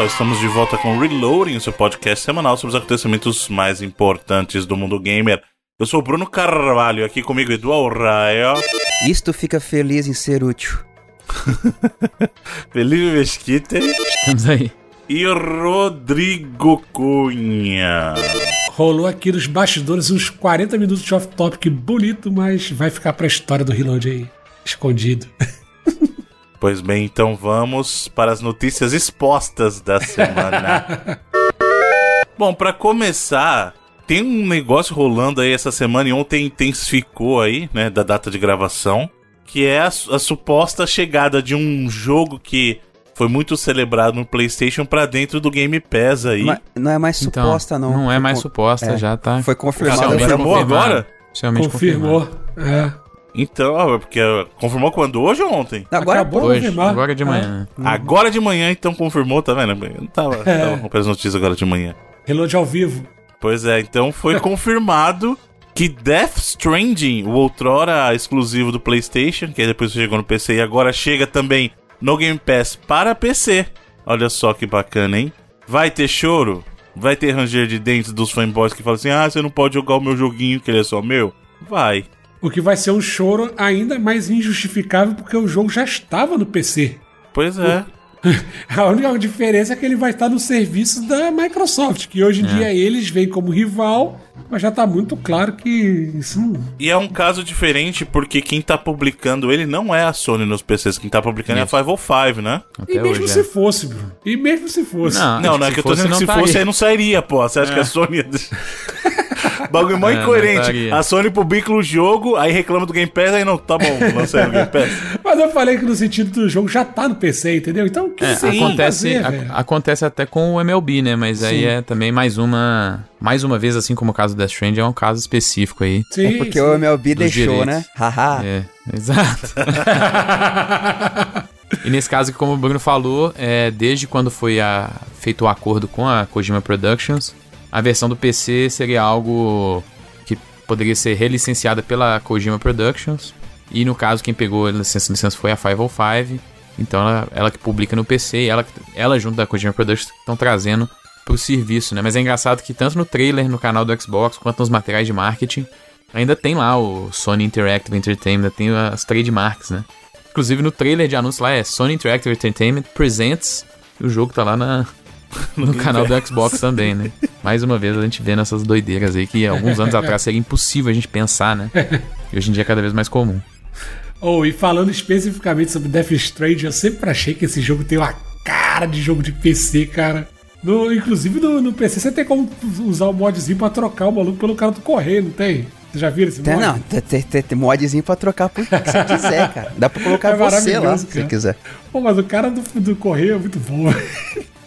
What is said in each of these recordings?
pessoal, estamos de volta com Reloading, seu podcast semanal sobre os acontecimentos mais importantes do mundo gamer. Eu sou o Bruno Carvalho, aqui comigo Edu Raio. Isto fica feliz em ser útil. Felipe Mesquita. Estamos aí. E Rodrigo Cunha. Rolou aqui nos bastidores uns 40 minutos de off-topic bonito, mas vai ficar pra história do Reload aí, escondido. Pois bem, então vamos para as notícias expostas da semana. Bom, para começar, tem um negócio rolando aí essa semana e ontem intensificou aí, né, da data de gravação, que é a, a suposta chegada de um jogo que foi muito celebrado no PlayStation para dentro do Game Pass aí. Mas não é mais Então, suposta, não. Não é Foi mais suposta, é. já tá. Foi confirmado. Confirmou confirmado. agora? Confirmou. confirmado. É. Então, porque confirmou quando? Hoje ou ontem? Agora Acabou. pô, Hoje, confirmar. agora de manhã. Agora de manhã, então confirmou, tá vendo? Eu não tava, É. tava com as notícias agora de manhã. Reload ao vivo. Pois é, então foi confirmado que Death Stranding, o outrora exclusivo do PlayStation, que aí depois chegou no PC e agora chega também no Game Pass para PC. Olha só que bacana, hein? Vai ter choro? Vai ter ranger de dentes dos fanboys que falam assim: ah, você não pode jogar o meu joguinho que ele é só meu? Vai. O que vai ser um choro ainda mais injustificável porque o jogo já estava no PC. Pois é. A única diferença é que ele vai estar no serviço da Microsoft, que hoje em dia eles veem como rival, mas já tá muito claro que isso não... E é um caso diferente porque quem tá publicando ele não é a Sony nos PCs, quem tá publicando Isso. é a 505, né? Até E mesmo hoje. se é. fosse, Bruno. E mesmo se fosse. Não, Não, não é que eu tô dizendo que se não fosse aí não sairia, pô. Você acha que a Sony. Bagulho mó É, incoerente. a Sony publica o jogo, aí reclama do Game Pass, aí não, tá bom, aí no Game Pass. Mas eu falei que no sentido do jogo já tá no PC, entendeu? Então o que É, vai acontece, fazer, velho? acontece até com o MLB, né? Mas aí Sim. é também mais uma. Mais uma vez, assim como o caso do Death Strand, é um caso específico aí. Sim, É porque sim. o MLB Dos deixou, direitos. né? Haha. É, exato. E nesse caso, como o Bruno falou, é, desde quando foi a- feito o acordo com a Kojima Productions, a versão do PC seria algo que poderia ser relicenciada pela Kojima Productions. E no caso, quem pegou a licença, a licença foi a 505. Então ela, ela que publica no PC e ela, ela junto da Kojima Productions estão trazendo pro serviço, né? Mas é engraçado que tanto no trailer, no canal do Xbox, quanto nos materiais de marketing, ainda tem lá o Sony Interactive Entertainment, tem as trademarks, né? Inclusive no trailer de anúncio lá é Sony Interactive Entertainment Presents. E o jogo tá lá na, no canal do Xbox também, né? Mais uma vez a gente vendo essas doideiras aí que alguns anos atrás seria impossível a gente pensar, né? E hoje em dia é cada vez mais comum. Oh, e falando especificamente sobre Death Stranding, eu sempre achei que esse jogo tem uma cara de jogo de PC, cara. No, inclusive no, no PC você tem como usar o modzinho pra trocar o maluco pelo cara do correio, não tem? Você já viram esse Tem, mod? não, tem, tem, tem- tem modzinho pra trocar por que você quiser, cara. Dá pra colocar É você lá, maravilhoso, se você cara. quiser. Pô, mas o cara do, do correio é muito bom.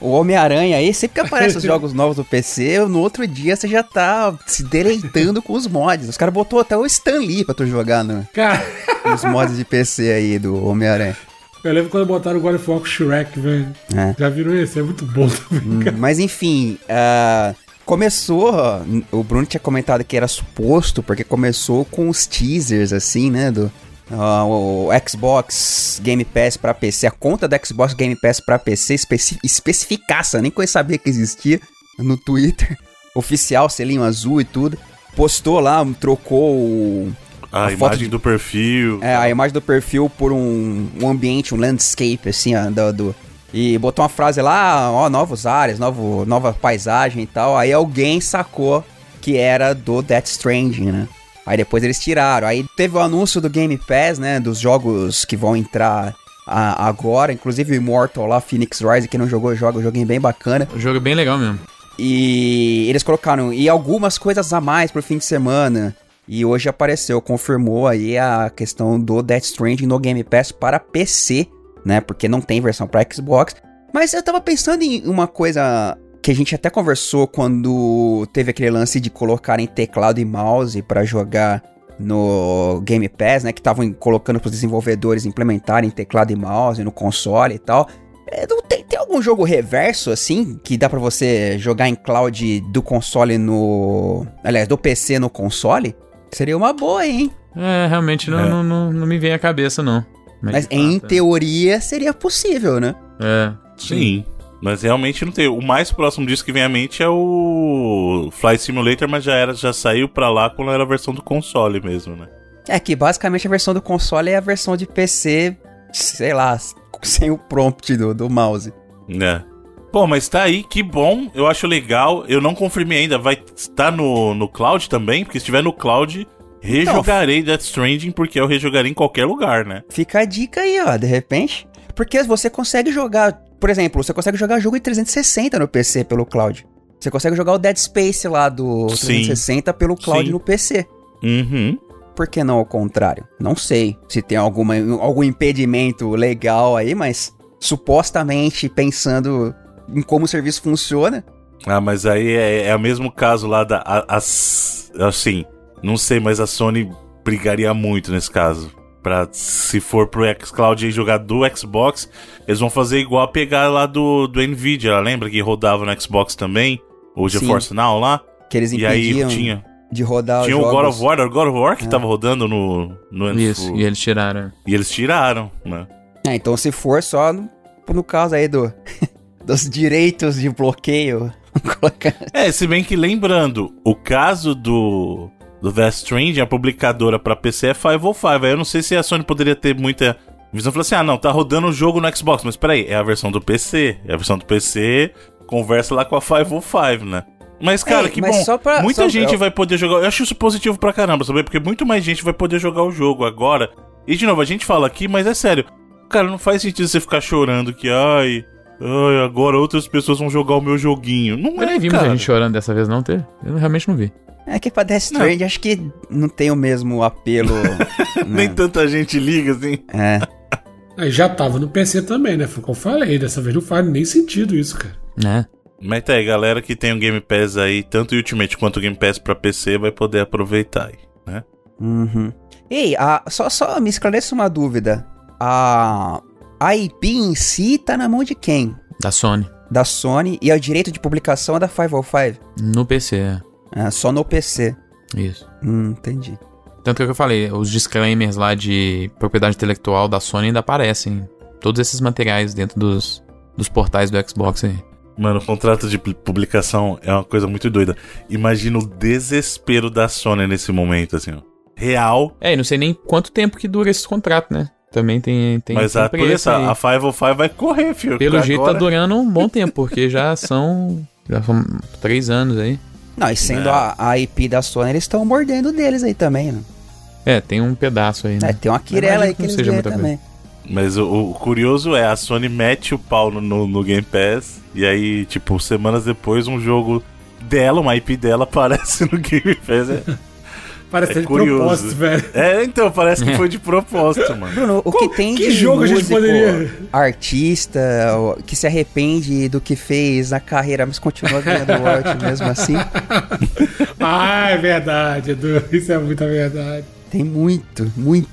O Homem-Aranha aí, sempre que aparece os jogos novos do PC, no outro dia você já tá se deleitando com os mods. Os caras botou até o Stan Lee pra tu jogar no- cara, nos mods de PC aí do Homem-Aranha. eu lembro quando botaram o God of War com o Shrek, velho. É. Já viram esse? É muito bom também, cara. Mas enfim, ah, começou. O Bruno tinha comentado que era suposto, porque começou com os teasers, assim, né? Do ah, o Xbox Game Pass pra PC, a conta do Xbox Game Pass pra PC especi especificaça, nem sabia que existia no Twitter. Oficial, selinho azul e tudo. Postou lá, trocou o, A, A imagem de- do perfil. é, a imagem do perfil por um, um ambiente, um landscape, assim, ó, do, do- e botou uma frase lá, ó, novos áreas, novo, nova paisagem e tal. Aí alguém sacou que era do Death Stranding, né? Aí depois eles tiraram. Aí teve o anúncio do Game Pass, né? Dos jogos que vão entrar a- agora. Inclusive o Immortal lá, Phoenix Rise, que não jogou, joga um joguinho bem bacana. O jogo é bem legal mesmo. E eles colocaram e algumas coisas a mais pro fim de semana. E hoje apareceu, confirmou aí a questão do Death Stranding no Game Pass para PC, né? Porque não tem versão para Xbox. Mas eu tava pensando em uma coisa que a gente até conversou quando teve aquele lance de colocarem teclado e mouse para jogar no Game Pass, né? Que estavam colocando para os desenvolvedores implementarem teclado e mouse no console e tal. É, não tem, tem algum jogo reverso, assim, que dá pra você jogar em cloud do console no. Aliás, do PC no console? Seria uma boa, hein? É, realmente não, É. Não, não, não me vem à cabeça, não. Mas de em fato, teoria seria possível, né? É. Sim. Mas realmente não tem. O mais próximo disso que vem à mente é o Flight Simulator, mas já era, já saiu pra lá quando era a versão do console mesmo, né? É que basicamente a versão do console é a versão de PC, sei lá, sem o prompt do, do mouse. É. Pô, mas tá aí, que bom, eu acho legal. Eu não confirmei ainda, vai estar no, no cloud também? Porque se estiver no cloud, rejogarei Death Stranding, porque eu rejogarei em qualquer lugar, né? Fica a dica aí, ó, de repente. Porque você consegue jogar, por exemplo, você consegue jogar jogo em 360 no PC pelo cloud. Você consegue jogar o Dead Space lá do Sim. 360 pelo cloud Sim. no PC. Uhum. Por que não ao contrário? Não sei se tem alguma, algum impedimento legal aí, mas supostamente pensando em como o serviço funciona. Ah, mas aí é, é o mesmo caso lá da. a- as, assim, não sei, mas a Sony brigaria muito nesse caso. Pra, se for pro xCloud e jogar do Xbox, eles vão fazer igual a pegar lá do, do Nvidia. Lembra que rodava no Xbox também? O Sim. GeForce Now lá? Que eles E aí impediam tinha, de rodar tinha os o jogos. God of War, o God of War que tava rodando no, no Isso, no- e eles tiraram. e eles tiraram, né? É, então se for só no, no caso aí do, dos direitos de bloqueio. colocar- É, se bem que lembrando, o caso do, do Death Stranding, a publicadora pra PC é 505. Aí eu não sei se a Sony poderia ter muita visão. Falar assim, ah, não, tá rodando o jogo no Xbox. Mas peraí, é a versão do PC. É a versão do PC, conversa lá com a 505, né? Mas, cara, Ei, que mas bom. só pra- muita só- gente eu- vai poder jogar. Eu acho isso positivo pra caramba, sabe? Porque muito mais gente vai poder jogar o jogo agora. E, de novo, a gente fala aqui, mas é sério. Cara, não faz sentido você ficar chorando que, ai, ai, agora outras pessoas vão jogar o meu joguinho. Não Eu é, nem vi cara. muita gente chorando dessa vez, não, ter? Eu realmente não vi. É que pra Death Stranding acho que não tem o mesmo apelo. Nem né? tanta gente liga assim. É. Aí já tava no PC também, né? Foi o que eu falei. Dessa vez não faz nem sentido isso, cara. Né? Mas tá aí, galera que tem o Game Pass aí, tanto o Ultimate quanto o Game Pass pra PC, vai poder aproveitar aí, né? Uhum. Ei, a, só, só me esclarece uma dúvida. A, a IP em si tá na mão de quem? Da Sony. Da Sony e o direito de publicação é da 505? No PC, é. É, só no PC. Isso. Hum, entendi. Tanto que é o que eu falei, os disclaimers lá de propriedade intelectual da Sony ainda aparecem. Todos esses materiais dentro dos, dos portais do Xbox aí. Mano, o contrato de pu- publicação é uma coisa muito doida. Imagina o desespero da Sony nesse momento, assim, ó. Real, É, e não sei nem quanto tempo que dura esse contrato, né? Também tem, tem, mas tem a, por preço isso, aí. a 505 vai correr, filho. Pelo jeito tá Agora- durando um bom tempo, porque já são. Já são três anos aí. Não, e sendo É. a, a IP da Sony, eles estão mordendo deles aí também, né? É, tem um pedaço aí, né? É, tem uma quirela aí que que não eles ganham também. Mas o, o curioso é, a Sony mete o pau no, no, no Game Pass, e aí, tipo, semanas depois, um jogo dela, uma IP dela, aparece no Game Pass. É, Parece É de curioso. propósito, velho. é, então, parece que foi de propósito, mano. Bruno, o que tem que de jogo a gente músico, poderia- artista que se arrepende do que fez na carreira, mas continua ganhando royalty mesmo assim? Ah, é verdade, Edu. Isso é muita verdade. Tem muito, muito.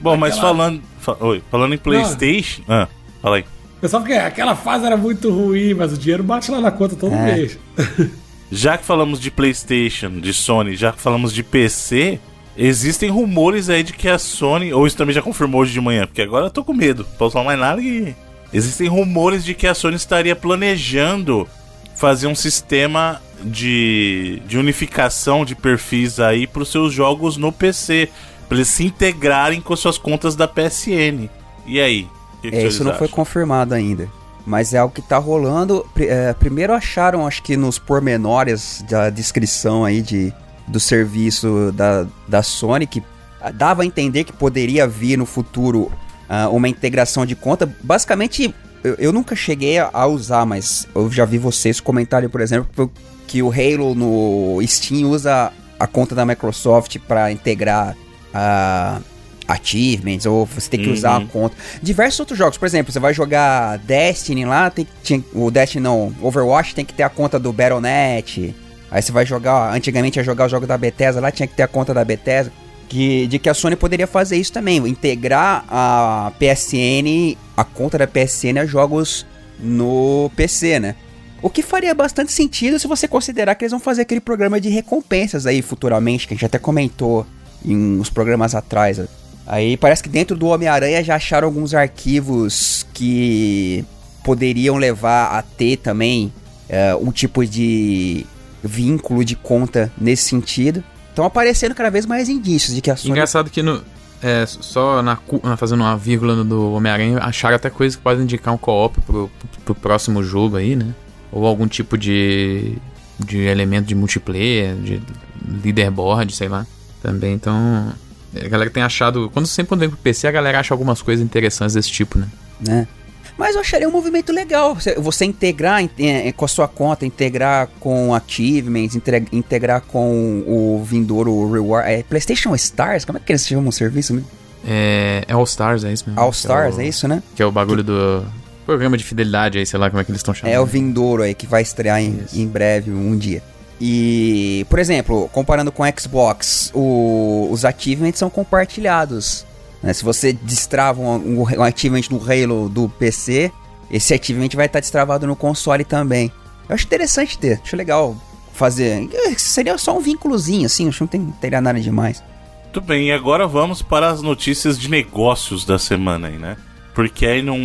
Bom, mas falando, fa- oi, falando em PlayStation. Ah, fala aí. Pessoal, porque aquela fase era muito ruim, mas o dinheiro bate lá na conta todo É. mês. Já que falamos de PlayStation, de Sony, já que falamos de PC, existem rumores aí de que a Sony, ou isso também já confirmou hoje de manhã, porque agora eu tô com medo, posso falar mais nada que. Existem rumores de que a Sony estaria planejando fazer um sistema de, de unificação de perfis aí para os seus jogos no PC, para eles se integrarem com suas contas da PSN. E aí? Que que É, isso não foi acham? confirmado ainda. Mas é algo que tá rolando. É, primeiro acharam, acho que nos pormenores da descrição aí de, do serviço da, da Sony, que dava a entender que poderia vir no futuro ah, uma integração de conta. Basicamente, eu, eu nunca cheguei a, usar, mas eu já vi vocês comentarem, por exemplo, que o Halo no Steam usa a conta da Microsoft para integrar a achievements, ou você tem que usar a Uhum. conta. Diversos outros jogos, por exemplo, você vai jogar Destiny lá, tem, tinha, o Destiny não, Overwatch tem que ter a conta do Battle.net. Aí você vai jogar, antigamente ia jogar o jogo da Bethesda lá, tinha que ter a conta da Bethesda. Que, de que a Sony poderia fazer isso também, integrar a PSN, a conta da PSN a jogos no PC, né? O que faria bastante sentido se você considerar que eles vão fazer aquele programa de recompensas aí futuramente, que a gente até comentou em uns programas atrás. Aí parece que dentro do Homem-Aranha já acharam alguns arquivos que poderiam levar a ter também é, um tipo de vínculo de conta nesse sentido. Estão aparecendo cada vez mais indícios de que a Sony. Engraçado que no. É, só na, fazendo uma vírgula do Homem-Aranha, acharam até coisas que podem indicar um co-op pro, pro, pro próximo jogo aí, né? Ou algum tipo de, de elemento de multiplayer, de leaderboard, sei lá. Também, então. A galera tem achado. Quando sempre quando vem pro PC, a galera acha algumas coisas interessantes desse tipo, né? Né? Mas eu acharia um movimento legal. Você integrar com a sua conta, integrar com achievements, integrar com o vindouro Reward. É PlayStation Stars? Como é que eles chamam o serviço mesmo? É, é All Stars, é isso mesmo. All Stars, é, o, é, isso, né? Que é o bagulho do programa de fidelidade aí, sei lá como é que eles estão chamando. É o vindouro aí que vai estrear em, em breve, um dia. E, por exemplo, comparando com Xbox, o, os achievements são compartilhados. Né? Se você destrava um, um, achievement no Halo do PC, esse achievement vai estar destravado no console também. Eu acho interessante ter, acho legal fazer. Seria só um vínculozinho, assim, acho que não, tem, teria nada demais. Muito bem, e agora vamos para as notícias de negócios da semana aí, né? Porque aí não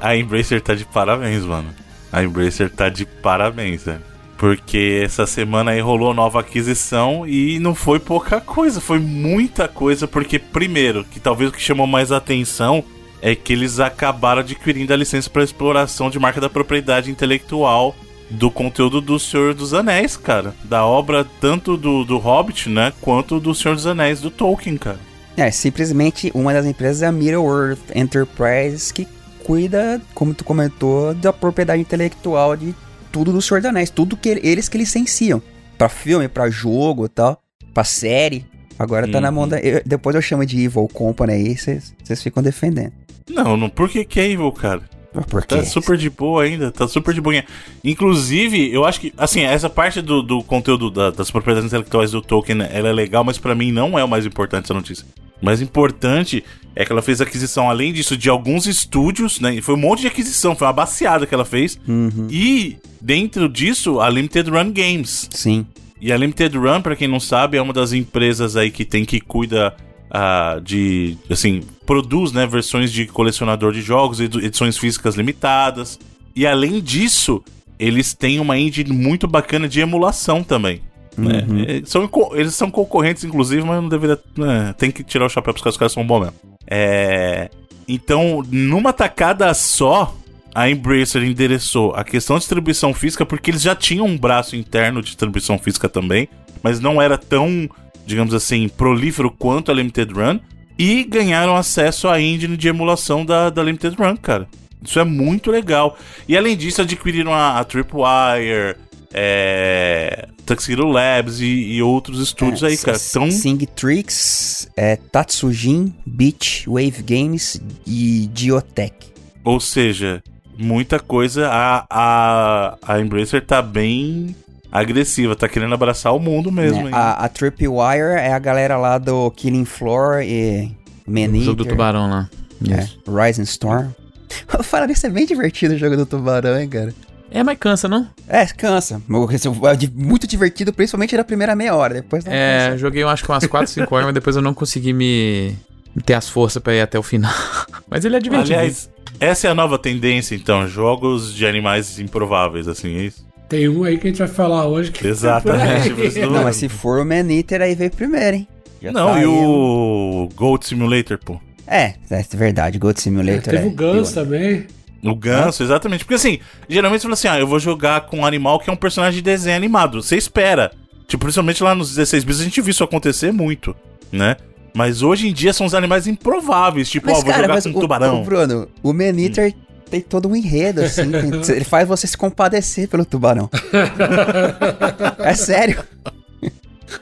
a Embracer tá de parabéns, mano. A Embracer tá de parabéns, velho. Porque essa semana aí rolou nova aquisição e não foi pouca coisa, foi muita coisa. Porque, primeiro, que talvez o que chamou mais atenção é que eles acabaram adquirindo a licença para exploração de marca da propriedade intelectual do conteúdo do Senhor dos Anéis, cara. Da obra tanto do, do Hobbit, né? Quanto do Senhor dos Anéis, do Tolkien, cara. É, simplesmente uma das empresas é a Middle-earth Enterprise, que cuida, como tu comentou, da propriedade intelectual de tudo do Senhor dos Anéis, tudo que eles que licenciam. Pra filme, pra jogo e tal, pra série. Agora tá na mão da. Eu, depois eu chamo de Evil Company aí, vocês ficam defendendo. Não, não, por que, que é Evil, cara? Por tá super de boa ainda, tá super de boa. Inclusive, eu acho que, assim, essa parte do, do conteúdo da, das propriedades intelectuais do Tolkien, ela é legal, mas para mim não é o mais importante essa notícia. O mais importante é que ela fez aquisição, além disso, de alguns estúdios, né? Foi um monte de aquisição, foi uma baseada que ela fez. Uhum. E dentro disso, a Limited Run Games. Sim. E a Limited Run, para quem não sabe, é uma das empresas aí que tem que cuida uh, de, assim, produz, né, versões de colecionador de jogos, edições físicas limitadas. E além disso, eles têm uma engine muito bacana de emulação também. Né? Uhum. Eles, são, eles são concorrentes, inclusive, mas não deveria. Né, tem que tirar o chapéu porque os caras são bons mesmo. É, então, numa tacada só, a Embracer endereçou a questão de distribuição física, porque eles já tinham um braço interno de distribuição física também, mas não era tão, digamos assim, prolífero quanto a Limited Run, e ganharam acesso à engine de emulação da, da Limited Run, cara. Isso é muito legal. E além disso, adquiriram a, a Tripwire, é, Tuxedo Labs e, e outros estúdios é, aí, cara. Então... Singtrix, é, Tatsujin, Beach, Wave Games e Geotech. Ou seja, muita coisa. A, a, a Embracer tá bem agressiva, tá querendo abraçar o mundo mesmo. É, a, a Tripwire é a galera lá do Killing Floor e Man O jogo do tubarão lá. É, Rising Storm. Fala isso é bem divertido o jogo do tubarão, hein, cara. É, mas cansa, não? É, cansa. É muito divertido, principalmente na primeira meia hora. Depois não É, cansa. joguei eu acho que umas 4, 5 horas, mas depois eu não consegui me ter as forças para ir até o final. mas ele é divertido. Aliás, essa é a nova tendência, então. Jogos de animais improváveis, assim, é isso? Tem um aí que a gente vai falar hoje que. Exatamente. não, mas se for o Man Eater, aí veio primeiro, hein? Já não, tá e o Goat Simulator, pô. É, é verdade, Goat Simulator. É, teve é, o Guns também. O ganso, exatamente. Porque assim, geralmente você fala assim: ah, eu vou jogar com um animal que é um personagem de desenho animado. Você espera. Tipo, principalmente lá nos 16 bits a gente viu isso acontecer muito, né? Mas hoje em dia são os animais improváveis. Tipo, ó, oh, vou jogar com um o, tubarão. O Bruno, o Maniter hum. Tem todo um enredo, assim. tem, ele faz você se compadecer pelo tubarão. é sério.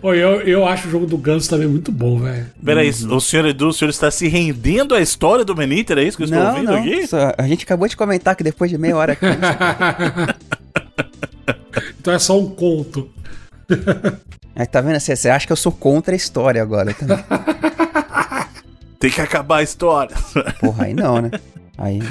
Pô, eu, eu acho o jogo do Ganso também muito bom, velho. Peraí, uhum. o senhor Edu, o senhor está se rendendo à história do Maniter? É isso que eu estou não, ouvindo não, aqui? Só, a gente acabou de comentar que depois de meia hora aqui. então é só um conto. Aí tá vendo? Você, você acha que eu sou contra a história agora também. Tem que acabar a história. Porra, aí não, né? Aí.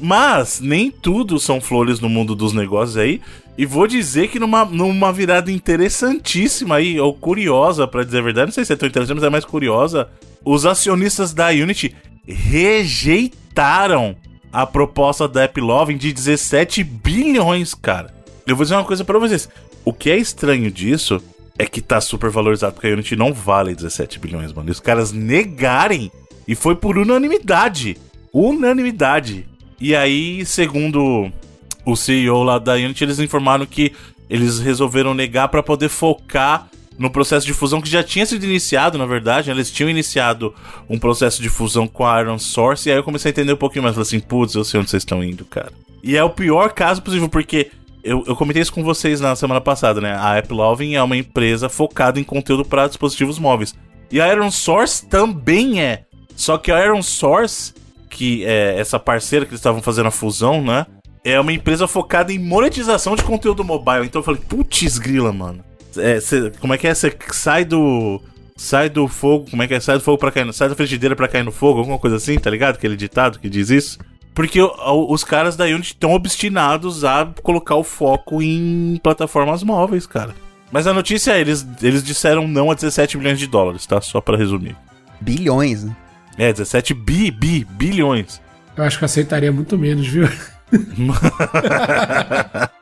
Mas nem tudo são flores no mundo dos negócios aí. E vou dizer que numa, numa virada interessantíssima aí, ou curiosa, para dizer a verdade, não sei se é tão interessante, mas é mais curiosa, os acionistas da Unity rejeitaram a proposta da App Loving de 17 bilhões, cara. Eu vou dizer uma coisa para vocês. O que é estranho disso é que tá super valorizado, porque a Unity não vale 17 bilhões, mano. E os caras negarem, e foi por unanimidade. Unanimidade. E aí, segundo o CEO lá da Unity, eles informaram que eles resolveram negar para poder focar no processo de fusão que já tinha sido iniciado, na verdade. Eles tinham iniciado um processo de fusão com a Iron Source. E aí eu comecei a entender um pouquinho mais. Falei assim, putz, eu sei onde vocês estão indo, cara. E é o pior caso possível, porque eu, eu comentei isso com vocês na semana passada, né? A AppLovin é uma empresa focada em conteúdo para dispositivos móveis. E a Iron Source também é. Só que a Iron Source, que é essa parceira que eles estavam fazendo a fusão, né? É uma empresa focada em monetização de conteúdo mobile. Então eu falei, putz, grila, mano. É, cê, como é que é? Você sai do. Sai do fogo. Como é que é? Sai do fogo pra cair no. Sai da frigideira pra cair no fogo, alguma coisa assim, tá ligado? Aquele ditado que diz isso. Porque os caras da Unity estão obstinados a colocar o foco em plataformas móveis, cara. Mas a notícia é, eles, eles disseram não a 17 milhões de dólares, tá? Só para resumir. Bilhões, né? É, 17 bi, bi, bilhões. Eu acho que eu aceitaria muito menos, viu?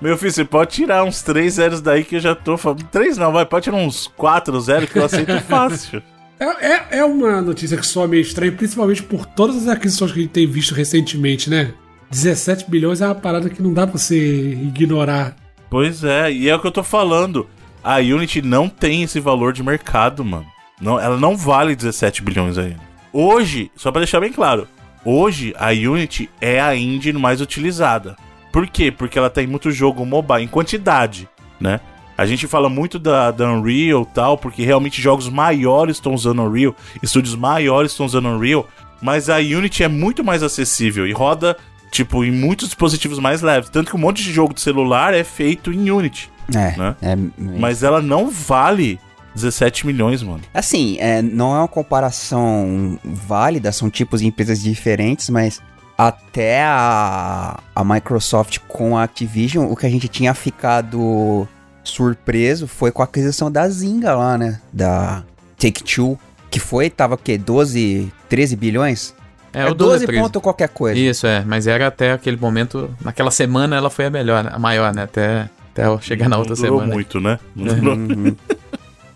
Meu filho, você pode tirar uns 3 zeros daí que eu já tô falando. 3 não, vai, pode tirar uns 4 zeros que eu aceito fácil. É, é, é, uma notícia que soa meio estranha, principalmente por todas as aquisições que a gente tem visto recentemente, né? 17 bilhões é uma parada que não dá pra você ignorar. Pois é, e é o que eu tô falando. A Unity não tem esse valor de mercado, mano. Não, ela não vale 17 bilhões ainda. Hoje, só para deixar bem claro, hoje a Unity é a engine mais utilizada. Por quê? Porque ela tem muito jogo mobile em quantidade, né? A gente fala muito da, da Unreal tal, porque realmente jogos maiores estão usando Unreal, estúdios maiores estão usando Unreal, mas a Unity é muito mais acessível e roda, tipo, em muitos dispositivos mais leves. Tanto que um monte de jogo de celular é feito em Unity. É, né? é, Mas ela não vale 17 milhões, mano. Assim, é, não é uma comparação válida, são tipos de empresas diferentes, mas até a, a Microsoft com a Activision, o que a gente tinha ficado surpreso foi com a aquisição da Zynga lá, né? Da Take-Two, que foi, tava o quê? 12, 13 bilhões? É, É o 12 13. ponto qualquer coisa. Isso, é. Mas era até aquele momento. Naquela semana ela foi a melhor, né? a maior, né? Até, até chegar na outra não durou semana. muito, né? Não durou.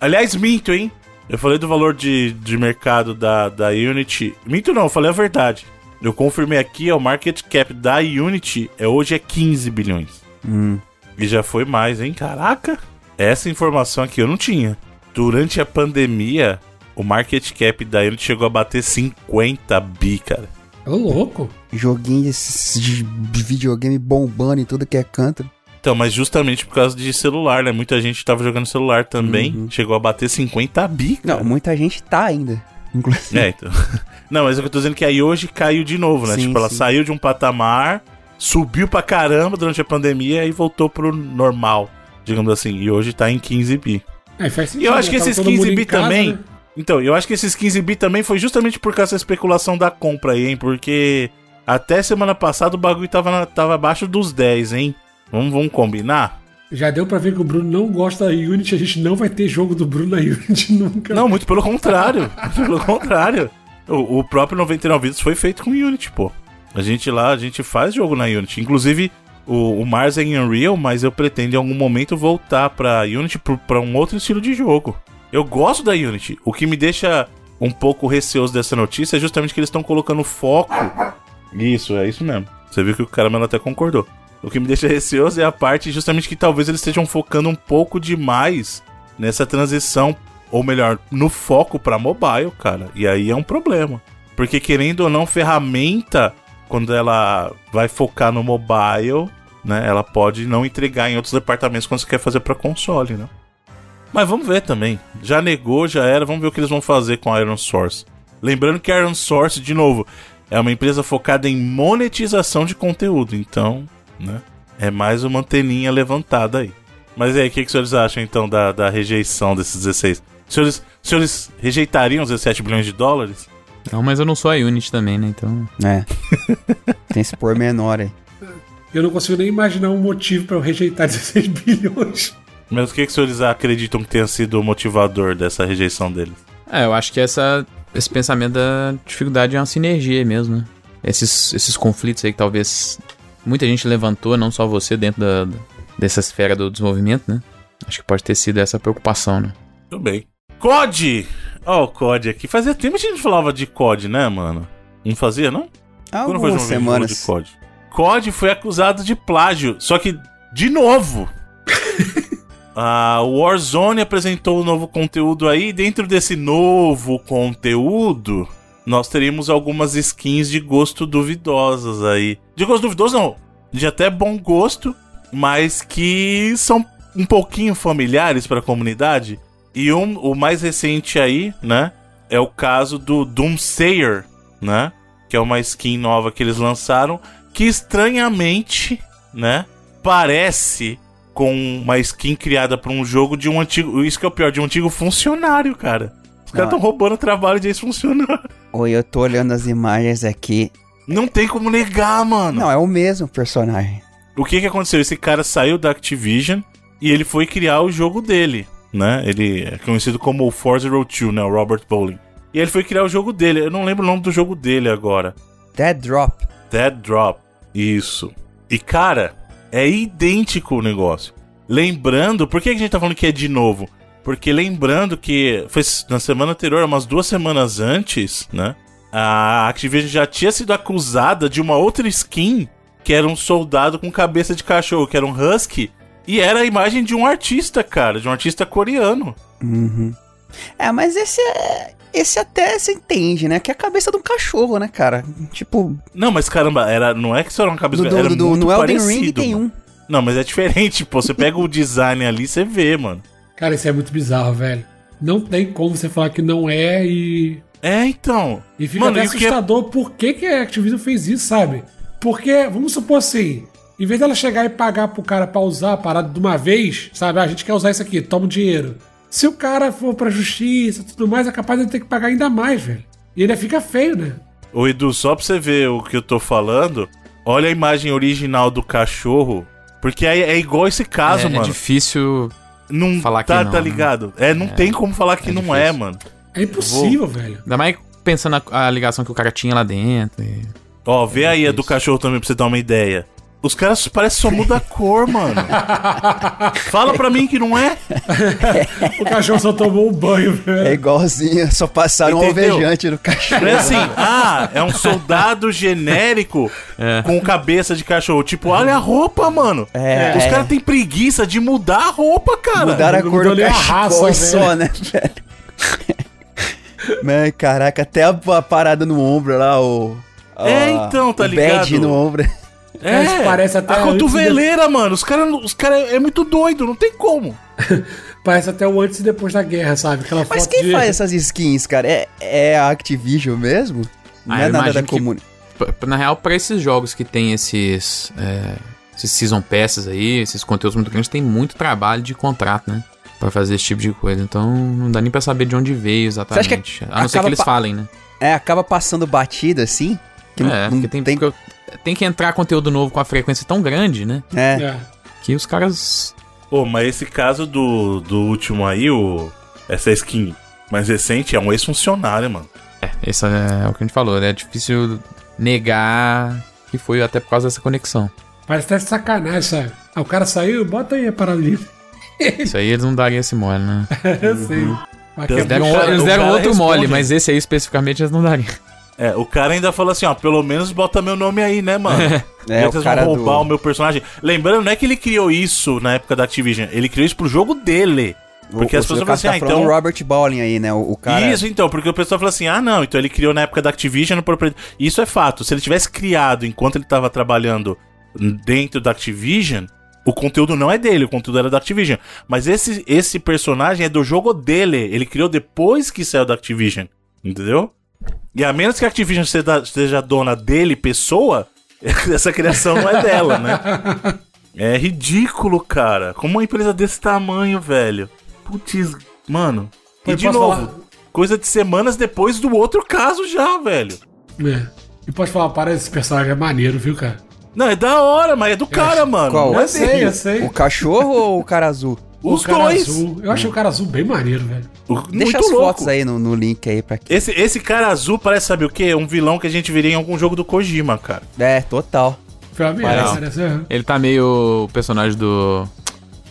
Aliás, minto, hein? Eu falei do valor de, de mercado da, da Unity. Minto não, eu falei a verdade. Eu confirmei aqui, ó, o market cap da Unity é, hoje é 15 bilhões. Hum. E já foi mais, hein? Caraca! Essa informação aqui eu não tinha. Durante a pandemia, o market cap da Unity chegou a bater 50 bi, cara. Ô, louco. Joguinho de, de videogame bombando em tudo que é canto. Então, mas justamente por causa de celular, né? Muita gente tava jogando celular também. Chegou a bater 50 bi, cara. Não, muita gente tá ainda. Inclusive. É, então. Não, mas é o que eu tô dizendo que aí hoje caiu de novo, né? Sim, tipo, ela sim. saiu de um patamar, subiu pra caramba durante a pandemia e voltou pro normal, digamos assim. E hoje tá em 15 bi. É, faz E sentido. eu acho que né? Esses todo mundo 15 em bi casa, também. né? Então, eu acho que esses 15 bi também foi justamente por causa da especulação da compra aí, hein? Porque até semana passada o bagulho tava, na- tava abaixo dos 10, hein? Vamos, vamos combinar? Já deu pra ver que o Bruno não gosta da Unity, a gente não vai ter jogo do Bruno na Unity nunca. Não, muito pelo contrário. muito pelo contrário. O, o próprio 99 Vidas foi feito com Unity, pô. A gente lá, a gente faz jogo na Unity. Inclusive, o, o Mars é em Unreal, mas eu pretendo em algum momento voltar pra Unity pra um outro estilo de jogo. Eu gosto da Unity. O que me deixa um pouco receoso dessa notícia é justamente que eles estão colocando foco. Isso, é isso mesmo. Você viu que o caramelo até concordou. O que me deixa receoso é a parte justamente que talvez eles estejam focando um pouco demais nessa transição, ou melhor, no foco pra mobile, cara. E aí é um problema. Porque querendo ou não, ferramenta, quando ela vai focar no mobile, né, ela pode não entregar em outros departamentos quando você quer fazer pra console, né? Mas vamos ver também. Já negou, já era, vamos ver o que eles vão fazer com a Iron Source. Lembrando que a Iron Source, de novo, é uma empresa focada em monetização de conteúdo, então, né? É mais uma anteninha levantada aí. Mas e aí, o que, que os senhores acham então da, da rejeição desses 16? Os senhores, os senhores rejeitariam os 17 bilhões de dólares? Não, mas eu não sou a Unity também, né? Então. É. Tem esse pormenor aí. Eu não consigo nem imaginar um motivo pra eu rejeitar 16 bilhões. Mas o que, que os senhores acreditam que tenha sido o motivador dessa rejeição deles? É, eu acho que essa, esse pensamento da dificuldade é uma sinergia mesmo, né? esses, esses conflitos aí que talvez muita gente levantou, não só você, dentro da, dessa esfera do desenvolvimento, né? Acho que pode ter sido essa preocupação, né? Tudo bem. COD! Ó, o COD aqui. Fazia tempo que a gente falava de COD, né, mano? Não fazia, não? Quando foi Algumas o último vídeo semanas. de COD? COD foi acusado de plágio, só que de novo. A Warzone apresentou um novo conteúdo aí, e dentro desse novo conteúdo, nós teríamos algumas skins de gosto duvidosas aí. De gosto duvidoso não, de até bom gosto, mas que são um pouquinho familiares para a comunidade. E um, o mais recente aí, né, é o caso do Doomsayer, né, que é uma skin nova que eles lançaram, que estranhamente, né, parece com uma skin criada por um jogo de um antigo. Isso que é o pior, de um antigo funcionário, cara. Os caras estão roubando o trabalho de ex-funcionário. Oi, eu tô olhando as imagens aqui. Não tem como negar, mano. Não, é o mesmo personagem. O que que aconteceu? Esse cara saiu da Activision e ele foi criar o jogo dele, né? Ele é conhecido como o 402, né? O Robert Bowling. E ele foi criar o jogo dele. Eu não lembro o nome do jogo dele agora. Dead Drop. Dead Drop. Isso. E, cara, é idêntico o negócio. Lembrando, por que a gente tá falando que é de novo? Porque lembrando que foi na semana anterior, umas duas semanas antes, né? A Activision já tinha sido acusada de uma outra skin que era um soldado com cabeça de cachorro, que era um husky. E era a imagem de um artista, cara, de um artista coreano. Uhum. É, mas esse é. Esse até se entende, né? Que é a cabeça de um cachorro, né, cara? Tipo, Não, mas caramba, era, não é que só era uma cabeça do, era do, do, muito no Elden Ring tem um. Não, mas é diferente, pô. Você pega o design ali, você vê, mano. Cara, isso é muito bizarro, velho. Não tem como você falar que não é e. É, então. E fica Mano, até que é- assustador por que, que a Activision fez isso, sabe? Porque, vamos supor assim, em vez dela chegar e pagar pro cara pra usar a parada de uma vez, sabe? Ah, a gente quer usar isso aqui, toma o dinheiro. Se o cara for pra justiça e tudo mais, é capaz de ter que pagar ainda mais, velho. E ainda fica feio, né? Ô Edu, só pra você ver o que eu tô falando, olha a imagem original do cachorro. Porque é, é igual esse caso, é, é mano. difícil. Não falar que tá, não, tá né? ligado? É, não tem como falar que é não difícil. é, mano. É impossível, velho. Ainda mais pensando na a ligação que o cara tinha lá dentro. e- Ó, vê aí a do cachorro também pra você dar uma ideia. Os caras parecem só muda a cor, mano. Fala pra mim que não é. O cachorro só tomou um banho, É velho. igualzinho, só passaram um Entendeu? alvejante no cachorro. Não é assim, ah, é um soldado genérico É. com cabeça de cachorro. Tipo, olha a roupa, mano. É, Os é. caras têm preguiça de mudar a roupa, cara. Mudaram a cor do cachorro raça, só, né, velho? Mas, caraca, até a, a parada no ombro lá, o... É, a- então, tá o ligado? no ombro. É, Mas parece até a cotoveleira, mano. Os caras os cara é muito doido, não tem como. Parece até o antes e depois da guerra, sabe? Aquela Mas foto quem de... faz essas skins, cara? É, é a Activision mesmo? Não Ah, é nada da imagino que- Na real, pra esses jogos que tem esses. é, esses season passes aí, esses conteúdos muito grandes, tem muito trabalho de contrato, né? Pra fazer esse tipo de coisa. Então não dá nem pra saber de onde veio exatamente. Você acha que A não ser que eles falem, né? É, acaba passando batida assim? Que não- é, não porque tem, porque eu- tem que entrar conteúdo novo com a frequência tão grande, né? É. É. Que os caras. Pô, mas esse caso do, do último aí, o, essa skin mais recente, é um ex-funcionário, mano. É, esse é o que a gente falou, né? É difícil negar que foi até por causa dessa conexão. Parece até sacanagem, sabe? Ah, o cara saiu, bota aí a parada ali. Isso aí eles não dariam esse mole, né? Eu sei. Que é Eles Deram, eles deram outro responde. mole, mas esse aí especificamente eles não dariam. É, o cara ainda falou assim, ó, pelo menos bota meu nome aí, né, mano? É, Já que vocês vão do- roubar o meu personagem. Lembrando, não é que ele criou isso na época da Activision, ele criou isso pro jogo dele. Porque o, as pessoas falam assim, tá ah, então... o Robert Bowling aí, né? O, o cara... Isso, então, porque o pessoal fala assim, ah, não, então ele criou na época da Activision, propri- isso é fato. Se ele tivesse criado enquanto ele tava trabalhando dentro da Activision, o conteúdo não é dele, o conteúdo era da Activision. Mas esse, esse personagem é do jogo dele, ele criou depois que saiu da Activision, entendeu? E a menos que a Activision seja, seja dona dele, pessoa, essa criação não é dela, né? É ridículo, cara. Como uma empresa desse tamanho, velho. Putz, mano. E Eu de novo, falar? coisa de semanas depois do outro caso já, velho. É. E pode falar, parece esse personagem é maneiro, viu, cara? Não, é da hora, mas é do cara, mano. Qual? Não é Eu sei, dele. eu sei. O cachorro ou o cara azul? O Os cara dois. azul. Eu achei o cara azul bem maneiro, velho. Deixa muito as louco. fotos aí no, no link aí pra quem. Esse, esse cara azul parece, sabe o quê? Um vilão que a gente viria em algum jogo do Kojima, cara. É, total. Foi uma ameaça, Parece. né? Ele tá meio o personagem do.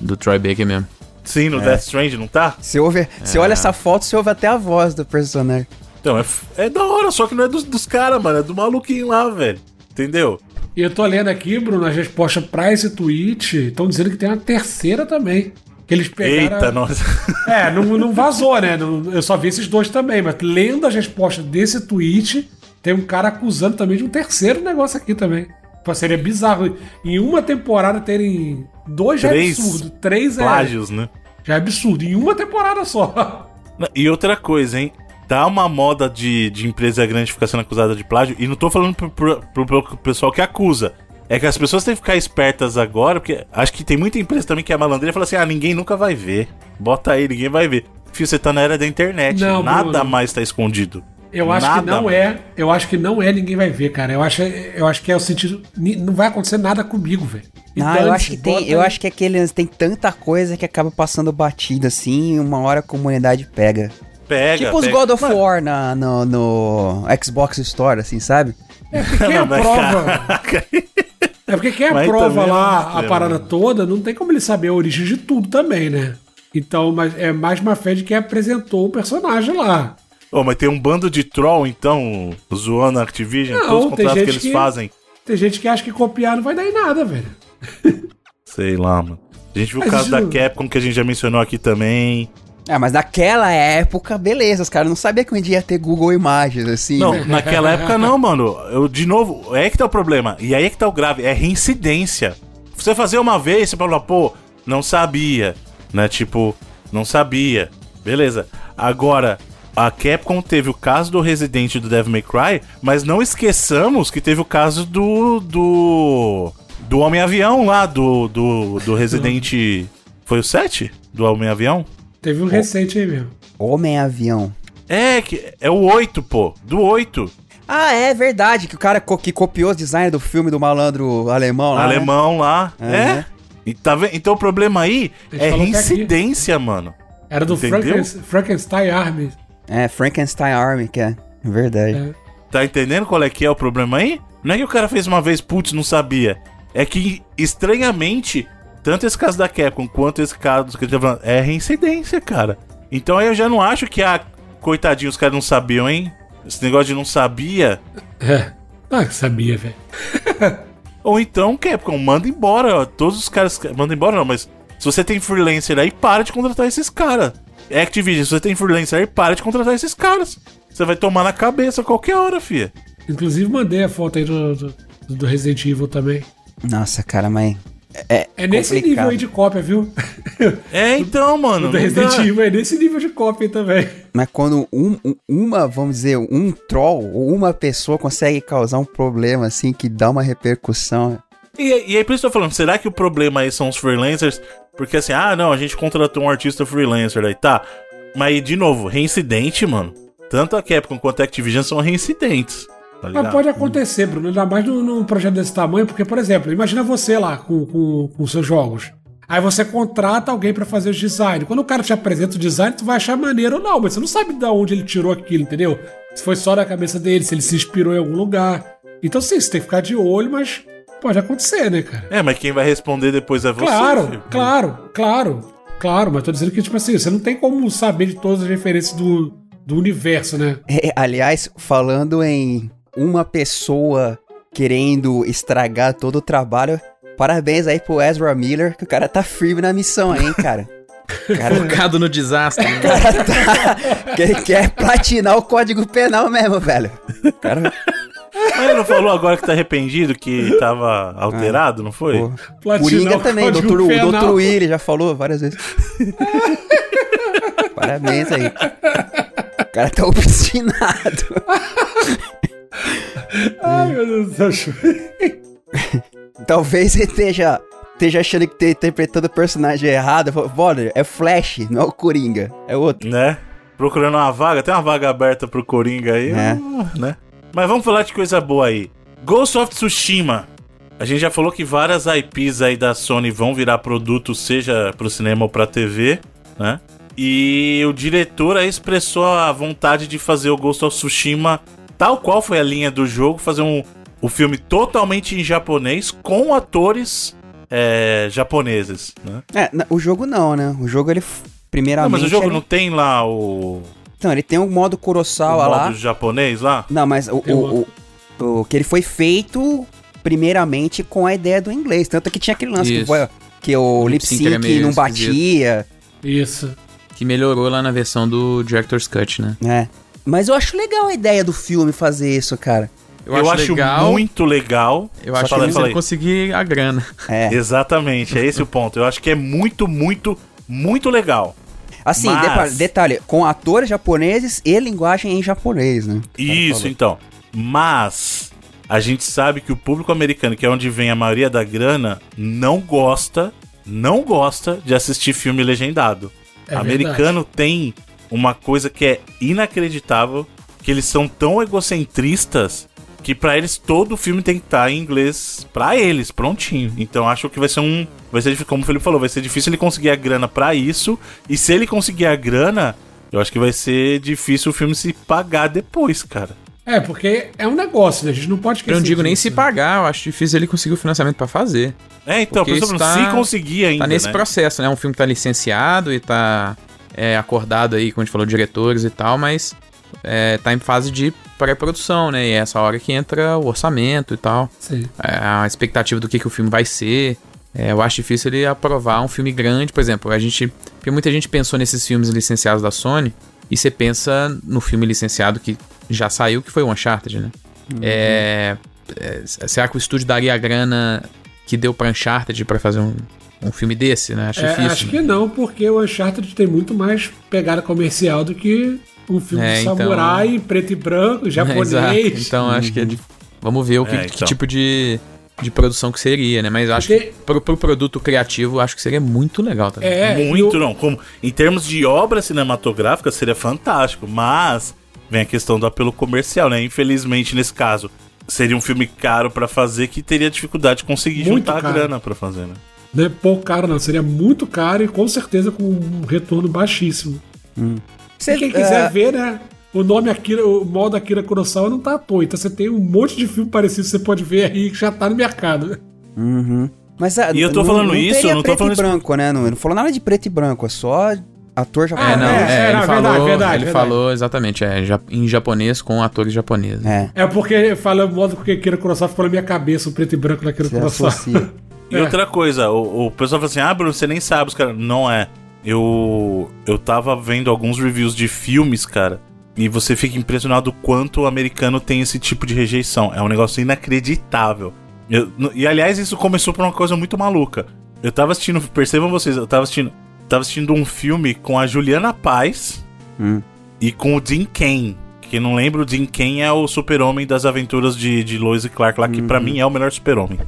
do Troy Baker mesmo. Sim, no Death Strange, não tá? Você, ouve, você olha essa foto, você ouve até a voz do personagem. Então, é, é da hora, só que não é dos, dos caras, mano. É do maluquinho lá, velho. Entendeu? E eu tô lendo aqui, Bruno, as respostas pra esse tweet. Estão dizendo que tem uma terceira também. Que eles pegaram. Eita, nossa. É, não, não vazou, né? Eu só vi esses dois também, mas lendo as respostas desse tweet, tem um cara acusando também de um terceiro negócio aqui também. Pô, seria bizarro. Em uma temporada terem dois já é Três absurdo. Três é, Plágios, né? já é absurdo. Em uma temporada só. E outra coisa, hein? Dá uma moda de, de empresa grande ficar sendo acusada de plágio. E não tô falando pro- pro- pro pessoal que acusa. É que as pessoas têm que ficar espertas agora, porque acho que tem muita empresa também que é malandreira e fala assim: ah, ninguém nunca vai ver. Bota aí, ninguém vai ver. Fio, você tá na era da internet. Não, Nada Bruno. mais tá escondido. Eu acho Nada que não mais. é. Eu acho que não é, ninguém vai ver, cara. Eu acho, eu acho que é o sentido. Não vai acontecer nada comigo, velho. Não, eu dane-se, acho que tem, eu aí. acho que aqueles tem tanta coisa que acaba passando batido assim, e uma hora a comunidade pega. Pega. tipo os pega. God of Mano, War na, no, no Xbox Store, assim, sabe? É porque quem não, aprova. caraca. É porque quem Mas aprova é lá a parada toda, não tem como ele saber a origem de tudo também, né? Então, mas é mais uma fé de quem apresentou o personagem lá. Ô, mas tem um bando de troll, então, zoando a Activision, Não, todos os contratos que eles que- fazem. Tem gente que acha que copiar não vai dar em nada, velho. Sei lá, mano. A gente viu o Mas caso isso da não- Capcom que a gente já mencionou aqui também. Ah, mas naquela época, beleza, os caras não sabiam que um dia ia ter Google Imagens, assim. Não, né? naquela época não, mano. Eu, de novo, é que tá o problema. E aí é que tá o grave, é reincidência. Você fazer uma vez, você fala, pô, não sabia, né? Tipo, não sabia. Beleza. Agora, a Capcom teve o caso do Resident do Devil May Cry, mas não esqueçamos que teve o caso do. do. do Homem-Avião lá, do. do, do Resident. Foi o 7? Do Homem-Avião? Teve um recente aí mesmo. Homem-avião. É, que, é o 8, pô. Do 8. Ah, é verdade, que o cara co- que copiou os designs do filme do malandro alemão lá. né? alemão lá. Aham. É. E tá vendo? Então o problema aí é é aqui. reincidência, mano. Era do? Franken- Frankenstein Army. É, Frankenstein Army, que é. Verdade. É. Tá entendendo qual é que é o problema aí? Não é que o cara fez uma vez, putz, não sabia. É que, estranhamente, tanto esse caso da Capcom quanto esse caso que eu tô falando, é reincidência, cara. Então aí eu já não acho que, ah, coitadinho, os caras não sabiam, hein? Esse negócio de não sabia. É. Ah, que sabia, velho. Ou então, Capcom, manda embora. ó, Todos os caras. Manda embora, não, mas se você tem freelancer aí, para de contratar esses caras. Activision, se você tem freelancer aí, para de contratar esses caras. Você vai tomar na cabeça a qualquer hora, fia. Inclusive mandei a foto aí do, do, do Resident Evil também. Nossa, cara, mas. É, É nesse complicado. nível aí de cópia, viu? É, então, mano. O do Resident dá. Evil é nesse nível de cópia aí também. Mas quando um- um- uma, vamos dizer, um troll ou uma pessoa consegue causar um problema assim que dá uma repercussão. E, e aí, por isso que eu tô falando, será que o problema aí são os freelancers? Porque assim, ah, não, a gente contratou um artista freelancer aí, tá. Mas, de novo, reincidente, mano. Tanto a Capcom quanto a Activision são reincidentes. Tá? Mas pode acontecer, Bruno, ainda mais num, num projeto desse tamanho, porque, por exemplo, imagina você lá com, com, com seus jogos. Aí você contrata alguém pra fazer os design. Quando o cara te apresenta o design, tu vai achar maneiro ou não, mas você não sabe de onde ele tirou aquilo, entendeu? Se foi só da cabeça dele, se ele se inspirou em algum lugar. Então, sim, você tem que ficar de olho, mas pode acontecer, né, cara? É, mas quem vai responder depois é você. Claro, filho. claro, claro, claro, mas tô dizendo que, tipo assim, você não tem como saber de todas as referências do, do universo, né? É, aliás, falando em uma pessoa querendo estragar todo o trabalho, parabéns aí pro Ezra Miller, que o cara tá firme na missão aí, hein, cara. Cara, Focado no desastre. né? o cara tá. Quer, quer platinar o código penal mesmo, velho. Cara. Mas ele não falou agora que tá arrependido, que tava alterado, não foi? Pô. Platinar Coringa o também, doutor, o penal. doutor Willy já falou várias vezes. Parabéns aí. O cara tá obstinado. Ai, meu Deus do céu. Talvez ele esteja, esteja achando que tá interpretando o personagem errado. Brother, é Flash, não é o Coringa. É outro. Né? Procurando uma vaga, tem uma vaga aberta pro Coringa aí, É. ah, né? Mas vamos falar de coisa boa aí. Ghost of Tsushima. A gente já falou que várias IPs aí da Sony vão virar produto, seja pro cinema ou pra TV, né? E o diretor aí expressou a vontade de fazer o Ghost of Tsushima, tal qual foi a linha do jogo, fazer um, o filme totalmente em japonês, com atores é, japoneses, né? É, o jogo não, né? O jogo ele f- Não, primeiramente mas o jogo ele... não tem lá o, Então, ele tem o modo o Kurosawa lá. modo japonês lá? Não, mas o, o, o, o que ele foi feito primeiramente com a ideia do inglês. Tanto que tinha aquele lance que, Isso. foi- que o O lip sync não esquisito. batia, Isso. Que melhorou lá na versão do Director's Cut, né? né? Mas eu acho legal a ideia do filme fazer isso, cara. Eu, acho, legal. muito legal. Eu acho que aí. conseguir a grana. É. Exatamente, é esse o ponto. Eu acho que é muito, muito, muito legal. Assim, Mas- depa- detalhe, com atores japoneses e linguagem em japonês, né? Isso, então. Mas a gente sabe que o público americano, que é onde vem a maioria da grana, não gosta, não gosta de assistir filme legendado. É americano tem uma coisa que é inacreditável, que eles são tão egocentristas que pra eles todo o filme tem que estar em inglês pra eles, prontinho. Então acho que vai ser um, vai ser difícil, como o Felipe falou, vai ser difícil ele conseguir a grana pra isso, e se ele conseguir a grana, eu acho que vai ser difícil o filme se pagar depois, cara. É, porque é um negócio, né? A gente não pode esquecer. Eu não digo nem disso, se né? pagar, eu acho difícil ele conseguir o financiamento pra fazer. É, então, Porque por exemplo, isso tá- se conseguir ainda, Tá nesse né? processo, né? Um filme que tá licenciado e tá é, acordado aí, como a gente falou, diretores e tal, mas é, tá em fase de pré-produção, né? E é essa hora que entra o orçamento e tal. É, a expectativa do que, que o filme vai ser. É, eu acho difícil ele aprovar um filme grande, por exemplo. A gente. Porque muita gente pensou nesses filmes licenciados da Sony. E você pensa no filme licenciado que já saiu, que foi o Uncharted, né? É, é, será que o estúdio daria a grana que deu pra Uncharted pra fazer um, um filme desse, né? Acho É, difícil. acho que não, porque o Uncharted tem muito mais pegada comercial do que um filme É, de então- samurai, preto e branco, japonês. Exato. Então acho que é dif- Vamos ver o que, É, que então. tipo de, de produção que seria, né? Mas eu acho Porque- que pro, pro produto criativo, acho que seria muito legal também. É, Muito, o- não. Como, em termos de obra cinematográfica, seria fantástico. Mas vem a questão do apelo comercial, né? Infelizmente, nesse caso, seria um filme caro pra fazer que teria dificuldade de conseguir Muito juntar caro. a grana pra fazer, né? Não é pouco caro, não. Seria muito caro e com certeza com um retorno baixíssimo. Cê- E quem quiser é, ver, né? O nome Akira, o modo Akira Kurosawa não tá à toa. Então você tem um monte de filme parecido que você pode ver aí que já tá no mercado. Uhum. Mas, ah, E eu tô não- falando não isso, teria eu não tô preto falando e isso- branco, né? Não, não falou nada de preto e branco, é só ator É, japonês. não, é, é, é, ele não, falou, verdade, verdade, ele verdade. falou exatamente, é, em japonês com atores japoneses. É, É porque fala o modo que Akira Kurosawa ficou na minha cabeça, o preto e branco da Akira Kurosawa. E É. outra coisa, o, o pessoal fala assim: ah, Bruno, você nem sabe, os caras. Não é. Eu, eu tava vendo alguns reviews de filmes, cara, e você fica impressionado o quanto o americano tem esse tipo de rejeição. É um negócio inacreditável. Eu- e aliás, isso começou por uma coisa muito maluca. Eu tava assistindo, percebam vocês, eu tava assistindo, tava assistindo um filme com a Juliana Paz Hum. e com o Dean Kane. Quem não lembra, o Dean Kane é o super-homem das aventuras de, de Lois e Clark lá, que pra mim é o melhor super-homem.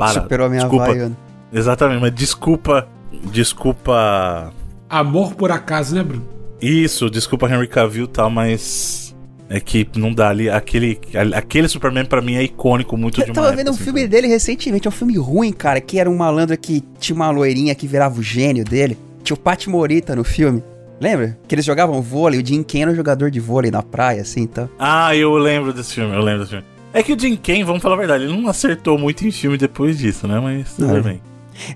Para, Super-homem desculpa. havaiano. Exatamente, mas desculpa. Desculpa. Amor por acaso, né, Bruno? Isso, desculpa Henry Cavill e tal, mas. É que não dá ali. Aquele, aquele Superman pra mim é icônico muito Eu uma tava época, vendo um assim, filme dele recentemente, é um filme ruim, cara, que era um malandro que tinha uma loirinha que virava o gênio dele. Tinha o Pat Morita no filme. Lembra? Que eles jogavam vôlei, o Jim Ken era um jogador de vôlei na praia, assim, então. Ah, eu lembro desse filme, eu lembro desse filme. É que o Jim Kane, vamos falar a verdade, ele não acertou muito em filme depois disso, né? Mas tudo Não. bem.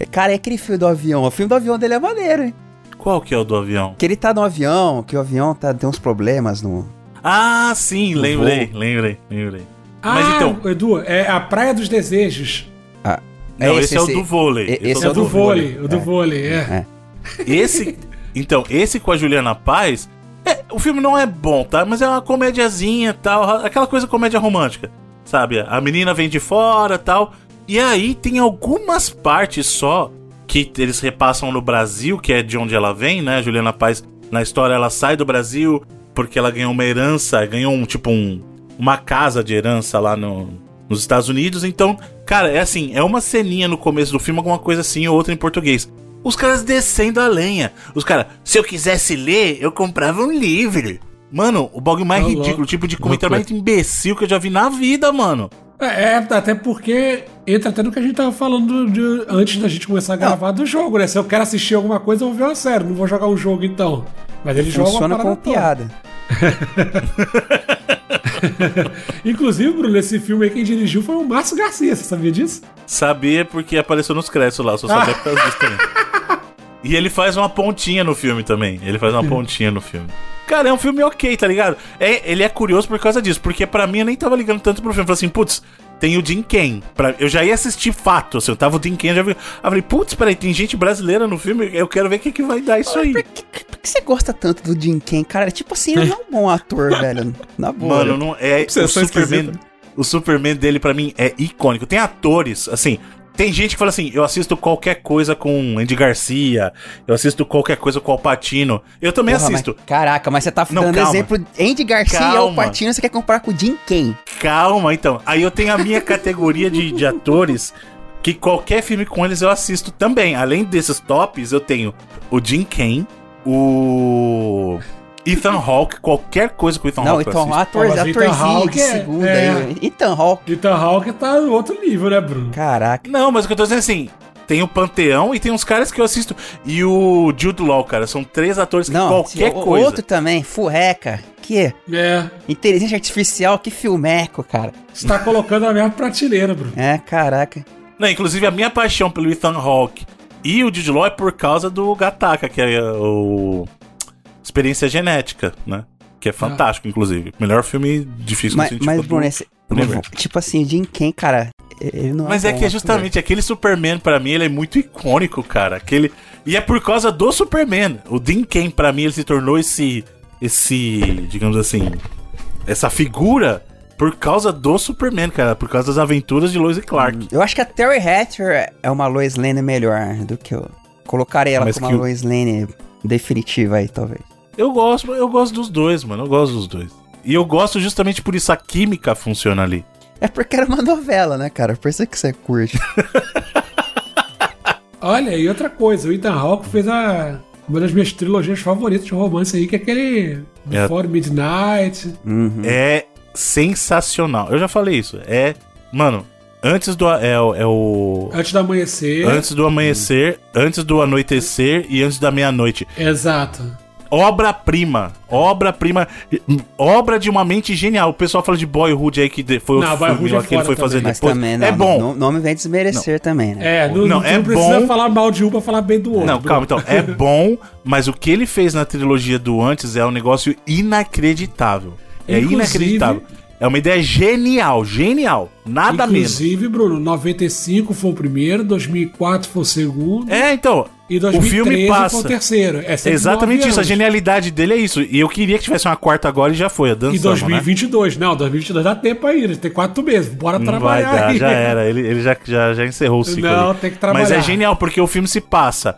É, Cara, é aquele filme do avião. O filme do avião dele é maneiro, hein? Qual que é o do avião? Que ele tá no avião, que o avião tá, tem uns problemas no. Ah, sim, Do lembrei, voo. lembrei, lembrei. Ah, Mas então- Edu, é a Praia dos Desejos. Ah, Não, esse, é o do vôlei. e- esse É é o do vôlei, o do vôlei, é. Esse. Então, esse com a Juliana Paz. É, o filme não é bom, tá? Mas é uma comédiazinha tal. Aquela coisa comédia romântica. Sabe? A menina vem de fora tal. E aí tem algumas partes só que eles repassam no Brasil, que é de onde ela vem, né? Juliana Paz, na história, ela sai do Brasil porque ela ganhou uma herança, ganhou um tipo um. Uma casa de herança lá no, nos Estados Unidos. Então, cara, é assim, é uma ceninha no começo do filme, alguma coisa assim, ou outra em português. Os caras descendo a lenha. Os caras, se eu quisesse ler, eu comprava um livro. Mano, o bagulho mais Tá ridículo, o tipo de comentário mais imbecil que eu já vi na vida, mano. É, é, até porque entra até no que a gente tava falando de- antes da gente começar a gravar do jogo, né? Se eu quero assistir alguma coisa, eu vou ver uma série, não vou jogar um jogo então. Mas ele joga Funciona toda. piada. Inclusive, Bruno, esse filme aí quem dirigiu foi o Márcio Garcia, você sabia disso? Sabia porque apareceu nos créditos lá, só sabia por causa disso também. E ele faz uma pontinha no filme também. Ele faz uma pontinha no filme. Cara, é um filme ok, tá ligado? É, ele é curioso por causa disso, porque pra mim eu nem tava ligando tanto pro filme. Eu falei assim, putz, tem o Jim Ken. Pra, eu já ia assistir fato, assim, eu tava o Jim Ken, eu já vi. Aí eu falei, putz, peraí, tem gente brasileira no filme, eu quero ver o que, que vai dar isso aí. Por que, por que você gosta tanto do Jim Ken, cara? Tipo assim, ele é um bom ator, velho. Na boa. Mano, não é. O Obsessão Superman, esquisita. o Superman dele, pra mim, é icônico. Tem atores, assim. Tem gente que fala assim: eu assisto qualquer coisa com Andy Garcia, eu assisto qualquer coisa com Alpatino. Eu também Porra, assisto. mas- caraca, mas você tá Não, dando calma. exemplo Andy Garcia Calma. Al Pacino, você quer comparar com o Jim Ken. Calma, então. Aí eu tenho a minha categoria de, de atores que qualquer filme com eles eu assisto também. Além desses tops, eu tenho o Jim Ken, o Ethan Hawke, qualquer coisa com o Ethan Não, Hawke. eu então, assisto. ator, Pô, mas Ethan atorzinho Hawke de é- segunda é. aí. Ethan Hawke. Ethan Hawke tá no outro nível, né, Bruno? Caraca. Não, mas o que eu tô dizendo é assim. Tem o Panteão e tem uns caras que eu assisto. E o Jude Law, cara. São três atores que Não, qualquer o- coisa. outro também, Furreca. Que É, inteligência artificial, que filmeco, cara. você tá colocando na mesma prateleira, Bruno. É, caraca. Não, inclusive a minha paixão pelo Ethan Hawke e o Jude Law é por causa do Gataca, que é o. Experiência Genética, né? Que é fantástico, inclusive. Melhor filme difícil Mas, no mas Bruno, esse, tipo assim, o Jim Ken, cara, ele não Mas é é que é justamente aquele Superman, pra mim, ele é muito icônico, cara. Aquele... E é por causa do Superman. O Dean Cain, pra mim, ele se tornou esse. Esse. Digamos assim. Essa figura por causa do Superman, cara. Por causa das aventuras de Lois e Clark. Eu acho que a Terry Hatcher é uma Lois Lane melhor do que eu. Colocarei ela Mas como uma o- Lois Lane definitiva aí, talvez. Eu gosto, eu gosto dos dois, mano. Eu gosto dos dois. E eu gosto justamente por isso a química funciona ali. É porque era uma novela, né, cara? Por isso que você curte. Olha, e outra coisa, o Ethan Hawke fez a, uma das minhas trilogias favoritas de romance aí, que é aquele É. Before Midnight. Uhum. É sensacional. Eu já falei isso. É. Mano, antes do. É, o- é o. Antes do amanhecer. Antes do amanhecer, antes do anoitecer e antes da meia-noite. Exato. Obra-prima. Obra-prima. Obra de uma mente genial. O pessoal fala de Boyhood aí que foi Não, o Boyhood filme é lá que ele foi fazer também. Mas depois. também, não. é bom. Não, não me vem desmerecer também, né? É, não, Não, não, é precisa bom. falar mal de um pra falar bem do outro. Não, calma, então. É bom, mas o que ele fez na trilogia do antes é um negócio inacreditável. É Inclusive- inacreditável. É uma ideia genial, genial. Nada menos. Inclusive, Bruno, 95 foi o primeiro, 2004 foi o segundo É, então. e o 2013 filme passa. foi o terceiro. É Exatamente isso. A anos. genialidade dele é isso. E eu queria que tivesse uma quarta agora e já foi. A dança. E 2022, não, 2022 dá tempo ainda, tem quatro meses, bora Não vai trabalhar dar, aí. já era. Ele, ele já, já, já encerrou o ciclo. Não, ali. tem que trabalhar. Mas é genial, porque o filme se passa.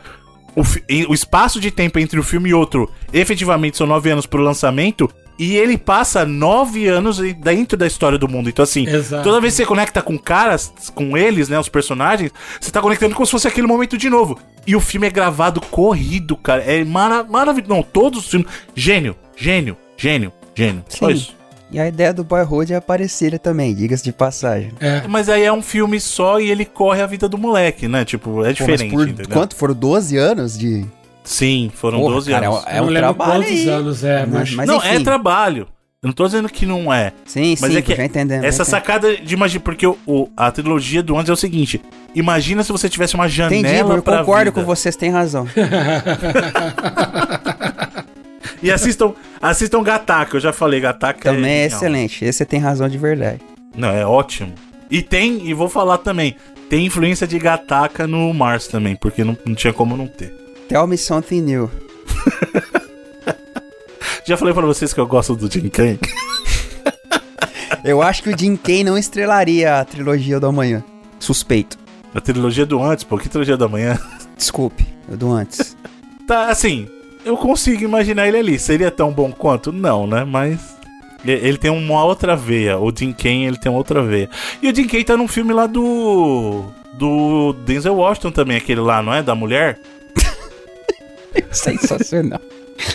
O, o espaço de tempo entre um filme e outro, efetivamente, são nove anos pro lançamento. E ele passa nove anos dentro da história do mundo. Então, assim, Exato. toda vez que você conecta com caras, com eles, né, os personagens, você tá conectando como se fosse aquele momento de novo. E o filme é gravado corrido, cara. É mara maravilhoso. Não, todos os filmes. Gênio, gênio, gênio, gênio. Só Sim. isso. E a ideia do Boyhood é aparecer também, diga-se de passagem. É. Mas aí é um filme só e ele corre a vida do moleque, né? Tipo, é Pô, mas diferente, por entendeu? quanto? Foram 12 anos de. Sim, foram Porra, 12 cara, anos. É Eu um trabalho quantos aí. anos é, mas... Mas não, enfim. é trabalho. Eu não tô dizendo que não é. Sim, Mas sim, é que já entendendo. essa entendendo. sacada de imagina, porque o, o- a trilogia do antes é o seguinte: imagina se você tivesse uma janela Entendi, eu concordo vida. com vocês, tem razão. E assistam, assistam Gataca, eu já falei, Gataca Também é genial. excelente. Esse você tem razão de verdade. Não, é ótimo. E tem, e vou falar também, tem influência de Gataca no Mars também, porque não, não tinha como não ter. Tell me something new. Já falei pra vocês que eu gosto do Jim Ken. Eu acho que o Jim Kay não estrelaria a trilogia do amanhã. Suspeito. A trilogia do antes, pô, que trilogia da manhã? Desculpe, do antes. Tá, assim, eu consigo imaginar ele ali. Seria tão bom quanto? Não, né? Mas. Ele tem uma outra veia. O Jim Kane, ele tem outra veia. E o Jim Kane tá num filme lá do. Do Denzel Washington também, aquele lá, não é? Da mulher? Sensacional.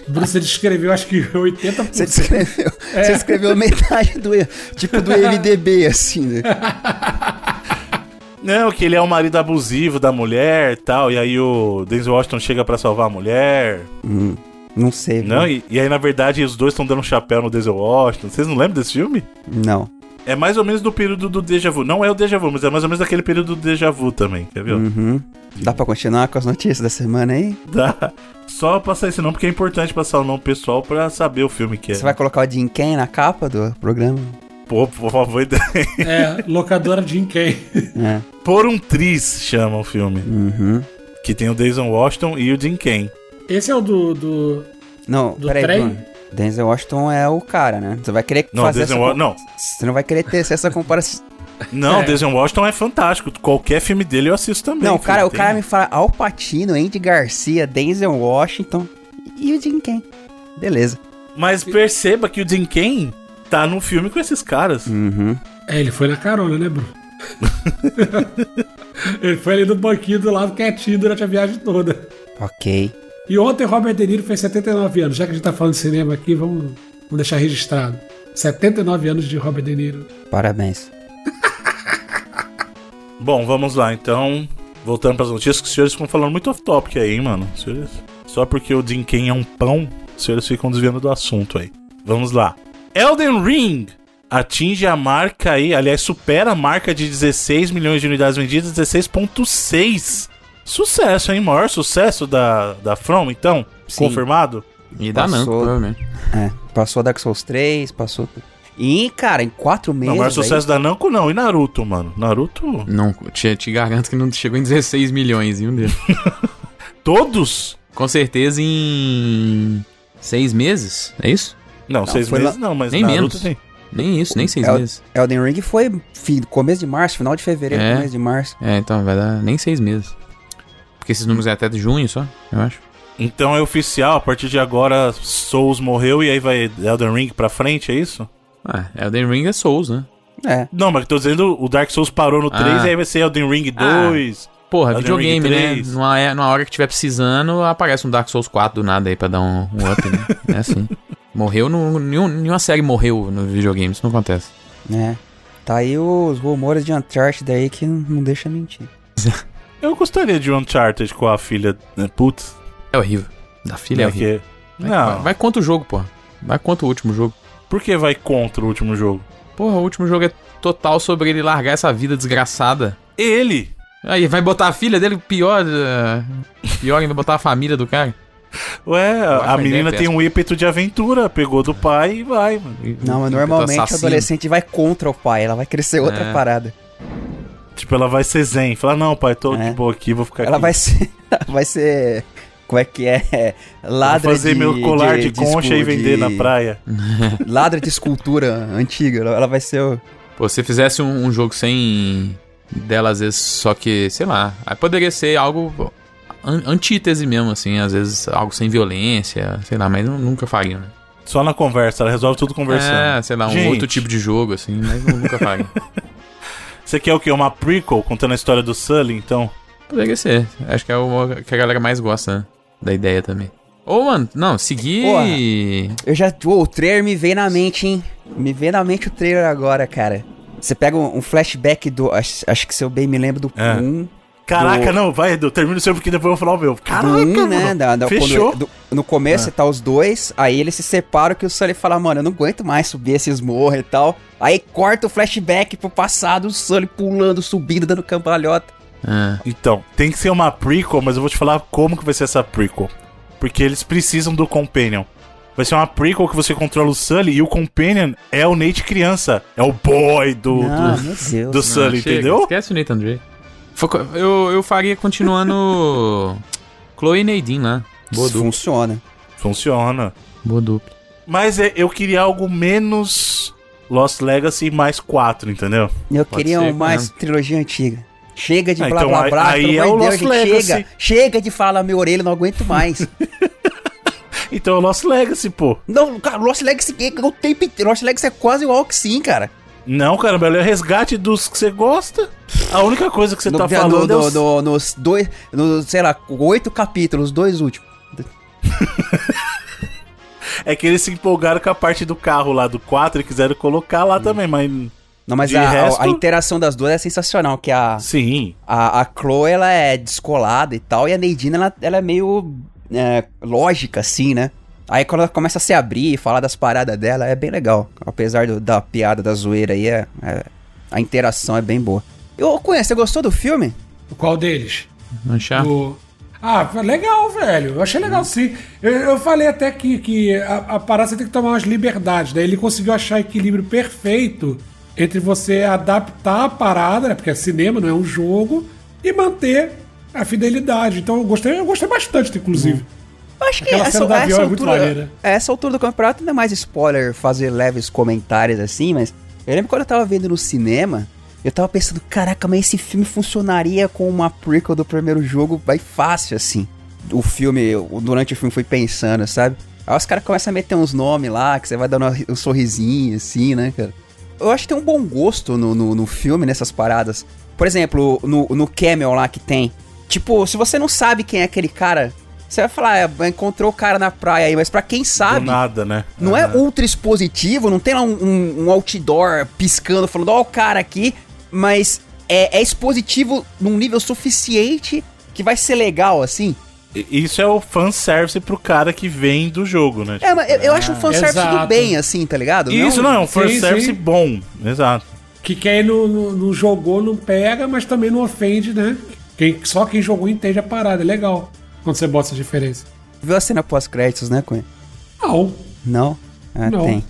Bruce descreveu acho que 80%. Você escreveu, você escreveu metade do tipo do MDB, assim, né? Não, que ele é o marido abusivo da mulher e tal, e aí o Denzel Washington chega pra salvar a mulher. Hum, não sei. Não, e, e aí na verdade os dois estão dando um chapéu no Denzel Washington. Vocês não lembram desse filme? Não. É mais ou menos do período do Deja Vu. Não é o Deja Vu, mas é mais ou menos daquele período do Deja Vu também, quer ver? Uhum. Dá pra continuar com as notícias da semana aí? Dá. Só passar esse nome porque é importante passar o nome pessoal pra saber o filme que é. Você vai colocar o Jim Ken na capa do programa? Pô, por favor, ideia. É, locadora Jim Kay. É. Por um Tris chama o filme. Uhum. Que tem o Denzel Washington e o Jim Ken. Esse é o do. do... Não, Do peraí, trem? Bruno. Denzel Washington é o cara, né? Você vai querer Não, fazer Denzel essa... Wa- não. Você não vai querer ter essa comparação. Não, É. o Denzel Washington é fantástico. Qualquer filme dele eu assisto também. Não, cara, o Tem- cara me fala Al Pacino, Andy Garcia, Denzel Washington e o Jim Ken. Beleza. Mas perceba que o Jim Ken tá no filme com esses caras. Uhum. É, ele foi na carona, né, Bruno? ele foi ali no banquinho do lado quietinho durante a viagem toda. Ok. E ontem Robert De Niro fez 79 anos. Já que a gente tá falando de cinema aqui, vamos, vamos deixar registrado. 79 anos de Robert De Niro. Parabéns. Bom, vamos lá, então. Voltando pras notícias, que os senhores ficam falando muito off-topic aí, hein, mano. Senhores... Só porque o Jim Ken é um pão, os senhores ficam desviando do assunto aí. Vamos lá. Elden Ring atinge a marca aí, aliás, supera a marca de 16 milhões de unidades vendidas, 16.6. Sucesso, hein? Maior sucesso da, da From, então? Sim. Confirmado? E dá não, Passou. provavelmente. É, passou Dark Souls 3, passou... E, cara, em quatro meses Não, maior aí- sucesso da Namco não. E Naruto, mano? Naruto... Não, te, te garanto que não chegou em 16 milhões em um deles. Todos? Com certeza em seis meses, é isso? Não, seis foi meses lá- não, mas Nem Naruto menos. tem. Nem isso, nem seis É o- meses. Elden Ring foi fim, começo de março, final de fevereiro, É. começo de março. É, então vai dar nem seis meses. Porque esses números é até de junho só, eu acho. Então é oficial, a partir de agora Souls morreu e aí vai Elden Ring pra frente, é isso? Ah, Elden Ring é Souls, né? É. Não, mas tô dizendo o Dark Souls parou no 3 Ah. e aí vai ser Elden Ring Ah. 2. Porra, Elden videogame, né? 3. Numa, é- numa hora que tiver precisando, aparece um Dark Souls 4 do nada aí pra dar um, um up, né? É assim. Morreu, no, nenhum- nenhuma série morreu no videogame, isso não acontece. É. Tá aí os rumores de Uncharted aí que não, não deixa mentir. Eu gostaria de Uncharted com a filha. né? Putz. É horrível. Da filha é né, horrível. que- Vai, Não, vai, vai contra o jogo, porra. Vai contra o último jogo. por que vai contra o último jogo? Porra, o último jogo é total sobre ele largar essa vida desgraçada. Ele! Aí vai botar a filha dele pior. eh, Pior ainda botar a família do cara. Ué, a, menina tem um ímpeto de aventura, pegou do pai e vai, mano. Não, mas normalmente a adolescente vai contra o pai, ela vai crescer outra É. parada. Tipo, ela vai ser zen. Fala, não, pai, tô É. de boa aqui, vou ficar Ela aqui. vai ser. vai ser. Como é que é? Ladra Vou fazer de, meu colar de, concha e vender de- na praia. Ladra de escultura antiga. Ela vai ser. o- Pô, se fizesse um, um jogo sem dela, às vezes, só que, sei lá, aí poderia ser algo an- antítese mesmo, assim, às vezes algo sem violência, sei lá, mas eu nunca faria, né? Só na conversa, ela resolve tudo conversando. É, sei lá, um Gente, outro tipo de jogo, assim, mas eu nunca faria. Você quer o quê? Uma prequel contando a história do Sully, então? Poderia ser. Acho que é o que a galera mais gosta, né? Da ideia também. Ou, mano, não, seguir. Eu já. Ô, o trailer me veio na mente, hein? Me veio na mente o trailer agora, cara. Você pega um, um flashback do. Acho, acho que se eu bem me lembro do É. 1. Caraca, Do- não, vai, Edu, termina o seu porque depois eu vou falar o meu. Caraca, do 1, né? Da, da- Fechou. quando- do- no começo tá os dois, aí eles se separam que o Sully fala, mano, eu não aguento mais subir esses morros e tal. Aí corta o flashback pro passado, o Sully pulando, subindo, dando cambalhota. É. Então, tem que ser uma prequel, mas eu vou te falar como que vai ser essa prequel. Porque eles precisam do Companion. Vai ser uma prequel que você controla o Sully e o Companion é o Nate criança. É o boy do, ah, do, meu Deus. do Sully, Não, chega, entendeu? Esquece o Nathan Drake. Eu, eu faria continuando. Chloe e Nadine lá. Boa Isso dupla. funciona. Funciona. Boa dupla. Mas é- eu queria algo menos Lost Legacy mais 4, entendeu? Eu Pode queria ser, um mais trilogia antiga. Chega de Ah, blá então blá aí- blá, aí pelo é o de Deus, Lost Legacy. chega. Chega de falar minha orelha, não aguento mais. Então é Lost Legacy, pô. não, cara, Lost Legacy é o tempo inteiro. Lost Legacy é quase que sim, cara. Não, caramba, ele é o resgate dos que você gosta. A única coisa que você no, tá no- falando é no- os... no- nos dois, no, sei lá, oito capítulos, dois últimos. É que eles se empolgaram com a parte do carro lá do 4 e quiseram colocar lá também, mas. Não, mas a, a- resto- a interação das duas é sensacional, que a, Sim. a, a Chloe, ela é descolada e tal, e a Neidina, ela, ela é meio é, lógica, assim, né? Aí quando ela começa a se abrir e falar das paradas dela, é bem legal. Apesar do- da piada, da zoeira aí, é, é- a interação é bem boa. Eu conheço, você gostou do filme? Qual deles? Manchar. Do- Ah, legal, velho. Eu achei legal sim. Eu, eu falei até que, que a, a parada você tem que tomar umas liberdades. Daí ele conseguiu achar equilíbrio perfeito entre você adaptar a parada, né? Porque é cinema, não é um jogo, e manter a fidelidade. Então eu gostei, eu gostei bastante, inclusive. Eu acho que essa, avião essa é altura, essa altura do campeonato não é mais spoiler fazer leves comentários assim, mas eu lembro quando eu tava vendo no cinema, eu tava pensando, caraca, mas esse filme funcionaria com uma prequel do primeiro jogo, vai fácil assim. O filme, eu- durante o filme fui pensando, sabe? Aí os caras começam a meter uns nomes lá, que você vai dando um sorrisinho assim, né, cara? Eu acho que tem um bom gosto no, no, no filme, nessas paradas. Por exemplo, no, no Camel lá que tem. Tipo, se você não sabe quem é aquele cara, você vai falar, ah, encontrou o cara na praia aí, mas pra quem Do sabe, nada, né? não é Ah. ultra expositivo, não tem lá um, um- um outdoor piscando, falando, ó, o cara aqui, mas é, é expositivo num nível suficiente que vai ser legal, assim. Isso é o fanservice pro cara que vem do jogo, né? É, mas eu, eu acho um fanservice do exato. bem, assim, tá ligado? Isso não, é um Sim, fanservice sim. bom. Exato. Que quem não, não, não jogou não pega, mas também não ofende, né? Quem, só quem jogou entende a parada. É legal quando você bota essa diferença. Viu a cena pós-créditos, né, Cunha? Não, Não? Ah, não. tem.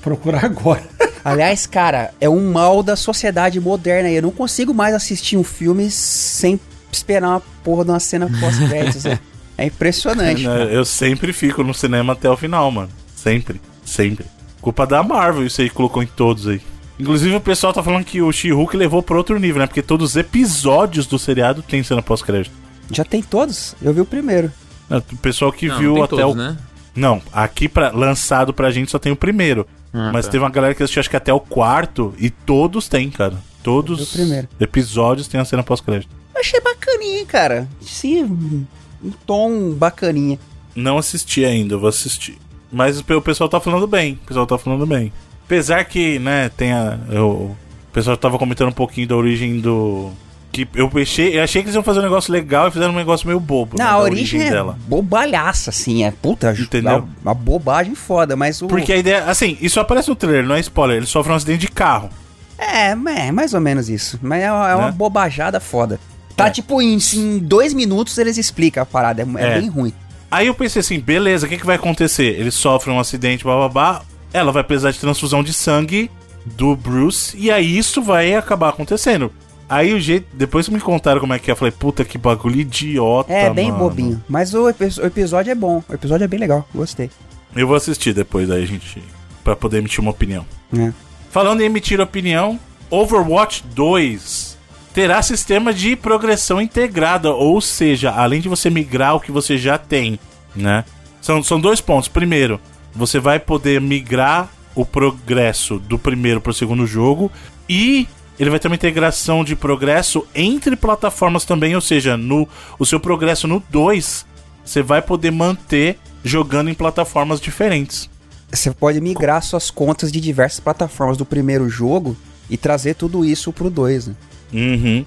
Procurar agora. Aliás, cara, é um mal da sociedade moderna. Eu não consigo mais assistir um filme sem esperar uma porra de uma cena pós-créditos. né? É impressionante. cara. Eu sempre fico no cinema até o final, mano. Sempre. Sempre. Culpa da Marvel, isso aí que colocou em todos aí. Inclusive o pessoal tá falando que o She-Hulk levou pra outro nível, né? Porque todos os episódios do seriado tem cena pós-crédito. Já tem todos? Eu vi o primeiro. O pessoal que Não, viu não tem até todos, o. né? Não, aqui pra, lançado pra gente só tem o primeiro. Ah, Mas tá. teve uma galera que assistiu acho que até o quarto e todos tem, cara. Todos episódios tem a cena pós-crédito. Achei bacaninha, cara. Sim, um tom bacaninha. Não assisti ainda, eu vou assistir. Mas o pessoal tá falando bem. O pessoal tá falando bem. Apesar que, né, tem a. eu- o pessoal tava comentando um pouquinho da origem do. Que eu achei, eu achei que eles iam fazer um negócio legal e fizeram um negócio meio bobo. né, Na da origem, é dela. bobalhaça, assim. É puta, Entendeu? Uma, bobagem foda, mas o. Porque a ideia, assim, isso aparece no trailer, não é spoiler. Ele sofre um acidente de carro. É, é mais ou menos isso. Mas é, uma- é uma Né? bobajada foda. Tá É. tipo, em, em dois minutos eles explicam a parada. É, é É. bem ruim. Aí eu pensei assim, beleza, o que, que vai acontecer? Ele sofre um acidente, bababá. Ela vai precisar de transfusão de sangue do Bruce. E aí isso vai acabar acontecendo. Aí o jeito. Depois que me contaram como é que é, eu falei, puta que bagulho idiota. É, bem mano. bobinho. Mas o, o episódio é bom. O episódio é bem legal. Gostei. Eu vou assistir depois aí, gente. Pra poder emitir uma opinião. É. Falando em emitir opinião, Overwatch 2 terá sistema de progressão integrada, ou seja, além de você migrar o que você já tem, né? São, são dois pontos. Primeiro, você vai poder migrar o progresso do primeiro para o segundo jogo e ele vai ter uma integração de progresso entre plataformas também, ou seja, no o seu progresso no 2, você vai poder manter jogando em plataformas diferentes. Você pode migrar suas contas de diversas plataformas do primeiro jogo e trazer tudo isso pro 2, né? Uhum.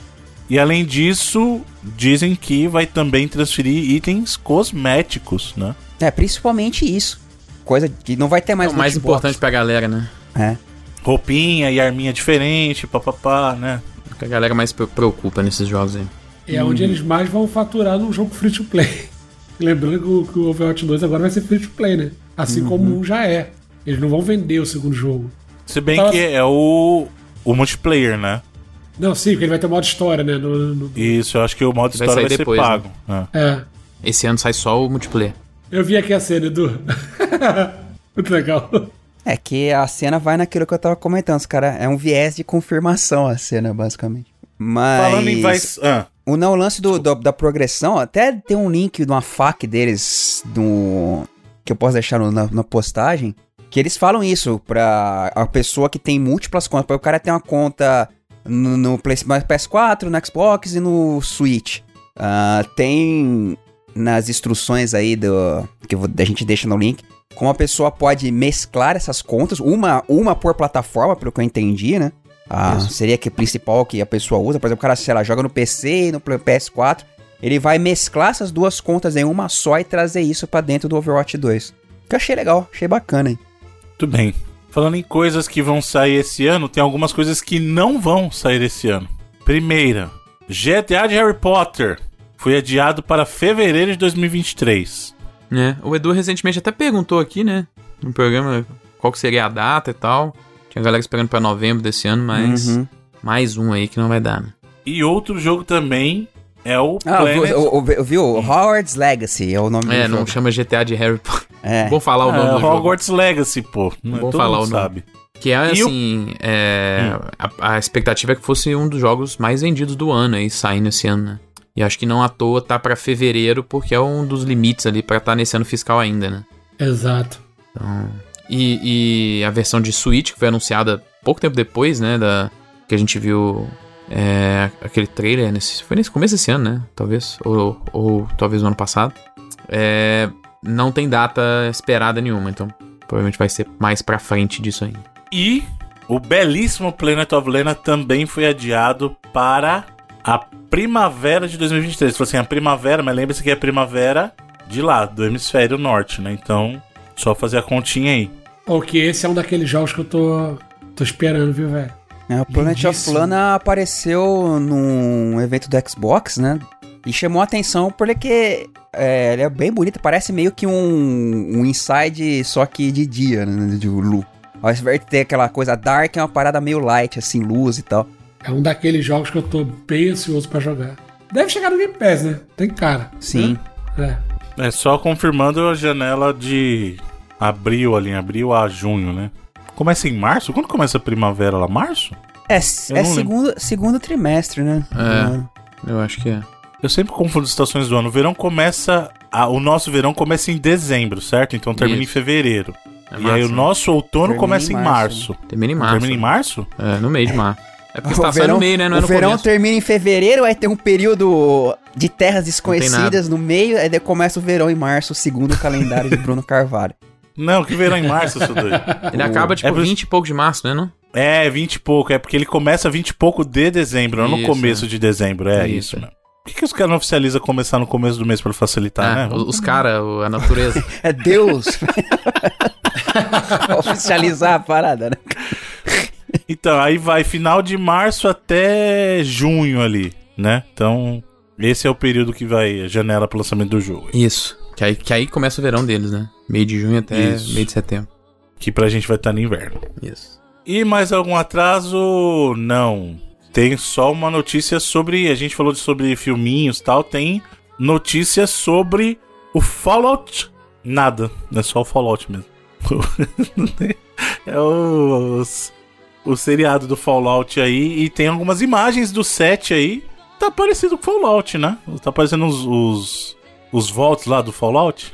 E além disso, dizem que vai também transferir itens cosméticos, né? É, principalmente isso. Coisa que não vai ter mais É o mais importante pra galera, né? É. Roupinha e arminha diferente, papapá, né? O que a galera mais pre- preocupa nesses jogos aí. É onde eles mais vão faturar num jogo free to play. Lembrando que o, Overwatch 2 agora vai ser free to play, né? Assim como um já é. Eles não vão vender o segundo jogo. Se bem Tava- que é o, o multiplayer, né? Não, sim, porque ele vai ter modo história, né? No, no- Isso, eu acho que o modo Vai história vai depois, ser pago. né? É. Esse ano sai só o multiplayer. Eu vi aqui a cena, Edu. Muito legal. É que a cena vai naquilo que eu tava comentando, os cara. É um viés de confirmação a cena, basicamente. Mas. Falando em. Ah, O não o lance do, do- da progressão, até tem um link de uma FAQ deles do que eu posso deixar no- na, na postagem, que eles falam isso pra a pessoa que tem múltiplas contas. O cara tem uma conta no, no Play- PS4, no Xbox e no Switch. Ah, tem nas instruções aí do que a gente deixa no link como a pessoa pode mesclar essas contas, uma, uma por plataforma, pelo que eu entendi, né? Ah, seria que principal que a pessoa usa, por exemplo, o cara, sei lá, joga no PC e no PS4, ele vai mesclar essas duas contas em uma só e trazer isso pra dentro do Overwatch 2. Que eu achei legal, achei bacana, hein? Tudo bem. Falando em coisas que vão sair esse ano, tem algumas coisas que não vão sair esse ano. Primeira, GTA de Harry Potter foi adiado para fevereiro de 2023. É, o Edu recentemente até perguntou aqui, né, no programa, qual que seria a data e tal. Tinha galera esperando pra novembro desse ano, mas Uhum. mais um aí que não vai dar, né? E outro jogo também é o Ah, Planet... viu? Howard's Legacy é o nome É, do não jogo. chama GTA de Harry Potter. É. Vou falar o nome Ah, do jogo. Hogwarts Legacy, pô. Não, Vou todo falar mundo o nome. sabe. Que é E o- assim, é, a, a expectativa é que fosse um dos jogos mais vendidos do ano aí, saindo esse ano, né? E acho que não à toa tá pra fevereiro, porque é um dos limites ali pra estar nesse ano fiscal ainda, né? Exato. Então, e, e a versão de Switch, que foi anunciada pouco tempo depois, né? Da, que a gente viu é, aquele trailer. Nesse, foi nesse começo desse ano, né? Talvez. Ou, ou talvez no ano passado. É, não tem data esperada nenhuma, então provavelmente vai ser mais pra frente disso ainda. E o belíssimo Planet of Lena também foi adiado para a primavera de 2023. Falou assim, a primavera, mas lembre-se que é a primavera de lá, do hemisfério norte, né? Então, só fazer a continha aí. Porque esse é um daqueles jogos que eu tô, tô esperando, viu, velho? É, o Planet of. Lana apareceu num evento do Xbox, né? E chamou a atenção porque é, ele é bem bonito, parece meio que um, um inside só que de dia, né? De lu. Ao invés de ter aquela coisa dark, é uma parada meio light, assim, luz e tal. É um daqueles jogos que eu tô bem ansioso pra jogar. Deve chegar no Game Pass, né? Tem cara. Sim. É. É só confirmando a janela de abril ali, abril a junho, né? Começa em março? Quando começa a primavera lá? Março? É, é segundo, segundo trimestre, né? É. Eu acho que é. Eu sempre confundo as estações do ano. O verão começa. a- o nosso verão começa em dezembro, certo? Então termina Isso. em fevereiro. É e aí março, o né? nosso outono Termina começa em em março, março. Termina em março. Termina em março? É, no mês de março. É porque O está só no meio, né? Não é o no verão começo. termina em fevereiro, aí tem um período de terras desconhecidas no meio, aí começa o verão em março, segundo o calendário de Bruno Carvalho. Não, que verão em março, seu doido. Ele acaba, tipo, É por isso- 20 e pouco de março, né? Não? É, 20 e pouco. É porque ele começa 20 e pouco de dezembro, não no começo é. de dezembro. É Isso, isso, é. né? Por que, que os caras não oficializam começar no começo do mês pra facilitar, Ah, né? os, os caras, a natureza. É Deus! Oficializar a parada, né? Então, aí vai final de março até junho ali, né? Então, esse é o período que vai a janela pro lançamento do jogo. Isso. Que aí, que aí começa o verão deles, né? Meio de junho até Isso. meio de setembro. Que pra gente vai estar no inverno. Isso. E mais algum atraso? Não. Tem só uma notícia sobre. A gente falou sobre filminhos e tal. Tem notícia sobre o Fallout. Nada. É só o Fallout mesmo. É os- o seriado do Fallout aí. E tem algumas imagens do set aí. Tá parecido com Fallout, né? Tá parecendo os, os, os vaults lá do Fallout.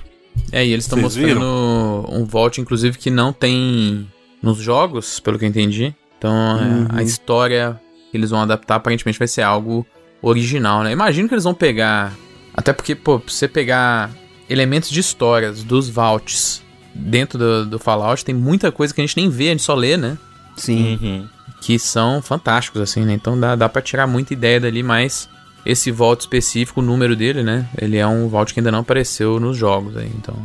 É, e eles estão mostrando um Vault, inclusive, que não tem nos jogos, pelo que eu entendi. Então, é, Uhum. a história que eles vão adaptar aparentemente vai ser algo original, né? Imagino que eles vão pegar. Até porque, pô, pra você pegar elementos de histórias dos Vaults dentro do, do Fallout, tem muita coisa que a gente nem vê, a gente só lê, né? Sim. Uhum. que são fantásticos, assim, né? Então dá, dá pra tirar muita ideia dali, mas esse vault específico, o número dele, né? Ele é um vault que ainda não apareceu nos jogos aí, então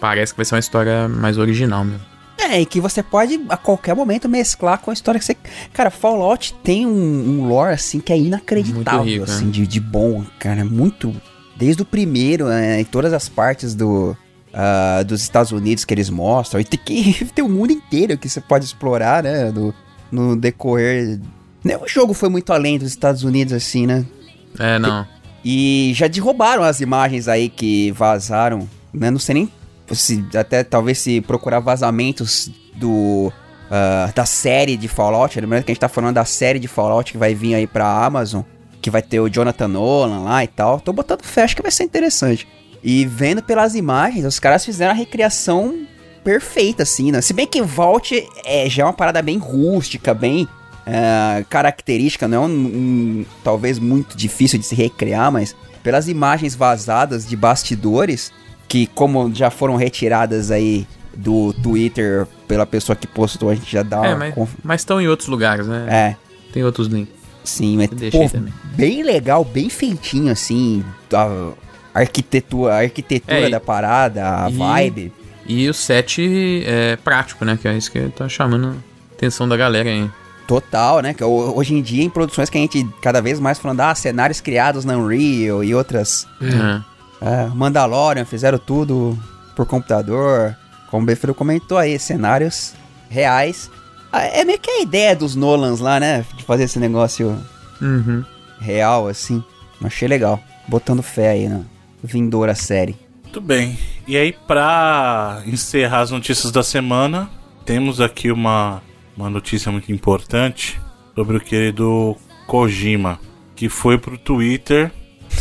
parece que vai ser uma história mais original mesmo. É, e que você pode a qualquer momento mesclar com a história que você. Cara, Fallout tem um, um lore, assim, que é inacreditável, rico, assim, né? de, de bom, cara. Muito. Desde o primeiro, é, em todas as partes do. Ah, dos Estados Unidos que eles mostram. E tem, que, tem o mundo inteiro que você pode explorar, né? Do, no decorrer. Nenhum jogo foi muito além dos Estados Unidos, assim, né? É, não. E já derrubaram as imagens aí que vazaram, né? Não sei nem se até talvez se procurar vazamentos do ah, da série de Fallout. Lembrando que a gente tá falando da série de Fallout que vai vir aí pra Amazon, que vai ter o Jonathan Nolan lá e tal. Tô botando fé, acho que vai ser interessante. E vendo pelas imagens, os caras fizeram a recriação perfeita, assim, né? Se bem que Vault é, já é uma parada bem rústica, bem é, característica, não é um, um- talvez muito difícil de se recriar, mas pelas imagens vazadas de bastidores, que como já foram retiradas aí do Twitter pela pessoa que postou, a gente já dá É, uma mas conf- mas estão em outros lugares, né? É, Tem outros links. sim, mas pô, bem legal, bem feitinho, assim, a arquitetura, a arquitetura É, da parada, a e- vibe. E o set é prático, né? Que é isso que tá chamando a atenção da galera aí. Total, né? Que ho- hoje em dia, em produções que a gente cada vez mais falando, ah, cenários criados na Unreal e outras. É. É, Mandalorian, fizeram tudo por computador. Como o Befiro comentou aí, cenários reais. Ah, É meio que a ideia dos Nolans lá, né? De fazer esse negócio Uhum. real, assim. Achei legal. Botando fé aí na vindoura série. Muito bem. E aí, pra encerrar as notícias da semana, temos aqui uma, uma notícia muito importante sobre o querido Kojima, que foi pro Twitter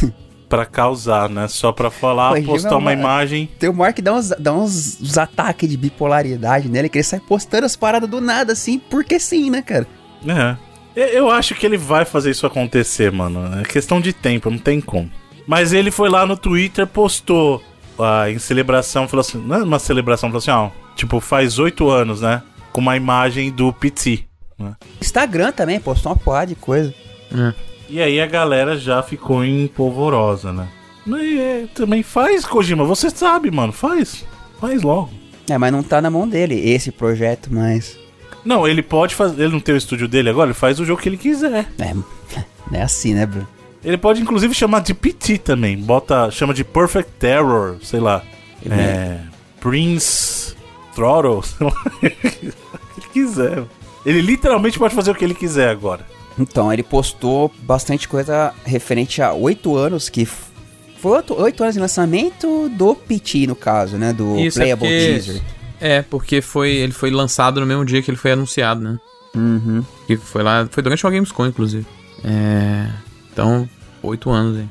pra causar, né? Só pra falar, Kojima postar é uma imagem. Tem o Mark dá uns, dá uns, uns ataques de bipolaridade nele, que ele sai postando as paradas do nada, assim, porque sim, né, cara? É. Eu acho que ele vai fazer isso acontecer, mano. É questão de tempo, não tem como. Mas ele foi lá no Twitter, postou ah, em celebração, falou assim, não é uma celebração, falou assim, ó, tipo, faz oito anos, né? Com uma imagem do PT. Né? Instagram também, postou uma porrada de coisa. É. E aí a galera já ficou em polvorosa, né? E é, também faz, Kojima, você sabe, mano, faz. Faz logo. É, mas não tá na mão dele esse projeto, mas. Não, ele pode fazer. Ele não tem o estúdio dele agora, ele faz o jogo que ele quiser. É, não é assim, né, Bruno? Ele pode inclusive chamar de PT também. Bota, chama de Perfect Terror, sei lá. É, Prince Throttle, sei lá. o que ele quiser. Ele literalmente pode fazer o que ele quiser agora. Então, ele postou bastante coisa referente a oito anos, que foi oito- anos de lançamento do PT, no caso, né? Do Isso é Playable porque- Teaser. É, porque foi, ele foi lançado no mesmo dia que ele foi anunciado, né? Uhum. Que foi lá, foi durante uma Gamescom, inclusive. É. Então, oito anos aí.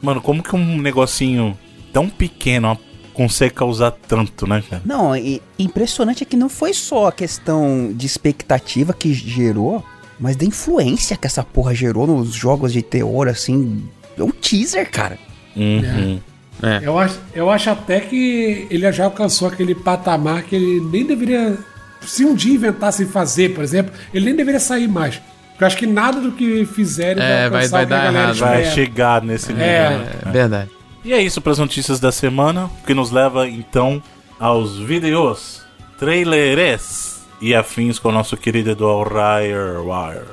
Mano, como que um negocinho tão pequeno consegue causar tanto, né, cara? Não, e impressionante é que não foi só a questão de expectativa que gerou, mas da influência que essa porra gerou nos jogos de teor, assim. É um teaser, cara. Uhum. É. Eu acho, eu acho até que ele já alcançou aquele patamar que ele nem deveria. Se um dia inventassem fazer, por exemplo, ele nem deveria sair mais. Porque eu acho que nada do que fizerem É, vai- vai dar galera errado. Vai espera. chegar nesse nível. É. né? É verdade. E é isso para as notícias da semana, que nos leva então aos vídeos, trailers e afins com o nosso querido Edu Wire.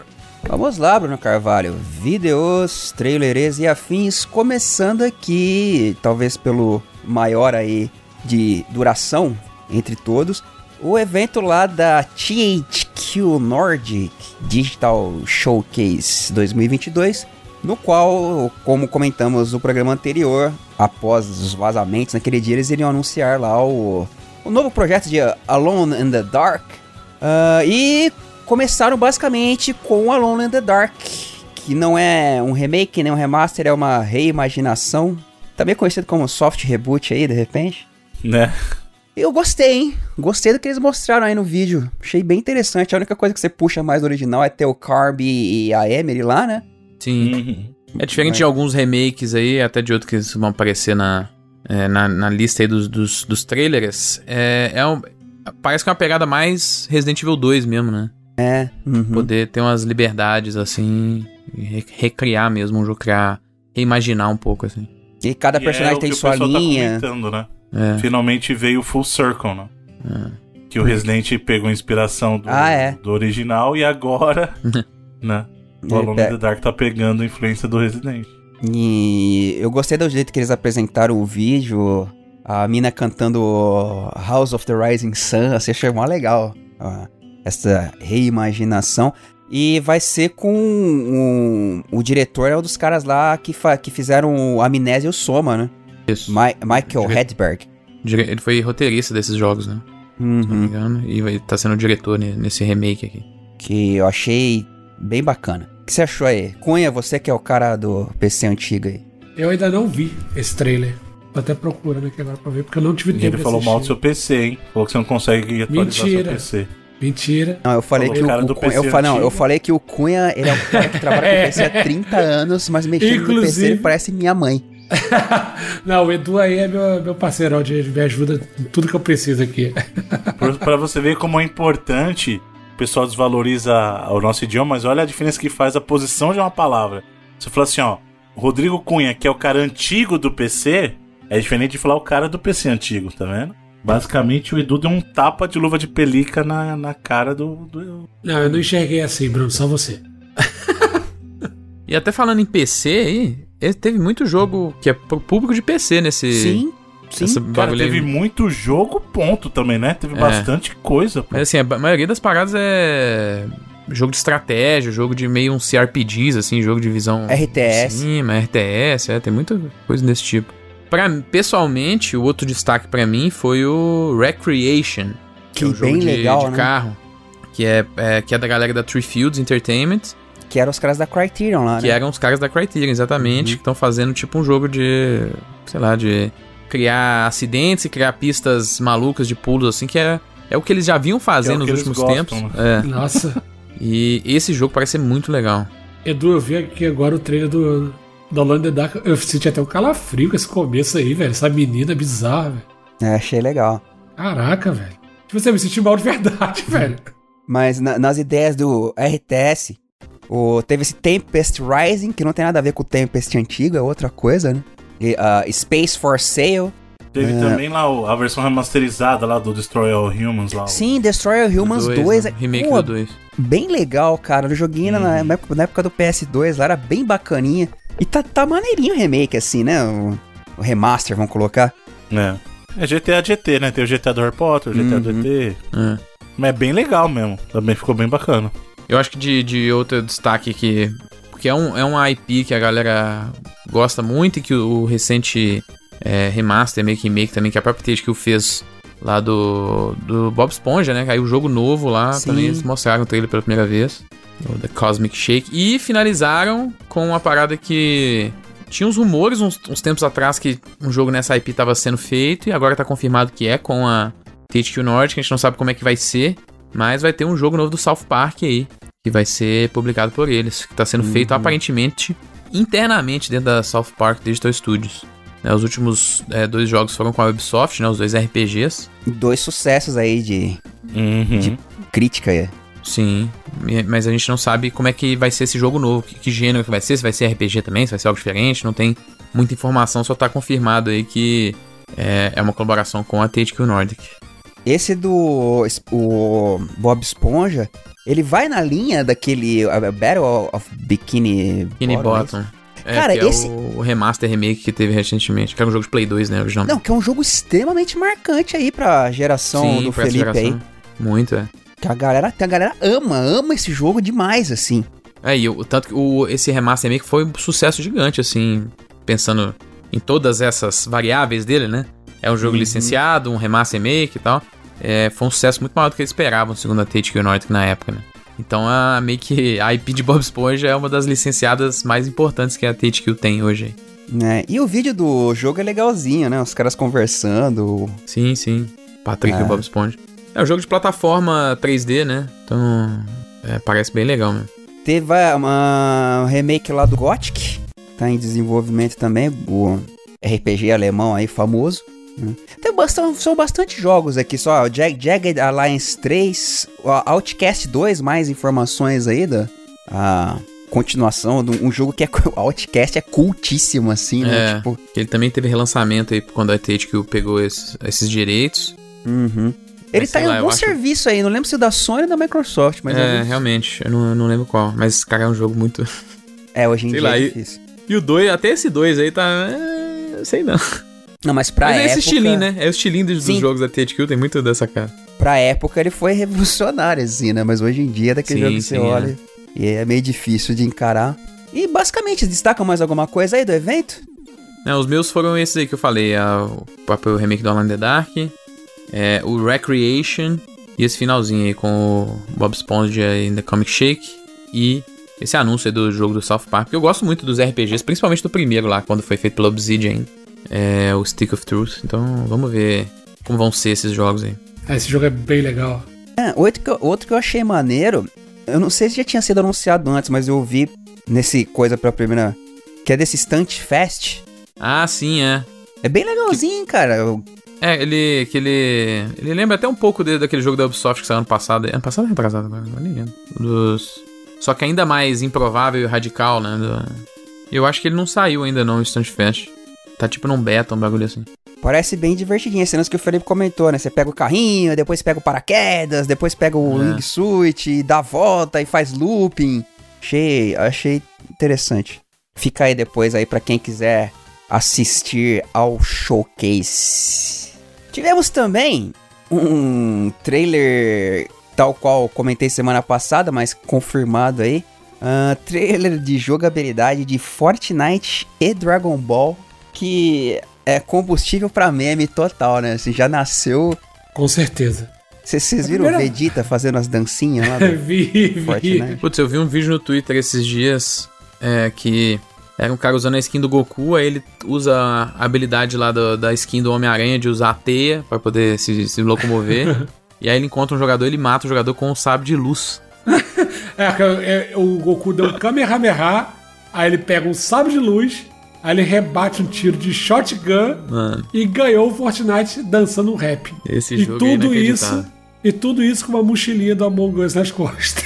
Vamos lá, Bruno Carvalho. Vídeos, trailers e afins. Começando aqui, talvez pelo maior aí de duração entre todos, o evento lá da THQ Nordic Digital Showcase 2022, no qual, como comentamos no programa anterior, após os vazamentos naquele dia, eles iriam anunciar lá o, o novo projeto de Alone in the Dark. Ah, e começaram basicamente com Alone in the Dark, que não é um remake nem um remaster, é uma reimaginação. Também conhecido como soft reboot aí, de repente. Né? Eu gostei, hein? Gostei do que eles mostraram aí no vídeo. Achei bem interessante. A única coisa que você puxa mais do original é ter o Carby e a Emery lá, né? Sim. Uhum. É diferente de alguns remakes aí, até de outros que vão aparecer na, é, na, na lista aí dos, dos, dos trailers. É, é um, parece que é uma pegada mais Resident Evil 2 mesmo, né? É. uhum. Poder ter umas liberdades assim, re- recriar mesmo um jogo, criar, reimaginar um pouco assim. E cada E personagem é o tem que o sua tá linha. comentando, né? É. Finalmente veio o Full Circle, né? Que o Resident pegou inspiração do, Ah, é. do original e agora, né? O É, Alone é. in the Dark tá pegando a influência do Resident. E eu gostei do jeito que eles apresentaram o vídeo. A mina cantando House of the Rising Sun. Assim, achei mó legal. ó, essa reimaginação. E vai ser com um- o diretor é um dos caras lá que, fa- que fizeram o Amnésia e o Soma, né? Isso. Mi- Michael Dire- Hedberg. Dire- Ele foi roteirista desses jogos, né? Se não me Uhum. engano. E vai tá sendo diretor ne- nesse remake aqui. Que eu achei bem bacana. O que você achou aí? Cunha, você que é o cara do PC antigo aí. Eu ainda não vi esse trailer. Tô até procurando aqui agora pra ver, porque eu não tive E tempo ele falou mal do seu PC, hein? Falou que você não consegue atualizar Mentira. seu PC. Mentira. Não, eu falei Falou que o cara o, do PC eu, falei, não, eu falei que o Cunha, ele é um cara que trabalha com PC há 30 anos, mas mexendo no PC Inclusive- ele parece minha mãe. Não, o Edu aí é meu, meu parceirão, de, me ajuda em tudo que eu preciso aqui. Para você ver como é importante, o pessoal desvaloriza o nosso idioma, mas olha a diferença que faz a posição de uma palavra. Você fala assim, ó, Rodrigo Cunha, que é o cara antigo do PC, é diferente de falar o cara do PC antigo, tá vendo? Basicamente, o Edu deu um tapa de luva de pelica na, na cara do, do... Não, eu não enxerguei assim, Bruno, só você. e até falando em PC aí, teve muito jogo que é pro público de PC nesse. Sim. Sim, cara, teve muito jogo, ponto também, né? Teve é. bastante coisa. Pô. Mas assim, a maioria das paradas é jogo de estratégia, jogo de meio um CRPGs, assim, jogo de visão RTS. Cima, RTS, é, tem muita coisa desse tipo. Pra, pessoalmente, o outro destaque para mim foi o Recreation, que, que é um jogo de, legal, de né? carro, que é, é, que é da galera da Tree Fields Entertainment. Que eram os caras da Criterion lá, Que né? eram os caras da Criterion, exatamente, uhum. que estão fazendo tipo um jogo de, sei lá, de criar acidentes e criar pistas malucas de pulos, assim, que é, é o que eles já vinham fazendo é nos últimos gostam, tempos. Né? É. Nossa. E esse jogo parece ser muito legal. Edu, eu vi aqui agora o trailer do, do Alone the Dark. Eu senti até um calafrio com esse começo aí, velho. Essa menina bizarra, velho. É, achei legal. Caraca, velho. Tipo, você me senti mal de verdade, velho. Mas na, nas ideias do RTS, o, teve esse Tempest Rising, que não tem nada a ver com o Tempest antigo, é outra coisa, né? E, uh, Space for Sale. Teve é. também lá a versão remasterizada lá do Destroy All Humans lá. Sim, Destroy All Humans 2. 2 né? Remake Pô, do 2. Bem legal, cara. O joguinho uhum. na, época, na época do PS2 lá era bem bacaninha. E tá, tá maneirinho o remake, assim, né? O, o remaster, vamos colocar. É. É GTA GT, né? Tem o GTA do Harry Potter, o GTA uhum. do ET. É. Mas é bem legal mesmo. Também ficou bem bacana. Eu acho que de, de outro destaque que. Porque é um, é um IP que a galera gosta muito e que o, o recente é, remaster, make remake também, que a própria THQ fez lá do, do Bob Esponja, né? Aí o jogo novo lá, Sim. também eles mostraram o trailer pela primeira vez, o The Cosmic Shake. E finalizaram com uma parada que tinha uns rumores uns, uns tempos atrás que um jogo nessa IP estava sendo feito e agora tá confirmado que é com a THQ Nordic, a gente não sabe como é que vai ser, mas vai ter um jogo novo do South Park aí, que vai ser publicado por eles, que tá sendo uhum. feito aparentemente internamente dentro da South Park Digital Studios. Né, os últimos é, dois jogos foram com a Ubisoft, né? Os dois RPGs. Dois sucessos aí de, uhum. de crítica. É. Sim, mas a gente não sabe como é que vai ser esse jogo novo, que, que, gênero que vai ser, se vai ser RPG também, se vai ser algo diferente, não tem muita informação, só tá confirmado aí que é, é uma colaboração com a THQ Nordic. Esse do o Bob Esponja, ele vai na linha daquele Battle of Bikini, Bikini Bottom. Bottom. É, Cara, é esse. o remaster remake que teve recentemente, que era um jogo de Play 2, né? Original. Não, que é um jogo extremamente marcante aí pra geração Sim, do Felipe geração. aí. Muito, é. Que a galera, a galera ama, ama esse jogo demais, assim. É, e o, tanto que o, esse remaster remake foi um sucesso gigante, assim, pensando em todas essas variáveis dele, né? É um jogo uhum. licenciado, um remaster remake e tal. É, foi um sucesso muito maior do que eles esperavam, segundo a THQ Nordic na época, né? Então a meio que a IP de Bob Esponja é uma das licenciadas mais importantes que a THQ tem hoje. É, e o vídeo do jogo é legalzinho, né? Os caras conversando. Sim, sim. Patrick é. e Bob Esponja. É um jogo de plataforma 3D, né? Então é, parece bem legal mesmo. Teve uma remake lá do Gothic, tá em desenvolvimento também, o RPG alemão aí famoso. Tem bastante, são bastante jogos aqui só. Jag, Jagged Alliance 3, Outcast 2, mais informações aí da a continuação de um jogo que é Outcast é cultíssimo assim, né? É, tipo... Ele também teve relançamento aí quando a THQ pegou esses, esses direitos. Uhum. Ele mas, tá em algum acho... serviço aí, não lembro se da Sony ou da Microsoft, mas... É, é realmente, eu não, eu não lembro qual. Mas, cara, é um jogo muito... É, hoje em sei dia lá, é difícil. E, e o 2, até esse 2 aí tá... É, sei não. Não, mas pra mas época... é esse estilinho, né? É o estilinho dos, dos jogos da THQ, tem muito dessa cara. Pra época ele foi revolucionário, assim, né? Mas hoje em dia, é daquele sim, jogo que sim, você olha, é. e é meio difícil de encarar. E basicamente, destaca mais alguma coisa aí do evento? Não, os meus foram esses aí que eu falei, a, o próprio remake do Alan the Dark, é, o Recreation e esse finalzinho aí com o Bob Esponja in the Comic Shake e esse anúncio aí do jogo do South Park. Eu gosto muito dos RPGs, principalmente do primeiro lá, quando foi feito pela Obsidian é, o Stick of Truth. Então vamos ver como vão ser esses jogos aí. É, esse jogo é bem legal. É, outro que, eu, outro que eu achei maneiro, eu não sei se já tinha sido anunciado antes, mas eu vi nesse coisa pra primeira. Que é desse Stunt Fest. Ah, sim, é. É bem legalzinho, cara. Eu- É, ele. Que ele. Ele lembra até um pouco de- daquele jogo da Ubisoft que saiu ano passado. Ano passado ou retrasado? Agora não nem lembro. Dos. Só que ainda mais improvável e radical, né? do- Eu acho que ele não saiu ainda não, o Instant Fest. Tá tipo num beta, um bagulho assim. Parece bem divertidinho. Cenas que o Felipe comentou, né? Você pega o carrinho, depois pega o paraquedas, depois pega o É. wingsuit, dá a volta e faz looping. Achei, achei interessante. Fica aí depois aí pra quem quiser assistir ao showcase. Tivemos também um trailer tal qual comentei semana passada, mas confirmado aí. Ah, trailer de jogabilidade de Fortnite e Dragon Ball que é combustível pra meme total, né? Assim, já nasceu. Com certeza. Vocês A viram primeira- o Vegeta fazendo as dancinhas lá? do- vi, vi. Fortnite. Putz, eu vi um vídeo no Twitter esses dias é, que era um cara usando a skin do Goku, aí ele usa a habilidade lá do- da skin do Homem-Aranha de usar a teia pra poder se, se locomover. e aí ele encontra um jogador, ele mata o jogador com um sabre de luz. É, é, o Goku deu um Kamehameha, aí ele pega um sabre de luz, aí ele rebate um tiro de shotgun Mano, e ganhou o Fortnite dançando um rap. esse e jogo é tudo inacreditável. isso, e tudo isso com uma mochilinha do Among Us nas costas.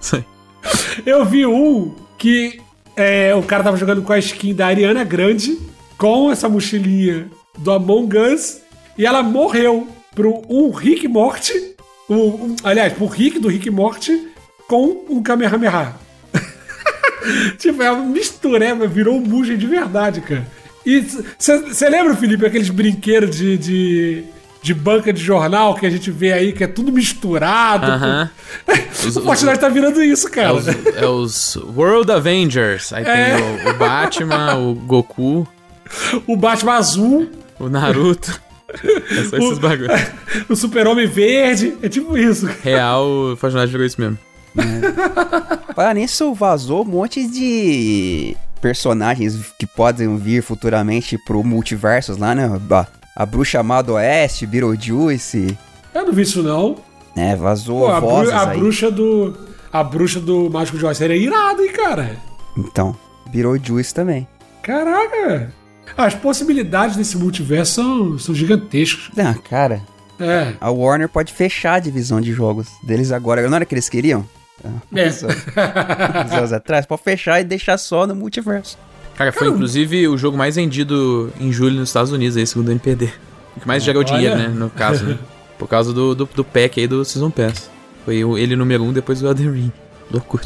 Sim. Eu vi um que é, o cara tava jogando com a skin da Ariana Grande com essa mochilinha do Among Us e ela morreu pro um Rick Morty, o, um- aliás, pro Rick do Rick Morty com um Kamehameha. tipo, é uma mistura, é, virou um Mugen de verdade, cara. E você lembra, Felipe, aqueles brinquedos de, de, de banca de jornal que a gente vê aí, que é tudo misturado? Aham. Os- o Fortnite tá virando isso, É cara. os, é os World Avengers. Aí É. tem o, o Batman, o Goku, O Batman azul, o Naruto. É só esses bagulhos. o Super-Homem verde, é tipo isso. Real, o Fortnite virou isso mesmo. Para nisso, vazou um monte de personagens que podem vir futuramente pro multiversos lá, né? A, a Bruxa Amado Oeste, Beetlejuice, Eu não vi isso, não. né? Vazou Pô, a, bru- a bruxa do. A bruxa do Mágico de Oz seria irado, hein, cara? Então, Beetlejuice também. Caraca! As possibilidades desse multiverso são, são gigantescas. Ah, cara, É. a Warner pode fechar a divisão de jogos deles agora. Não era que eles queriam? É. só- uns anos atrás, pode fechar e deixar só no multiverso. Cara, foi inclusive o jogo mais vendido em julho nos Estados Unidos, aí, segundo o NPD. O que mais gerou Olha. dinheiro, né? No caso, né? Por causa do, do, do pack aí do Season Pass. Foi o- ele número um, depois o Elden Ring. Loucura.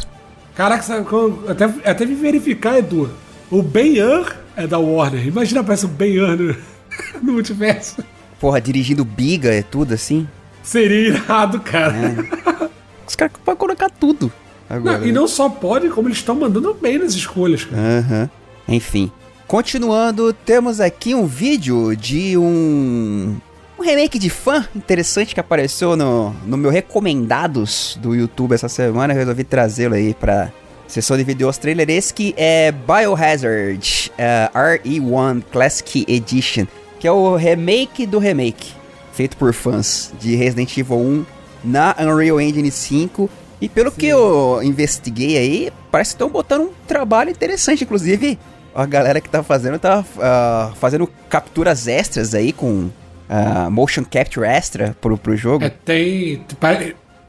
Caraca, sabe, até, até me verificar, Edu. O Ben-Hur é da Warner. Imagina aparece o Ben-Hur no, no multiverso. Porra, dirigindo biga e tudo assim. Seria irado, cara. Os caras podem colocar tudo agora. Não, e não só pode, como eles estão mandando bem nas escolhas, cara. Aham. Enfim. Continuando, temos aqui um vídeo de um. Um remake de fã interessante que apareceu no, no meu recomendados do YouTube essa semana. Eu resolvi trazê-lo aí pra sessão de vídeos traileres que é Biohazard eh, RE1 Classic Edition, que é o remake do remake, feito por fãs de Resident Evil 1 na Unreal Engine 5. E pelo que eu investiguei aí, parece que estão botando um trabalho interessante, inclusive a galera que tá fazendo tá ah, fazendo capturas extras aí com ah, motion capture extra pro, pro jogo. É, tem.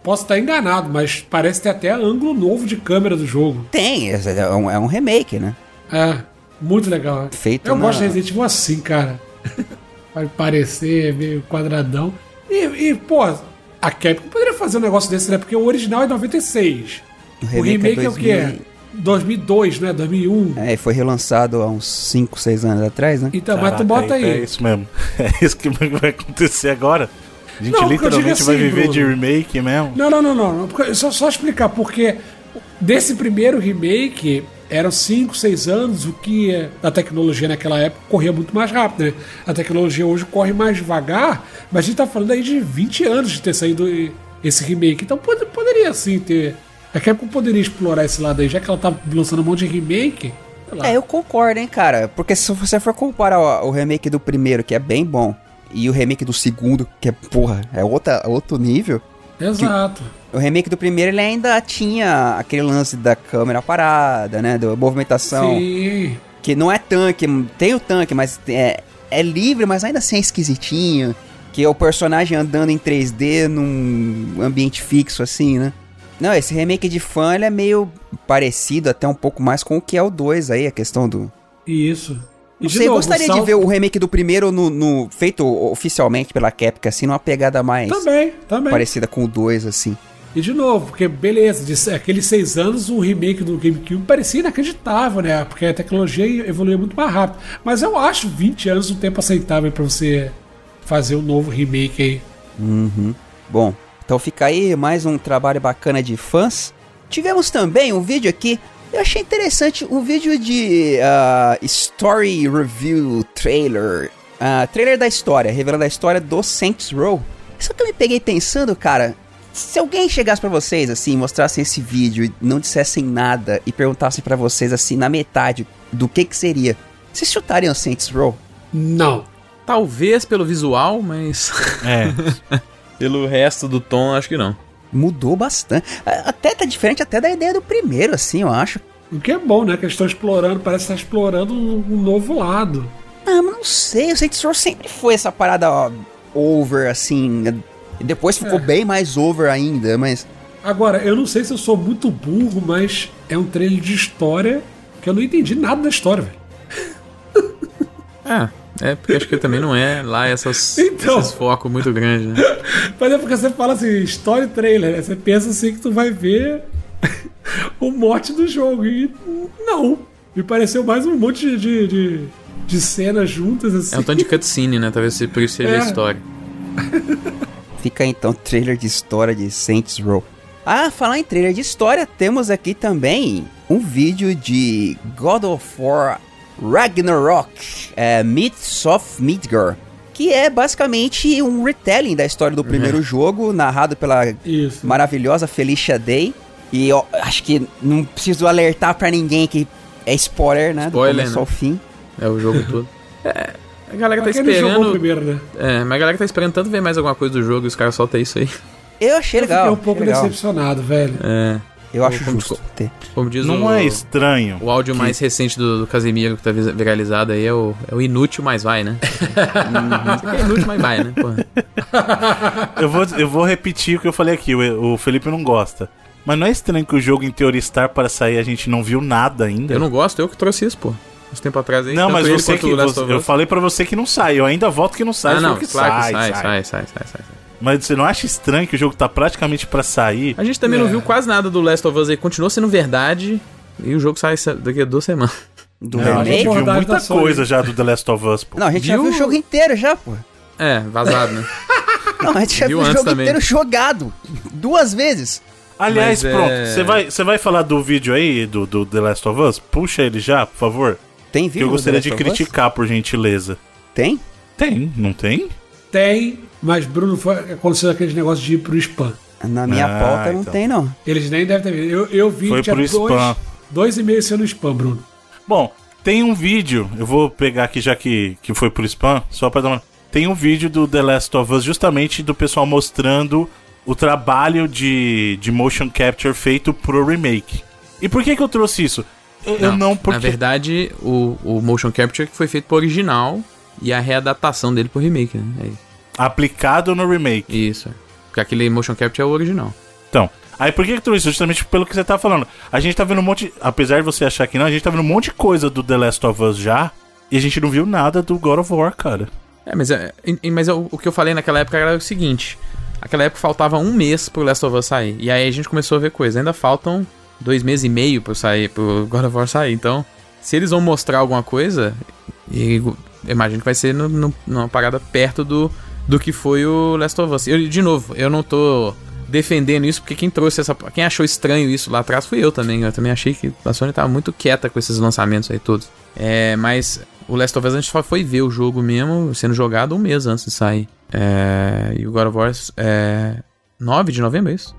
Posso estar enganado, mas parece ter até ângulo novo de câmera do jogo. Tem, é um, é um remake, né? É, muito legal. né? Feito Eu na- gosto de Resident Evil assim, cara. Vai parecer meio quadradão. E, e, pô, a Capcom poderia fazer um negócio desse, né? Porque o original é 96. O O remake remake, é é, o que? É 2002, né? 2001. É, foi relançado há uns 5, 6 anos atrás, né? Então, mas tu Caraca, bota É aí. isso mesmo. É isso que vai acontecer agora. A gente Não, literalmente vai assim, viver de Bruno. remake mesmo. Não, não, não, não. Só, só explicar, porque desse primeiro remake eram 5, 6 anos, o que é- a tecnologia naquela época corria muito mais rápido, né? A tecnologia hoje corre mais devagar, mas a gente tá falando aí de 20 anos de ter saído esse remake. Então pode- poderia sim ter. A Capcom poderia explorar esse lado aí, já que ela tá lançando um monte de remake. É, eu concordo, hein, cara. Porque se você for comparar o, o remake do primeiro, que é bem bom, e o remake do segundo, que é, porra, é outra, outro nível. Exato. O remake do primeiro, ele ainda tinha aquele lance da câmera parada, né? Da movimentação. Sim. Que não é tanque, tem o tanque, mas é, é livre, mas ainda assim é esquisitinho. Que é o personagem andando em 3D num ambiente fixo, assim, né? Não, esse remake de fã ele é meio parecido até um pouco mais com o que é o 2 aí, a questão do. Isso. Não sei, eu novo, gostaria de ver o remake do primeiro no, no- feito oficialmente pela Capcom, assim, numa pegada mais Também, também. parecida com o 2, assim. E de novo, porque beleza, de aqueles seis anos, o remake do GameCube parecia inacreditável, né? Porque a tecnologia evoluiu muito mais rápido. Mas eu acho 20 anos um tempo aceitável pra você fazer um novo remake aí. Bom, então fica aí mais um trabalho bacana de fãs. Tivemos também um vídeo aqui, eu achei interessante, um vídeo de ah, Story Review Trailer. ah, trailer da história, revelando a história do Saints Row. Só que eu me peguei pensando, cara, se alguém chegasse pra vocês assim, mostrasse esse vídeo e não dissessem nada e perguntasse pra vocês assim na metade do que que seria, vocês chutariam Saints Row? Não. Talvez pelo visual, mas É. pelo resto do tom, acho que não. Mudou bastante. Até tá diferente até da ideia do primeiro, assim, eu acho. O que é bom, né? Que eles estão explorando, parece estar explorando um, um novo lado. Ah, mas não sei, o Saints Row sempre foi essa parada ó, over, assim. E depois ficou É. bem mais over ainda, mas. Agora, eu não sei se eu sou muito burro, mas é um trailer de história que eu não entendi nada da história, velho. É, é porque acho que também não é lá essas, Então. esses focos muito grandes, né? Mas é porque você fala assim, história e trailer, né? Você pensa assim que tu vai ver o mote do jogo. E não. Me pareceu mais um monte de, de, de, de cenas juntas, assim. É um tanto de cutscene, né? Talvez por isso seja É. a história. Fica então trailer de história de Saints Row. Ah, falar em trailer de história, temos aqui também um vídeo de God of War Ragnarok, é, Myths of Midgard, que é basicamente um retelling da história do primeiro jogo, narrado pela Isso. maravilhosa Felicia Day. E eu acho que não preciso alertar pra ninguém que é spoiler, né? Spoiler, do começo né? ao fim. É o jogo todo. É, a galera tá esperando. primeiro, né? É, mas a galera tá esperando tanto ver mais alguma coisa do jogo e os caras soltam isso aí. Eu achei Eu legal. fiquei um pouco legal. decepcionado, velho. É. Eu acho Como justo ter. Como diz Não o, é estranho. o áudio que- mais recente do, do Casemiro que tá viralizado aí é o, é o inútil, mas vai, né? É inútil, mas vai, né? Eu vou, eu vou repetir o que eu falei aqui. O, o Felipe não gosta. Mas não é estranho que o jogo, em teoria, estar para sair, a gente não viu nada ainda? Eu não gosto, eu que trouxe isso, pô. Uns tempo atrás aí. Não, mas você que. você- eu falei pra você que não sai. Eu ainda voto que não sai. Ah, não, claro sai, que sai, sai. sai, sai, sai, sai, sai. Mas você não acha estranho que o jogo tá praticamente pra sair? A gente também não É. viu quase nada do Last of Us aí. Continua sendo verdade. E o jogo sai daqui a duas semanas. Do Não, a gente viu muita coisa já do The Last of Us, pô. Não, a gente já Viu? o jogo inteiro já, pô. É, vazado, né? Não, a gente já Viu viu o jogo também. inteiro jogado. Duas vezes. Aliás, Mas, pronto. é- Você vai, você vai falar do vídeo aí, do, do The Last of Us? Puxa ele já, por favor. Tem Que vídeo eu gostaria de criticar, por gentileza. Tem? Tem, não tem? Tem, mas Bruno foi aconteceu aquele negócio de ir pro spam. Na minha Ah, pauta não então. tem, não. Eles nem devem ter visto. Eu, eu vi Foi pro dois, spam. dois e meio sendo spam, Bruno. Bom, tem um vídeo, eu vou pegar aqui já que, que foi pro spam, só pra dar uma. Tem um vídeo do The Last of Us justamente do pessoal mostrando o trabalho de, de motion capture feito pro remake. E por que que eu trouxe isso? Eu eu não, porque. Na verdade, o, o motion capture que foi feito pro original e a readaptação dele pro remake, né? É. Aplicado no remake. Isso, é. Porque aquele motion capture é o original. Então, aí por que que trouxe isso? Justamente pelo que você tá falando. A gente tá vendo um monte. Apesar de você achar que não, a gente tá vendo um monte de coisa do The Last of Us já. E a gente não viu nada do God of War, cara. É, mas, é, mas o, o que eu falei naquela época era o seguinte: naquela época faltava um mês pro Last of Us sair. E aí a gente começou a ver coisa. Ainda faltam dois meses e meio pro, sair, pro God of War sair. Então, se eles vão mostrar alguma coisa, eu imagino que vai ser no, no- numa parada perto do, do que foi o Last of Us. Eu, de novo, eu não tô defendendo isso, porque quem trouxe essa. Quem achou estranho isso lá atrás fui eu também. Eu também achei que a Sony tava muito quieta com esses lançamentos aí todos. É, mas o Last of Us a gente só foi ver o jogo mesmo sendo jogado um mês antes de sair. É, e o God of War é 9 de novembro, é isso?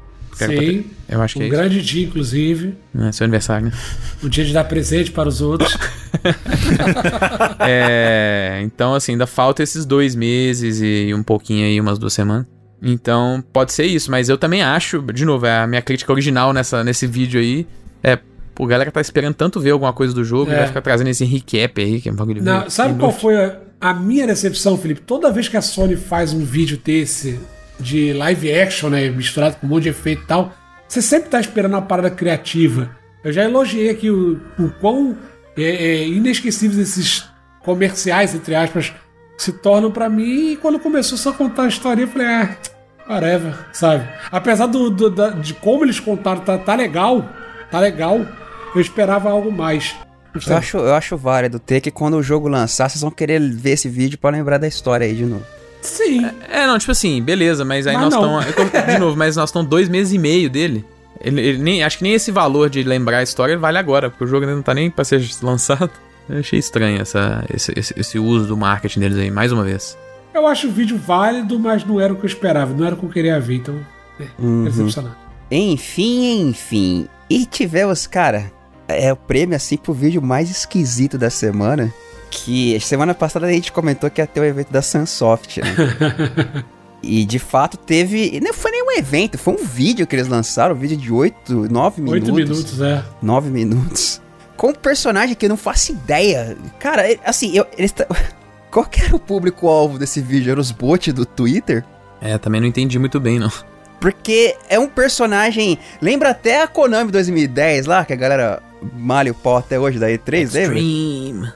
Sim. Eu acho que Um é grande dia, inclusive. É seu aniversário, né? Um dia de dar presente para os outros. É, então, assim, ainda falta esses dois meses e um pouquinho aí, umas duas semanas. Então, pode ser isso, mas eu também acho, de novo, é a minha crítica original nessa, nesse vídeo aí é a galera tá esperando tanto ver alguma coisa do jogo, É. vai ficar trazendo esse recap aí, que é um bagulho Não, sabe qual inútil. foi a, a minha decepção, Felipe? Toda vez que a Sony faz um vídeo desse de live action, né, misturado com um monte de efeito e tal, você sempre tá esperando uma parada criativa. Eu já elogiei aqui o, o quão é, é, inesquecíveis esses comerciais, entre aspas, se tornam pra mim. E quando começou só a contar a história, eu falei, ah, whatever, sabe? Apesar do, do- da- de como eles contaram, tá, tá legal, tá legal, eu esperava algo mais. Eu acho, eu acho válido ter que quando o jogo lançar, vocês vão querer ver esse vídeo pra lembrar da história aí de novo. Sim. É, não, tipo assim, beleza, mas aí Mas nós estamos. De novo, mas nós estamos dois meses e meio dele. Ele, ele nem, acho que nem esse valor de lembrar a história vale agora, porque o jogo ainda não tá nem pra ser lançado. Eu achei estranho essa, esse, esse, esse uso do marketing deles aí, mais uma vez. Eu acho o vídeo válido, mas não era o que eu esperava, não era o que eu queria ver, então. É, decepcionado. Enfim, enfim. E tivemos, cara, é o prêmio assim pro vídeo mais esquisito da semana. Que semana passada a gente comentou que ia ter o evento da Sunsoft, né? e de fato teve. Não foi nem um evento, foi um vídeo que eles lançaram, um vídeo de 8, 9 minutos. Oito minutos, é. 9 minutos. Com um personagem que eu não faço ideia. Cara, é- assim, eu, eles tá- Qual que era o público-alvo desse vídeo? Era os bots do Twitter? É, também não entendi muito bem, não. Porque é um personagem. Lembra até a Konami 2010 lá, que a galera malha o pau até hoje da E3, lembra? Extreme.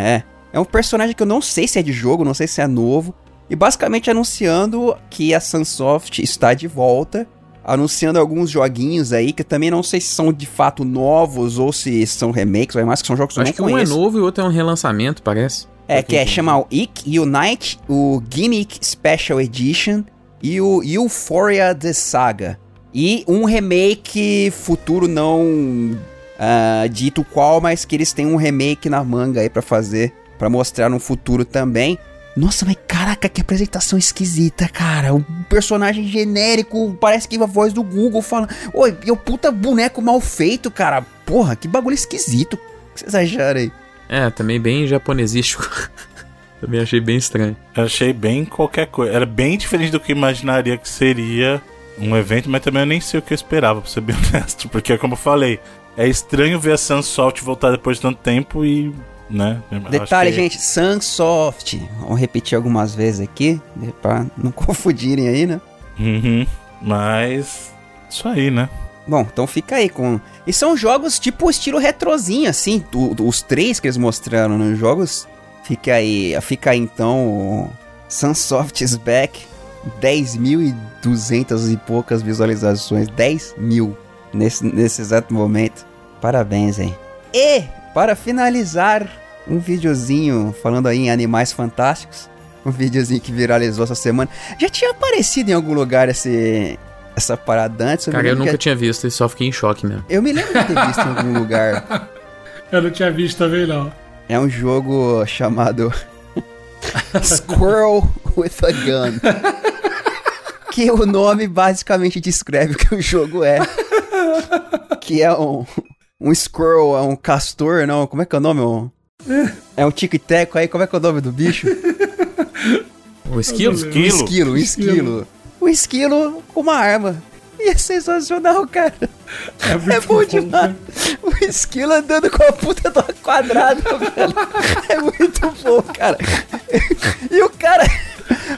É. É um personagem que eu não sei se é de jogo, não sei se é novo. E basicamente anunciando que a Sunsoft está de volta. Anunciando alguns joguinhos aí, que eu também não sei se são de fato novos ou se são remakes ou mais que são jogos que eu Acho não que um é conheço. novo e o outro é um relançamento, parece. É, que é chama o Ick Unite, o Gimmick Special Edition e o Euphoria The Saga. E um remake futuro não ah, dito qual, mas que eles têm um remake na manga aí pra fazer, pra mostrar no futuro também. Nossa, mas caraca, que apresentação esquisita, cara. Um personagem genérico, parece que a voz do Google fala. Oi, e o puta boneco mal feito, cara. Porra, que bagulho esquisito. O que vocês acharam aí? É, também bem japonesístico. também achei bem estranho. Eu achei bem qualquer coisa. Era bem diferente do que eu imaginaria que seria um evento, mas também eu nem sei o que eu esperava, pra ser bem honesto. Porque, como eu falei, é estranho ver a Sunsoft voltar depois de tanto tempo e. né? Detalhe, que- gente, Sunsoft. Vamos repetir algumas vezes aqui, né, pra não confundirem aí, né? Uhum. Mas. Isso aí, né? Bom, então fica aí com. E são jogos tipo estilo retrozinho, assim. do- do- os três que eles mostraram nos jogos. Fica aí. Fica aí então. o Sunsoft is back. 10.200 e poucas visualizações. 10 mil nesse, nesse exato momento. Parabéns, hein? E, para finalizar, um videozinho falando aí em Animais Fantásticos. Um videozinho que viralizou essa semana. Já tinha aparecido em algum lugar esse, essa parada antes? me Cara, eu nunca que- tinha visto e só fiquei em choque mesmo. eu me lembro de ter visto em algum lugar. Eu não tinha visto também, não. É um jogo chamado Squirrel with a Gun. Que o nome basicamente descreve o que o jogo é. Que é um, um squirrel, é um castor, não, como é que é o nome? Um- É um tico-teco aí, como é que é o nome do bicho? O esquilo? Um Esquilo. esquilo, um esquilo. Um esquilo com uma arma. E é sensacional, cara. É, muito É bom bom, demais. O esquilo andando com a puta do quadrado, velho. É muito bom, cara. E o cara.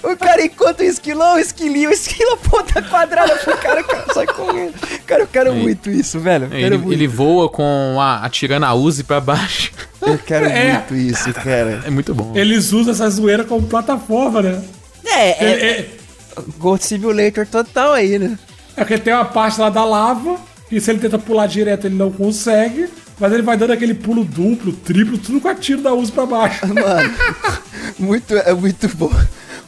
O cara, enquanto o esquilo, ó, o esquilinho, o esquilo aponta quadrada pro cara, o cara sai correndo. Cara, eu quero muito isso, velho. Ele, muito, ele voa com a, atirando a Uzi pra baixo. eu quero É. muito isso, cara. É muito bom. Eles usam essa zoeira como plataforma, né? É, Ele- é, é, Gold Simulator total aí, né? é porque tem uma parte lá da lava, que se ele tenta pular direto ele não consegue, mas ele vai dando aquele pulo duplo, triplo, tudo com a tiro da uso pra baixo. Mano, muito, é muito bom.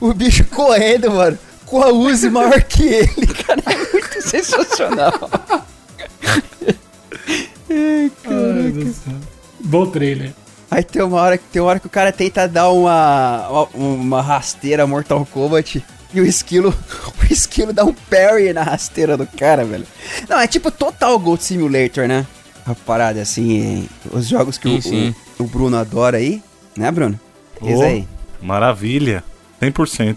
O bicho correndo, mano, com a Uzi maior que ele, cara, é muito sensacional. Ai, céu. Bom trailer. Aí tem uma hora que tem uma hora que o cara tenta dar uma, uma, uma rasteira Mortal Kombat e o esquilo, o esquilo dá um parry na rasteira do cara, velho. Não, é tipo total Gold Simulator, né? A parada assim, os jogos que Sim, o, sim. o, o Bruno adora aí, né, Bruno? Diz Ô, aí. Maravilha. 100%.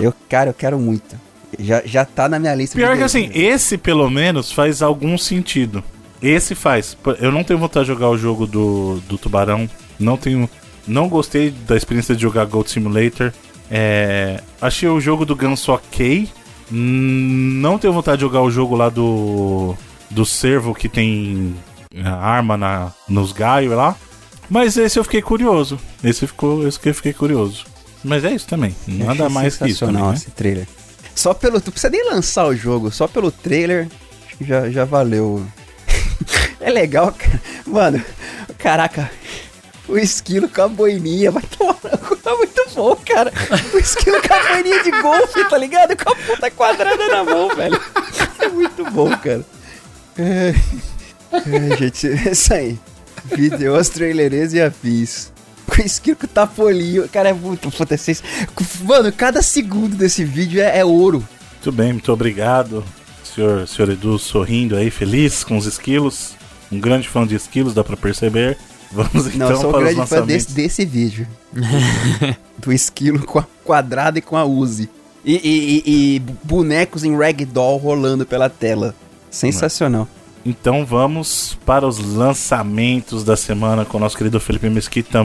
Eu, cara, eu quero muito. Já, já tá na minha lista. Pior que assim, esse pelo menos faz algum sentido. esse faz. Eu não tenho vontade de jogar o jogo do, do Tubarão. Não tenho. Não gostei da experiência de jogar Gold Simulator. É, achei o jogo do Ganso ok. Não tenho vontade de jogar o jogo lá do. Do servo que tem arma na, nos gaios lá. Mas esse eu fiquei curioso. Esse ficou, esse eu fiquei curioso. Mas é isso também. Nada mais que isso. Também, né? esse trailer. Só pelo. Tu precisa nem lançar o jogo, só pelo trailer. Acho que já, já valeu. é legal, cara. Mano, caraca. O esquilo com a boininha, vai tomar. É muito bom, cara. O esquilo com a boininha de golfe, tá ligado? Com a puta quadrada na mão, velho. É muito bom, cara. É, é gente, é isso aí. Vídeos, trailerês e afins. Com esquilo com tapolinho. Cara, é muito. Vocês... Mano, cada segundo desse vídeo é, é ouro. Muito bem, muito obrigado. Senhor, senhor Edu sorrindo aí, feliz com os esquilos. Um grande fã de esquilos, dá pra perceber. Vamos então Não, sou para um grande fã desse, desse vídeo. Do esquilo com a quadrada e com a Uzi. E, e, e, e bonecos em ragdoll rolando pela tela. Sensacional. Então vamos para os lançamentos da semana com o nosso querido Felipe Mesquita.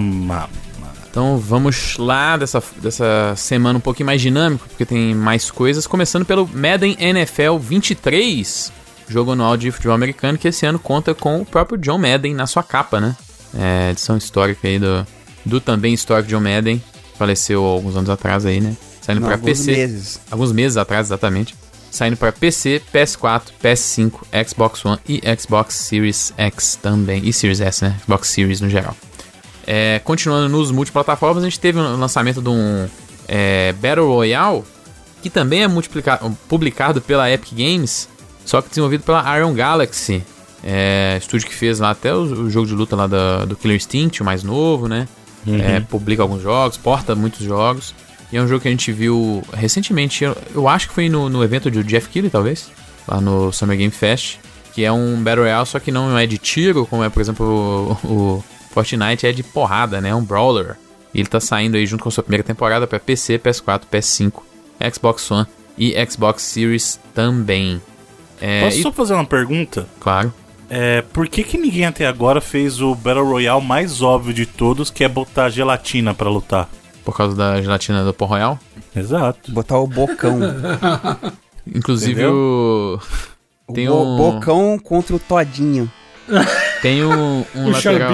Então vamos lá dessa, dessa semana um pouquinho mais dinâmico, porque tem mais coisas. Começando pelo Madden NFL 23, jogo anual de futebol americano, que esse ano conta com o próprio John Madden na sua capa, né? É, edição histórica aí do, do também histórico John Madden. Faleceu alguns anos atrás aí, né? Saindo para PC. Meses. Alguns meses atrás, exatamente saindo para PC, PS4, PS5, Xbox One e Xbox Series X também. E Series S, né? Xbox Series no geral. É, continuando nos multiplataformas, a gente teve o lançamento de um é, Battle Royale, que também é publicado pela Epic Games, só que desenvolvido pela Iron Galaxy. É, estúdio que fez lá até o, o jogo de luta lá da, do Killer Instinct, o mais novo, né? Uhum. É, publica alguns jogos, porta muitos jogos. E é um jogo que a gente viu recentemente, eu, eu acho que foi no, no evento do Jeff Keighley, talvez, lá no Summer Game Fest, que é um Battle Royale, só que não é de tiro, como é, por exemplo, o, o Fortnite é de porrada, né? É um brawler. E ele tá saindo aí junto com a sua primeira temporada para PC, PS4, PS5, Xbox One e Xbox Series também. É, Posso e... só fazer uma pergunta? Claro. É, por que, que ninguém até agora fez o Battle Royale mais óbvio de todos, que é botar gelatina para lutar? Por causa da gelatina do Pão Royal? Exato. Botar o bocão. Inclusive o. Tem o um... bocão contra o todinho. Tem um, um o lateral.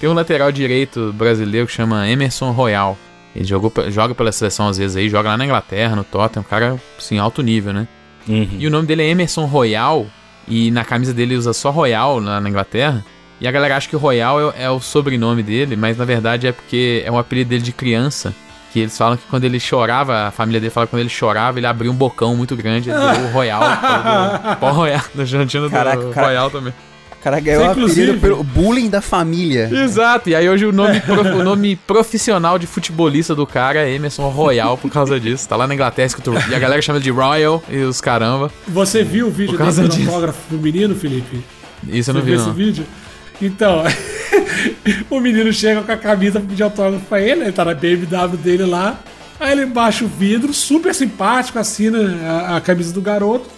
Tem um lateral direito brasileiro que chama Emerson Royal. Ele jogou, joga pela seleção às vezes aí, joga lá na Inglaterra, no Tottenham, um cara, assim, alto nível, né? Uhum. E o nome dele é Emerson Royal, e na camisa dele usa só Royal lá na Inglaterra. E a galera acha que Royal é, é, o sobrenome dele, mas na verdade é porque é um apelido dele de criança. Que eles falam que quando ele chorava, a família dele fala que quando ele chorava, ele abria um bocão muito grande e deu o Royal. Pó Royal, da Jantina do cara, Royal também. O cara ganhou o apelido pelo bullying da família. Exato, e aí hoje o nome, o nome profissional de futebolista do cara é Emerson Royal por causa disso. Tá lá na Inglaterra e a galera chama ele de Royal e os caramba. Você viu o vídeo desse do autógrafo do menino, Felipe? Isso eu não Você vi, viu não. esse vídeo? Então, o menino chega com a camisa pra pedir autógrafo pra ele, ele tá na BMW dele lá. Aí ele baixa o vidro, super simpático, assina a, a camisa do garoto.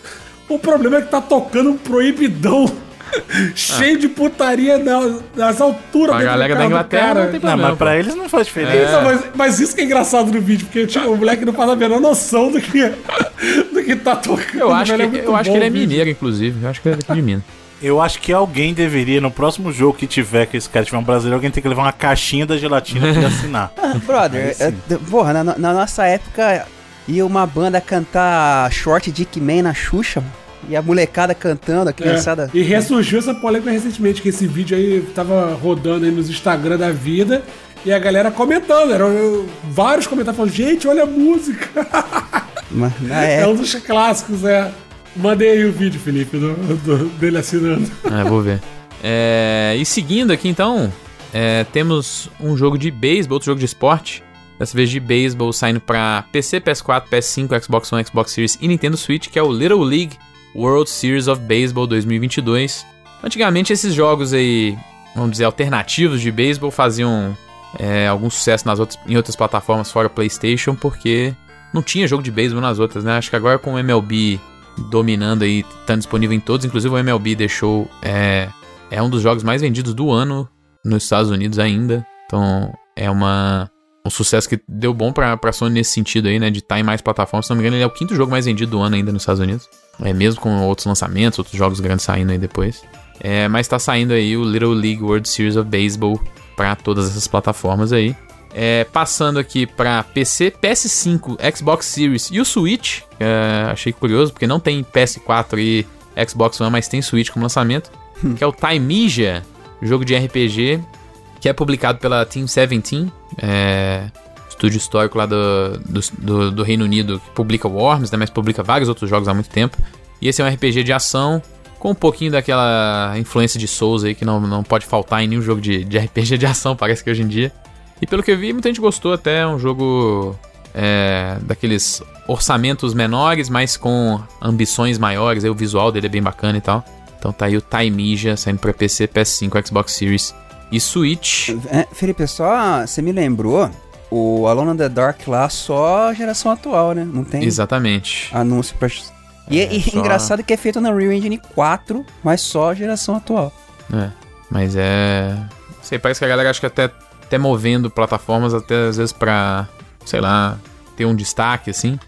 O problema é que tá tocando um proibidão cheio de putaria nas, nas alturas A galera da Inglaterra cara. não tem problema. Não, mas pra eles não faz diferença. É. mas, mas, isso que é engraçado no vídeo, porque tipo, o moleque não faz a menor noção do que, do que tá tocando. Eu acho, que, é eu acho que ele é mineiro, inclusive. Eu acho que ele é de Minas. Eu acho que alguém deveria, no próximo jogo que tiver, que esse cara tiver um brasileiro, alguém tem que levar uma caixinha da gelatina pra ele assinar. Ah, brother, é, porra, na, na, nossa época ia uma banda cantar Short Dick Man na Xuxa, e a molecada cantando, a criançada. É, e ressurgiu essa polêmica recentemente, que esse vídeo aí tava rodando aí nos Instagram da vida. E a galera comentando, eram vários comentários falando, gente, olha a música. Mas, é um dos clássicos, é. Mandei aí o vídeo, Felipe, do, do, dele assinando. É, vou ver. É, e seguindo aqui então, é, temos um jogo de beisebol, outro jogo de esporte. Dessa vez de beisebol saindo para PC, PS4, PS5, Xbox One, Xbox Series e Nintendo Switch, que é o Little League World Series of Baseball 2022. Antigamente esses jogos aí, vamos dizer, alternativos de beisebol faziam é, algum sucesso nas outras, em outras plataformas fora PlayStation, porque não tinha jogo de beisebol nas outras, né? Acho que agora com o MLB dominando aí, tá disponível em todos, inclusive o MLB deixou é, é um dos jogos mais vendidos do ano nos Estados Unidos ainda. Então é uma um sucesso que deu bom pra, pra Sony nesse sentido aí, né? De estar tá em mais plataformas. Se não me engano, ele é o quinto jogo mais vendido do ano ainda nos Estados Unidos. É mesmo com outros lançamentos, outros jogos grandes saindo aí depois. É, mas tá saindo aí o Little League World Series of Baseball para todas essas plataformas aí. É, passando aqui para PC, PS5, Xbox Series e o Switch. É, achei curioso, porque não tem PS4 e Xbox One, mas tem Switch como lançamento. Hum. que é o Timeja, jogo de RPG, que é publicado pela Team 17, é, estúdio histórico lá do, do, do, do, Reino Unido, que publica Worms, né, mas publica vários outros jogos há muito tempo. E esse é um RPG de ação, com um pouquinho daquela influência de Souls aí, que não, não pode faltar em nenhum jogo de, de RPG de ação, parece que hoje em dia. E pelo que eu vi, muita gente gostou até, é um jogo é, daqueles orçamentos menores, mas com ambições maiores, aí o visual dele é bem bacana e tal. Então tá aí o Taimija saindo pra PC, PS5, Xbox Series e Switch. É, Felipe, só você me lembrou, o Alone in the Dark lá só geração atual, né? Não tem Exatamente. anúncio pra... E é, é só... engraçado que é feito na Real Engine 4, mas só geração atual. É, mas é... Não sei, parece que a galera acha que até, até movendo plataformas, até às vezes pra, sei lá, ter um destaque, assim.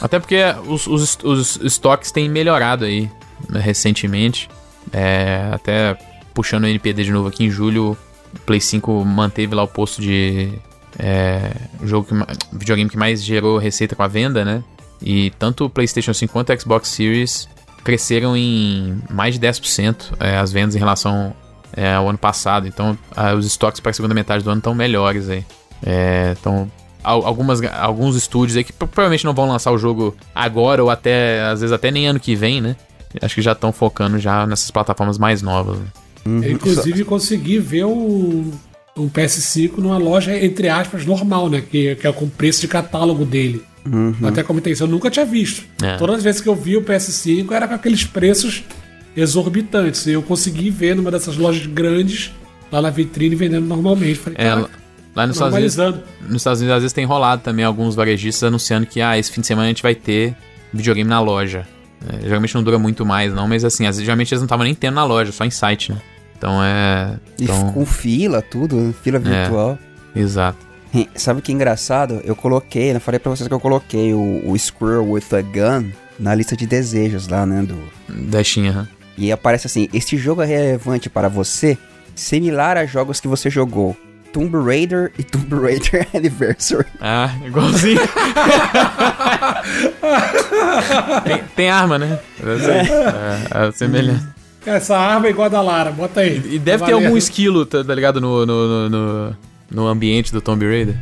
Até porque os, os, os estoques têm melhorado aí recentemente. É, até puxando o NPD de novo aqui em julho, o Play 5 manteve lá o posto de é, jogo que, videogame que mais gerou receita com a venda, né? E tanto o PlayStation 5 quanto o Xbox Series cresceram em mais de 10% é, as vendas em relação é, ao ano passado. Então, os estoques para a segunda metade do ano estão melhores aí. É, então, algumas, alguns estúdios aí que provavelmente não vão lançar o jogo agora ou até, às vezes até nem ano que vem, né? Acho que já estão focando já nessas plataformas mais novas. Uhum. Eu, inclusive, consegui ver o, o PS5 numa loja, entre aspas, normal, né? Que, que é com preço de catálogo dele. Uhum. Até comentei isso, eu nunca tinha visto. É. Todas as vezes que eu vi o PS5 era com aqueles preços exorbitantes. Eu consegui ver numa dessas lojas grandes, lá na vitrine, vendendo normalmente. Falei, é, lá nos Estados, Unidos, nos Estados Unidos, às vezes tem rolado também alguns varejistas anunciando que ah, esse fim de semana a gente vai ter videogame na loja. É, geralmente não dura muito mais, não, mas assim, geralmente eles não estavam nem tendo na loja, só em site, né? Então é. Então... E com fila, tudo, fila é, virtual. É, exato. Sabe que engraçado? Eu coloquei, eu falei pra vocês que eu coloquei o, o Squirrel with a Gun na lista de desejos lá, né? Do... Da Steam, E aparece assim: este jogo é relevante para você, similar a jogos que você jogou. Tomb Raider e Tomb Raider Anniversary. Ah, igualzinho. tem, tem, arma, né? É, é, é semelhante. Essa arma é igual a da Lara, bota aí. E deve ter algum esquilo, tá, tá ligado? No, no, no, no, ambiente do Tomb Raider.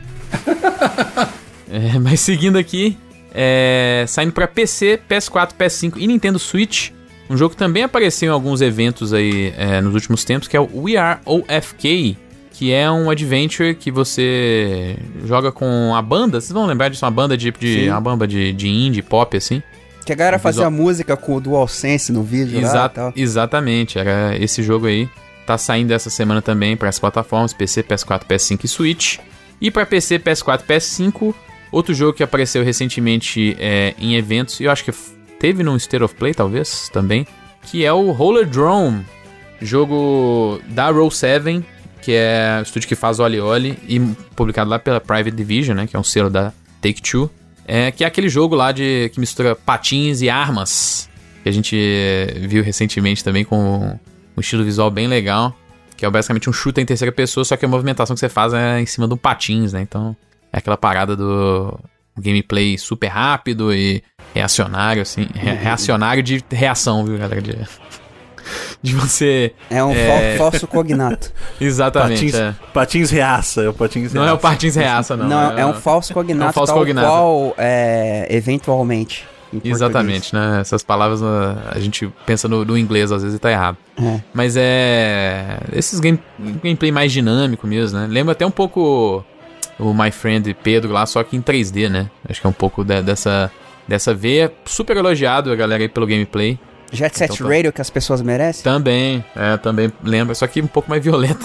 é, mas seguindo aqui, é, saindo para PC, PS4, PS5 e Nintendo Switch. Um jogo que também apareceu em alguns eventos aí é, nos últimos tempos, que é o We Are OFK, que é um adventure que você joga com a banda. Vocês vão lembrar disso? Uma banda de, de uma banda de, de indie, pop, assim. Que a galera fazia visual... música com o DualSense no vídeo Exa lá. Exatamente, era esse jogo aí. Tá saindo essa semana também para as plataformas PC, PS4, PS5 e Switch. E para PC, PS4, PS5, outro jogo que apareceu recentemente é, em eventos, e eu acho que teve no State of Play talvez também, que é o Roller Drone, jogo da Roll 7, que é o estúdio que faz Oli Oli e publicado lá pela Private Division, né, que é um selo da Take-Two. É, que é aquele jogo lá de que mistura patins e armas, que a gente viu recentemente também com um estilo visual bem legal, que é basicamente um chute em terceira pessoa, só que a movimentação que você faz é em cima de um patins, né? Então, é aquela parada do gameplay super rápido e reacionário, assim, reacionário de reação, viu, galera? De de você. É um é... falso cognato. Exatamente. Patins, é. patins reaça, é o patins reaça. Não é o patins reaça, não. Não, é, é um falso cognato, é um falso tal cognato. qual é, eventualmente. Exatamente, né? Essas palavras a gente pensa no, no inglês às vezes e tá errado. É. Mas é. Esses game, gameplay mais dinâmico mesmo, né? Lembra até um pouco o My Friend Pedro lá, só que em 3D, né? Acho que é um pouco de, dessa, dessa veia. Super elogiado a galera aí pelo gameplay. Jet Set então, tá. Radio que as pessoas merecem? Também, é, também lembra, só que um pouco mais violenta.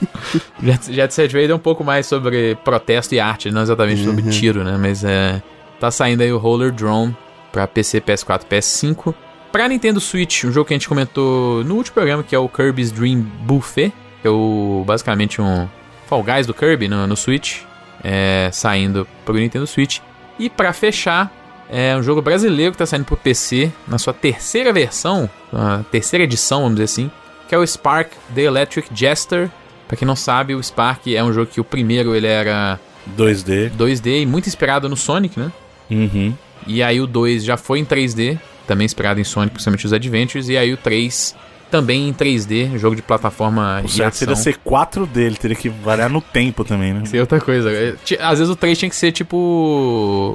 Jet, Jet Set Radio é um pouco mais sobre protesto e arte, não exatamente uhum. sobre tiro, né? Mas é. Tá saindo aí o Roller Drone. para PC, PS4, PS5. Para Nintendo Switch, um jogo que a gente comentou no último programa, que é o Kirby's Dream Buffet, que é o, basicamente um Fall Guys do Kirby no, no Switch, é, saindo pro Nintendo Switch. E para fechar, é um jogo brasileiro que está saindo pro PC na sua terceira versão, a terceira edição, vamos dizer assim, que é o Spark The Electric Jester. Para quem não sabe, o Spark é um jogo que o primeiro ele era 2D. 2D e muito inspirado no Sonic, né? Uhum. E aí o 2 já foi em 3D, também inspirado em Sonic, principalmente os Adventures, e aí o 3 também em 3D, jogo de plataforma O certo seria ser 4D, ele teria que variar no tempo também, né? Ser outra coisa. É, Às vezes o 3 tinha que ser tipo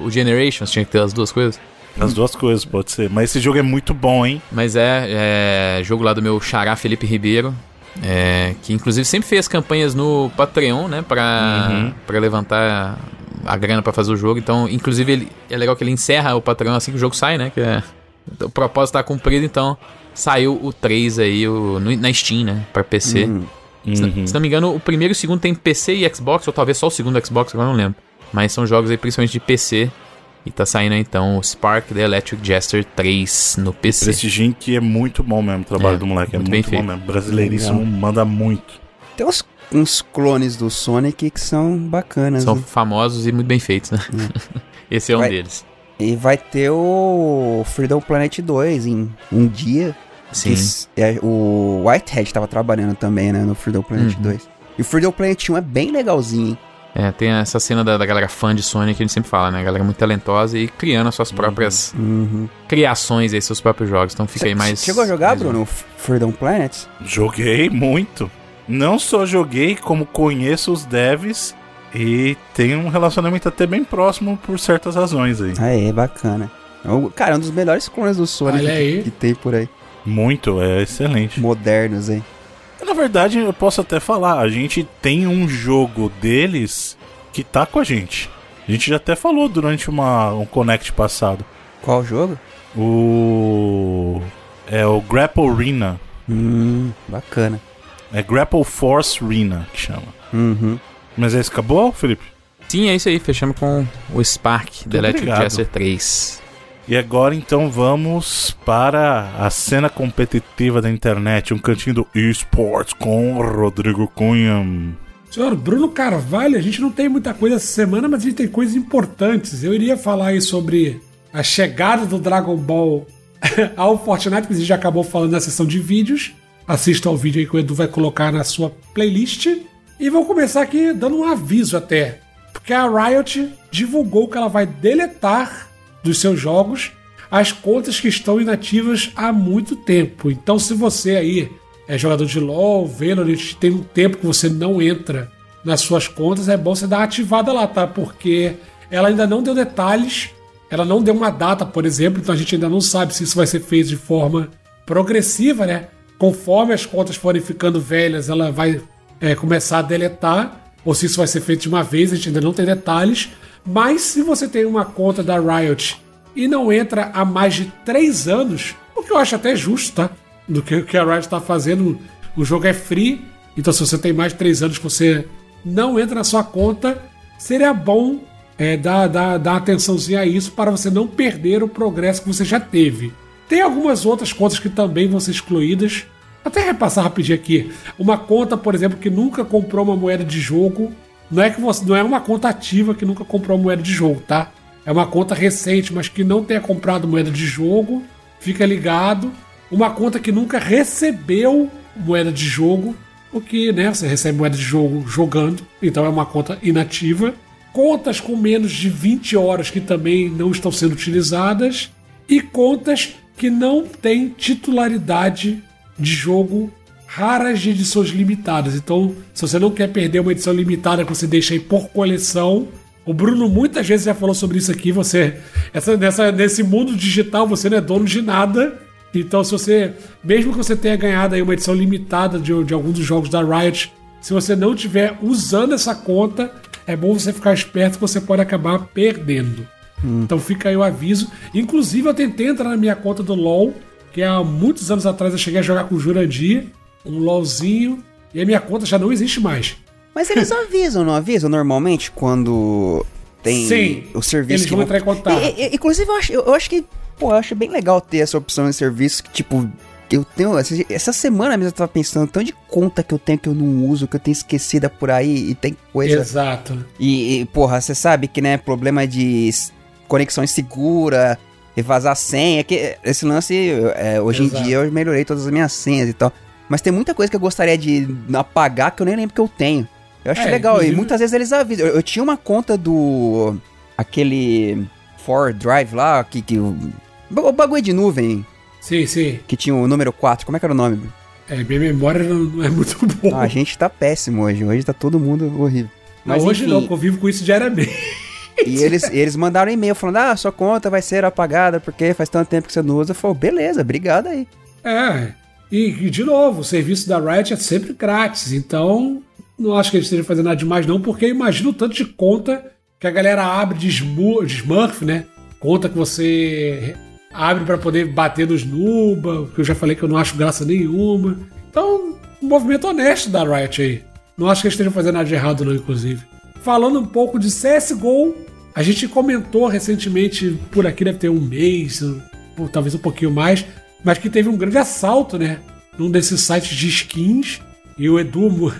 o Generations, tinha que ter as duas coisas. As duas coisas, pode ser. Mas esse jogo é muito bom, hein? Mas é, é jogo lá do meu xará Felipe Ribeiro, é, que inclusive sempre fez campanhas no Patreon, né, pra, Uhum. pra levantar a grana pra fazer o jogo. Então, inclusive, ele, é legal que ele encerra o Patreon assim que o jogo sai, né, que é, o propósito tá cumprido, então saiu o 3 aí o, no- na Steam, né, pra PC. Hum. Se, não- Uhum. se não me engano, o primeiro e o segundo tem PC e Xbox, ou talvez só o segundo Xbox, agora eu não lembro. Mas são jogos aí principalmente de PC. E tá saindo aí, então o Spark The Electric Jester 3 no PC. Prestigiem que é muito bom mesmo o trabalho É, do moleque. É muito muito, bem bom feito. mesmo. Brasileiríssimo, manda muito. Tem uns, uns clones do Sonic que são bacanas. São né? famosos e muito bem feitos, né? Esse é um Vai- deles. E vai ter o Freedom Planet 2 em um dia. Sim. Que é, o Whitehead tava trabalhando também, né, no Freedom Planet Uhum. 2. E o Freedom Planet 1 é bem legalzinho, hein? É, tem essa cena da, da galera fã de Sonic que a gente sempre fala, né? A galera muito talentosa e criando as suas próprias Uhum. criações aí, seus próprios jogos. Então fica aí Cê- mais. Chegou a jogar, um. Bruno, o F- Freedom Planet? Joguei muito. Não só joguei, como conheço os devs e tenho um relacionamento até bem próximo por certas razões aí. Aê, bacana. É o- Cara, é um dos melhores clones do Sonic aí. que, que tem por aí. Muito, é excelente. Modernos, hein? Na verdade, eu posso até falar, a gente tem um jogo deles que tá com a gente. A gente já até falou durante uma, um Connect passado. Qual jogo? O. É o Grapple Arena. Hum, bacana. É Grapple Force Arena que chama. Uhum. Mas esse acabou, Felipe? Sim, é isso aí. Fechamos com o Spark The Electric. Jester 3. E agora então vamos para a cena competitiva da internet, um cantinho do eSports com Rodrigo Cunha. Senhor Bruno Carvalho, a gente não tem muita coisa essa semana, mas a gente tem coisas importantes. Eu iria falar aí sobre a chegada do Dragon Ball ao Fortnite, que a gente já acabou falando na sessão de vídeos. Assista ao vídeo aí que o Edu vai colocar na sua playlist. E vou começar aqui dando um aviso até. Porque a Riot divulgou que ela vai deletar dos seus jogos as contas que estão inativas há muito tempo. Então, se você aí é jogador de LoL, Valorant, tem um tempo que você não entra nas suas contas, é bom você dar ativada lá, tá? Porque ela ainda não deu detalhes, ela não deu uma data, por exemplo, então a gente ainda não sabe se isso vai ser feito de forma progressiva, né? Conforme as contas forem ficando velhas, ela vai é, começar a deletar, ou se isso vai ser feito de uma vez, a gente ainda não tem detalhes. Mas se você tem uma conta da Riot e não entra há mais de três anos, o que eu acho até justo, tá? Do que, que a Riot está fazendo, o jogo é free, então se você tem mais de três anos que você não entra na sua conta, seria bom é, dar, dar, dar atençãozinha a isso para você não perder o progresso que você já teve. Tem algumas outras contas que também vão ser excluídas. Até repassar rapidinho aqui. Uma conta, por exemplo, que nunca comprou uma moeda de jogo. Não é que você não é uma conta ativa que nunca comprou moeda de jogo, tá? É uma conta recente, mas que não tenha comprado moeda de jogo. Fica ligado. Uma conta que nunca recebeu moeda de jogo. O que, né? Você recebe moeda de jogo jogando. Então é uma conta inativa. Contas com menos de 20 horas que também não estão sendo utilizadas. E contas que não têm titularidade de jogo raras de edições limitadas. Então, se você não quer perder uma edição limitada que você deixa aí por coleção, o Bruno muitas vezes já falou sobre isso aqui. Você, essa, nessa, nesse mundo digital, você não é dono de nada. Então, se você, mesmo que você tenha ganhado aí uma edição limitada de, de algum dos jogos da Riot, se você não estiver usando essa conta, é bom você ficar esperto que você pode acabar perdendo. Então fica aí o aviso. Inclusive, eu tentei entrar na minha conta do LoL, que há muitos anos atrás eu cheguei a jogar com o Jurandir, um LoLzinho, e a minha conta já não existe mais. Mas eles avisam, não avisam normalmente quando tem Sim, o serviço eles que vão entrar em contato. E- e- inclusive, eu acho, eu, acho que Pô, eu acho bem legal ter essa opção de serviço que, tipo, eu tenho. Essa semana mesmo eu tava pensando, tanto de conta que eu tenho que eu não uso, que eu tenho esquecida por aí e tem coisa. Exato. E, e porra, você sabe que, né, problema de conexão insegura, e vazar senha, que esse lance, é, hoje Exato. em dia eu melhorei todas as minhas senhas e tal. Mas tem muita coisa que eu gostaria de apagar que eu nem lembro que eu tenho. Eu acho é, legal, inclusive... e muitas vezes eles avisam. Eu, eu, tinha uma conta do. aquele. For Drive lá, que. que o, o bagulho de nuvem. Sim, sim. Que tinha o número 4. Como é que era o nome? É, minha memória não é muito boa. Ah, a gente tá péssimo hoje. Hoje tá todo mundo horrível. Mas não, hoje enfim, não, convivo com isso diariamente. E eles, eles mandaram um e-mail falando: ah, sua conta vai ser apagada porque faz tanto tempo que você não usa. Eu falei, beleza, obrigado aí. É. E, de novo, o serviço da Riot é sempre grátis. Então, não acho que eles estejam fazendo nada demais, não, porque imagina o tanto de conta que a galera abre de, de Smurf, né? Conta que você abre para poder bater nos Nuba, que eu já falei que eu não acho graça nenhuma. Então, um movimento honesto da Riot aí. Não acho que eles estejam fazendo nada de errado, não, inclusive. Falando um pouco de CSGO, a gente comentou recentemente, por aqui deve ter um mês, talvez um pouquinho mais, mas que teve um grande assalto, né? Num desses sites de skins. E o Edu,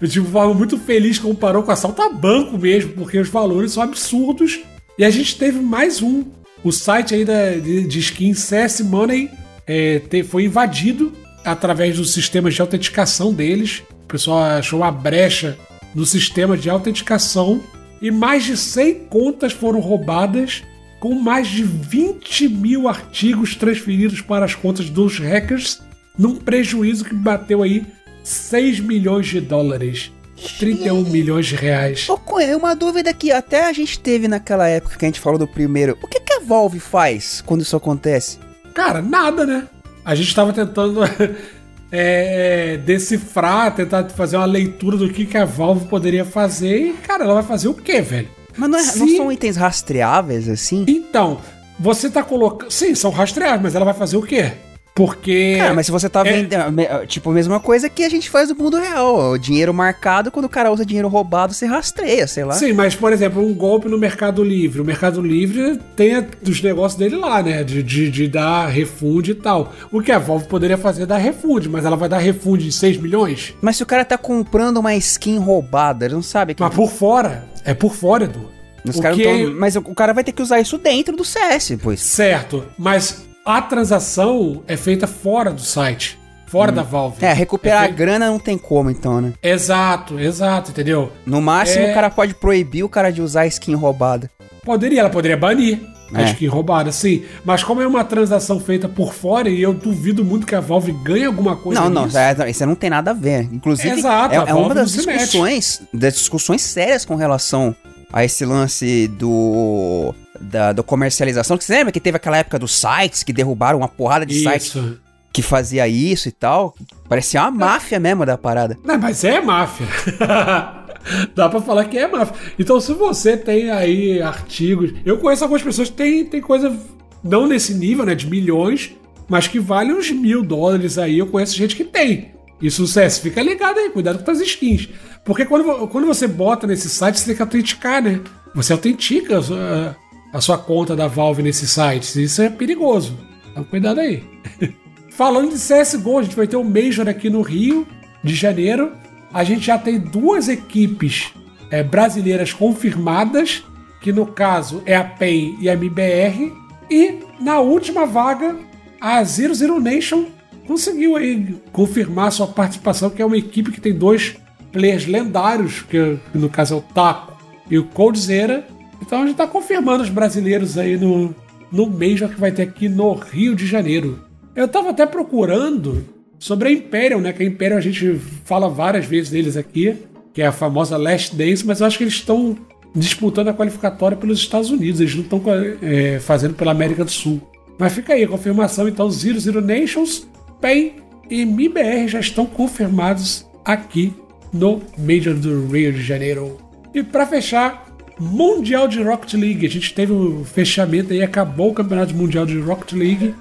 eu uma forma muito feliz, comparou com assalto a banco mesmo, porque os valores são absurdos. E a gente teve mais um o site aí da, de, de skins CS Money é, te, foi invadido através dos sistemas de autenticação deles. O pessoal achou uma brecha no sistema de autenticação e mais de 100 contas foram roubadas, com mais de 20 mil artigos transferidos para as contas dos hackers, num prejuízo que bateu aí 6 milhões de dólares. 31 milhões de reais. Ô, Cunha, uma dúvida que até a gente teve naquela época que a gente falou do primeiro. O que, que a Valve faz quando isso acontece? Cara, nada, né? A gente tava tentando é, decifrar, tentar fazer uma leitura do que, que a Valve poderia fazer. E, cara, ela vai fazer o quê, velho? Mas não, é, Se... não são itens rastreáveis assim? Então, você tá colocando. Sim, são rastreáveis, mas ela vai fazer o quê? Porque. Cara, mas se você tá é... vendendo. Tipo, a mesma coisa que a gente faz no mundo real. O dinheiro marcado, quando o cara usa dinheiro roubado, você rastreia, sei lá. Sim, mas, por exemplo, um golpe no Mercado Livre. O Mercado Livre tem os negócios dele lá, né? De, de, de dar refund e tal. O que a Valve poderia fazer é dar refund, mas ela vai dar refund de 6 milhões? Mas se o cara tá comprando uma skin roubada, ele não sabe que. Mas por fora. É por fora, Edu. Os o que... tão... Mas o cara vai ter que usar isso dentro do CS, pois. Certo, mas a transação é feita fora do site. Fora hum. da Valve. É, recuperar é a grana não tem como, então, né? Exato, exato, entendeu? No máximo, é... o cara pode proibir o cara de usar a skin roubada. Poderia, ela poderia banir é. skin roubada, sim. Mas como é uma transação feita por fora, e eu duvido muito que a Valve ganhe alguma coisa Não, não, é, isso não tem nada a ver. Inclusive, Exato, é, é uma das discussões, das discussões sérias com relação a esse lance do da, da comercialização. Você lembra que teve aquela época dos sites que derrubaram uma porrada de isso. sites que fazia isso e tal? Parecia uma máfia mesmo da parada. Não, mas é máfia. Dá pra falar que é máfia. Então, se você tem aí artigos. Eu conheço algumas pessoas que tem, tem coisa. Não nesse nível, né? De milhões, mas que vale uns mil dólares aí. Eu conheço gente que tem. Isso, CS, fica ligado aí, cuidado com as skins. Porque quando, quando você bota nesse site, você tem que autenticar, né? Você autentica uh, a sua conta da Valve nesses sites. Isso é perigoso. Então cuidado aí. Falando de CSGO, a gente vai ter um Major aqui no Rio de Janeiro. A gente já tem duas equipes é, brasileiras confirmadas, que no caso é a PEN e a MBR. E na última vaga, a Zero Zero Nation conseguiu aí confirmar sua participação, que é uma equipe que tem dois players lendários, que no caso é o Taco e o Coldzera, então a gente está confirmando os brasileiros aí no, no Major que vai ter aqui no Rio de Janeiro. Eu estava até procurando sobre a Imperial, né? Que a Imperial a gente fala várias vezes deles aqui, que é a famosa Last Dance, mas eu acho que eles estão disputando a qualificatória pelos Estados Unidos, eles não estão é, fazendo pela América do Sul. Mas fica aí a confirmação, então Zero Zero Nations, PEN e MIBR já estão confirmados aqui no Major do Rio de Janeiro. E para fechar, Mundial de Rocket League. A gente teve o fechamento aí, acabou o Campeonato Mundial de Rocket League.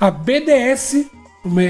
A BDS, uma,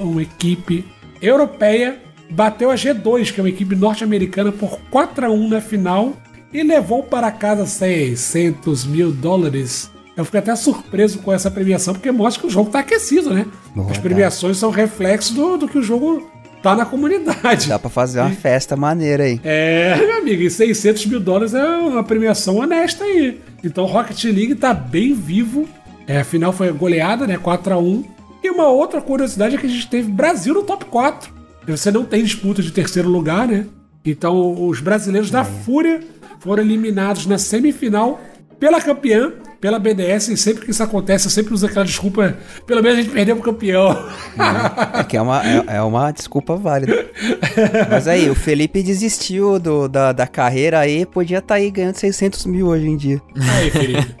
uma equipe europeia, bateu a G2, que é uma equipe norte-americana, por 4 a 1 na final e levou para casa 600 mil dólares. Eu fiquei até surpreso com essa premiação, porque mostra que o jogo tá aquecido, né? Boa, As premiações são reflexo do, do que o jogo tá na comunidade. Dá pra fazer uma festa maneira aí. É, meu amigo, e 600 mil dólares é uma premiação honesta aí. Então Rocket League tá bem vivo. É, a final foi goleada, né? 4x1. E uma outra curiosidade é que a gente teve Brasil no top 4. Você não tem disputa de terceiro lugar, né? Então os brasileiros da Fúria foram eliminados na semifinal pela campeã, pela BDS, e sempre que isso acontece, eu sempre uso aquela desculpa, pelo menos a gente perdeu pro campeão. É que é uma, é, é uma desculpa válida. Mas aí, o Felipe desistiu do, da, da carreira aí, podia estar aí ganhando 600 mil hoje em dia. Aí, Felipe.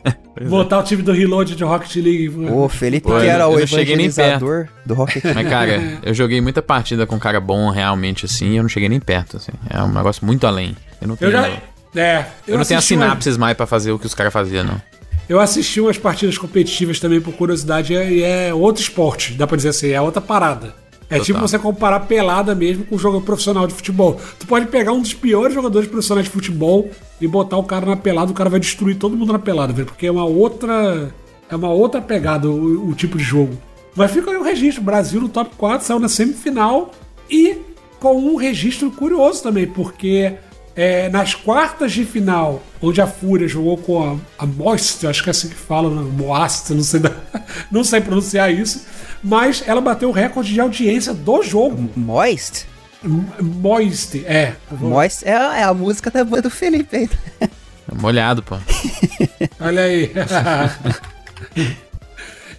Botar o time do Reload de Rocket League. O Felipe Pô, que eu- era eu o não cheguei nem evangelizador do Rocket League. Mas, cara, eu joguei muita partida com um cara bom realmente, assim, e eu não cheguei nem perto, assim. É um negócio muito além. Eu não Eu tenho, já. É, eu não tenho a assisti uma- sinapses mais pra fazer o que os caras faziam, não. Eu assisti umas partidas competitivas também por curiosidade e é outro esporte, dá pra dizer assim, é outra parada. É Total. tipo você comparar pelada mesmo com um jogo profissional de futebol. Tu pode pegar um dos piores jogadores profissionais de futebol e botar o cara na pelada, o cara vai destruir todo mundo na pelada, velho, porque é uma outra é uma outra pegada o, o tipo de jogo. Mas fica aí o registro, Brasil no top 4 saiu na semifinal e com um registro curioso também, porque é, nas quartas de final, onde a Fúria jogou com a, a Moist, acho que é assim que fala, né? Moast, não sei, não sei pronunciar isso, mas ela bateu o recorde de audiência do jogo. Moist? Moist, é. Moist é, a- é a música da banda do Felipe aí. É molhado, pô. Olha aí.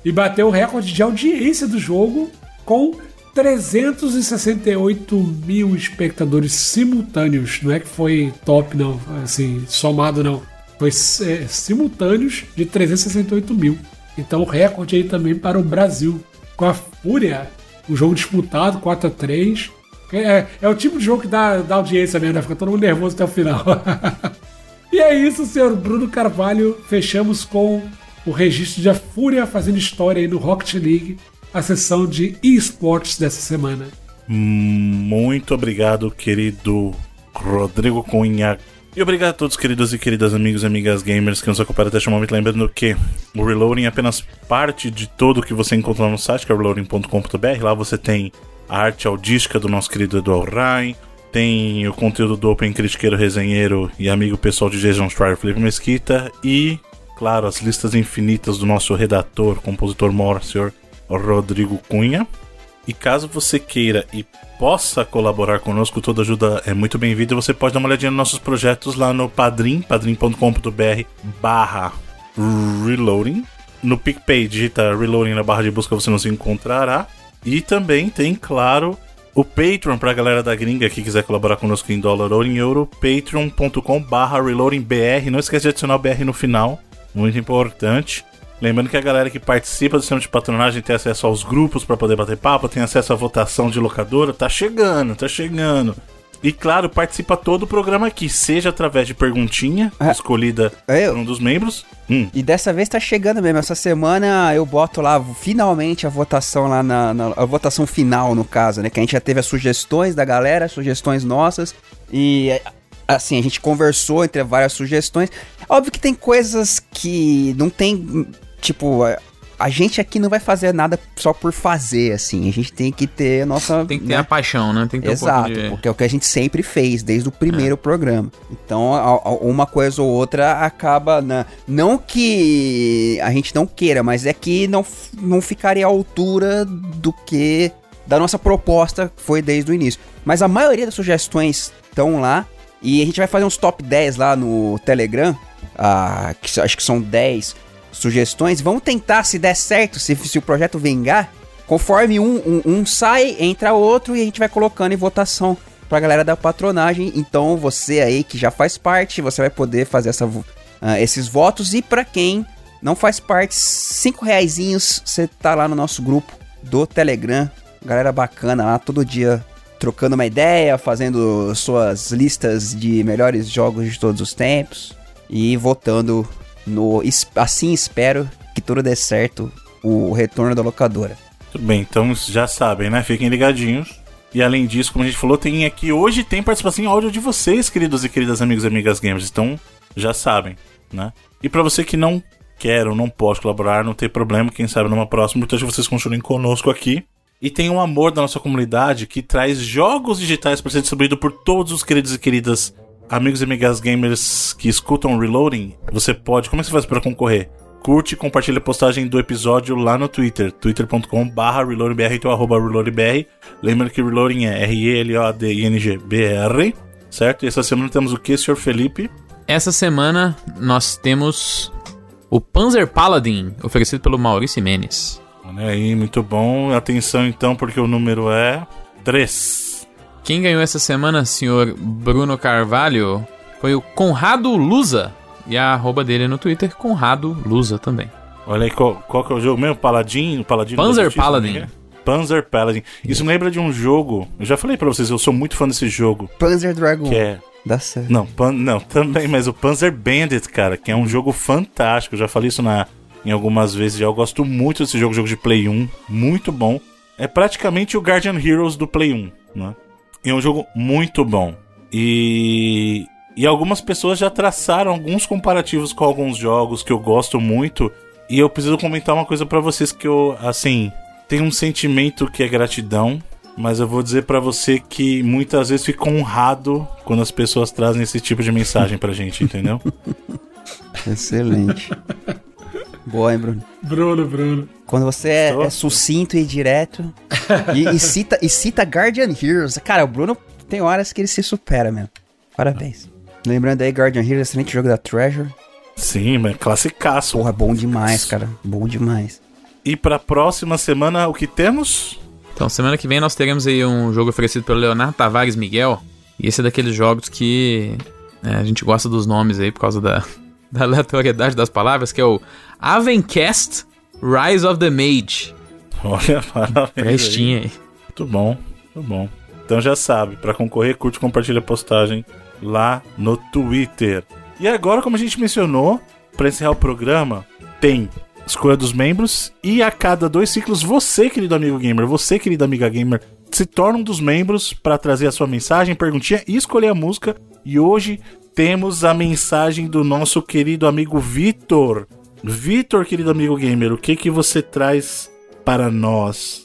e bateu o recorde de audiência do jogo com 368 mil espectadores simultâneos. Não é que foi top, não. Assim, somado, não. Foi é, simultâneos de 368 mil. Então, recorde aí também para o Brasil. Com a Fúria, o jogo disputado, 4x3. É, é o tipo de jogo que dá, dá audiência mesmo, né? Fica todo mundo nervoso até o final. E é isso, senhor Bruno Carvalho. Fechamos com o registro de A Fúria fazendo história aí no Rocket League, a sessão de esportes dessa semana. Muito obrigado, querido Rodrigo Cunha. E obrigado a todos, queridos e queridas amigos e amigas gamers que nos acompanham até este momento. Lembrando que o Reloading é apenas parte de tudo que você encontra no site, que é reloading.com.br. Lá você tem a arte audística do nosso querido Edu Alrain, tem o conteúdo do Open Critiqueiro Resenheiro e amigo pessoal de Jason Stryer, Felipe Mesquita, e, claro, as listas infinitas do nosso redator, compositor senhor Rodrigo Cunha. E caso você queira e possa colaborar conosco, toda ajuda é muito bem-vinda. Você pode dar uma olhadinha nos nossos projetos lá no Padrim, padrim.com.br barra Reloading. No PicPay, digita Reloading na barra de busca, você nos encontrará. E também tem, claro, o Patreon pra galera da gringa que quiser colaborar conosco em dólar ou em euro, patreon.com barra reloadingbr. Não esquece de adicionar o BR no final, muito importante. Lembrando que a galera que participa do sistema de patronagem tem acesso aos grupos para poder bater papo, tem acesso à votação de locadora, tá chegando, tá chegando. E claro, participa todo o programa aqui, seja através de perguntinha, Ah. escolhida Eu- por um dos membros. Hum, E dessa vez tá chegando mesmo. Essa semana eu boto lá finalmente a votação lá na, na- a votação final no caso, né? Que a gente já teve as sugestões da galera, sugestões nossas e assim a gente conversou entre várias sugestões. Óbvio que tem coisas que não tem tipo a, gente aqui não vai fazer nada só por fazer assim. A gente tem que ter a nossa Tem que ter né? a paixão, né? Tem que ter um Exato, pouco de... porque é o que a gente sempre fez, desde o primeiro programa. Então, uma coisa ou outra acaba. Na... Não que a gente não queira, mas é que não, não ficaria à altura do que. da nossa proposta foi desde o início. Mas a maioria das sugestões estão lá. E a gente vai fazer uns top 10 lá no Telegram. ah, que acho que são 10 sugestões. Vamos tentar, se der certo, se, se o projeto vingar, conforme um, um, um sai, entra outro e a gente vai colocando em votação pra galera da patronagem. Então você aí que já faz parte, você vai poder fazer essa, ah, esses votos. E pra quem não faz parte, cinco reaisinhos, você tá lá no nosso grupo do Telegram. Galera bacana lá, todo dia trocando uma ideia, fazendo suas listas de melhores jogos de todos os tempos e votando no assim espero que tudo dê certo o retorno da locadora. tudo bem, então já sabem, né? Fiquem ligadinhos. E além disso, como a gente falou, tem aqui hoje tem participação em áudio de vocês, queridos e queridas amigos e amigas gamers. Então já sabem, né? E pra você que não quer ou não pode colaborar, não tem problema, quem sabe numa próxima. Então, vocês continuem conosco aqui. E tem um amor da nossa comunidade que traz jogos digitais para ser distribuído por todos os queridos e queridas amigos e amigas gamers que escutam Reloading. Você pode. Como é que você faz para concorrer? Curte e compartilha a postagem do episódio lá no Twitter, twitter.com/barra reloadingbr, então arroba reloadingbr. Lembra que Reloading é R-E-L-O-D-I-N-G-B-R, certo? E essa semana temos o que, senhor Felipe? Essa semana nós temos o Panzer Paladin, oferecido pelo Maurício Menes. Olha aí, muito bom. Atenção então, porque o número é 3. Quem ganhou essa semana, senhor Bruno Carvalho, foi o Conrado Lusa. E a arroba dele no Twitter, Conrado Lusa também. Olha aí, qual, qual que é o jogo mesmo? Paladin? Paladin Panzer Justiça, Paladin. né? Panzer Paladin. Isso me lembra de um jogo. Eu já falei pra vocês, eu sou muito fã desse jogo. Panzer Dragon. Que é. Dá certo. Não, pan, não, também, mas o Panzer Bandit, cara, que é um jogo fantástico. Eu já falei isso na, em algumas vezes já. Eu gosto muito desse jogo, jogo de Play 1. Muito bom. É praticamente o Guardian Heroes do Play 1, né? É um jogo muito bom. E. E algumas pessoas já traçaram alguns comparativos com alguns jogos que eu gosto muito. E eu preciso comentar uma coisa pra vocês que eu, assim, tenho um sentimento que é gratidão, mas eu vou dizer pra você que muitas vezes fico honrado quando as pessoas trazem esse tipo de mensagem pra gente, entendeu? Excelente. Boa, hein, Bruno? Bruno, Bruno. Quando você é, é sucinto e direto. e, e cita, e cita Guardian Heroes. Cara, o Bruno tem horas que ele se supera mesmo. Parabéns. Lembrando aí, Guardian Heroes, excelente jogo da Treasure. Sim, mas classicaço. Porra, bom demais, cara. Bom demais. E pra próxima semana, o que temos? Então, semana que vem nós teremos aí um jogo oferecido pelo Leonardo Tavares Miguel. E esse é daqueles jogos que né, a gente gosta dos nomes aí por causa da, da aleatoriedade das palavras, que é o Avencast Rise of the Mage. Olha, parabéns. Pra aí. Aí. Muito bom, muito bom. Então já sabe, pra concorrer, curte e compartilha a postagem lá no Twitter. E agora, como a gente mencionou, pra encerrar o programa, tem escolha dos membros e a cada dois ciclos, você, querido amigo gamer, você, querida amiga gamer, se torna um dos membros pra trazer a sua mensagem, perguntinha e escolher a música. E hoje temos a mensagem do nosso querido amigo Vitor. Vitor, querido amigo gamer, o que que você traz para nós?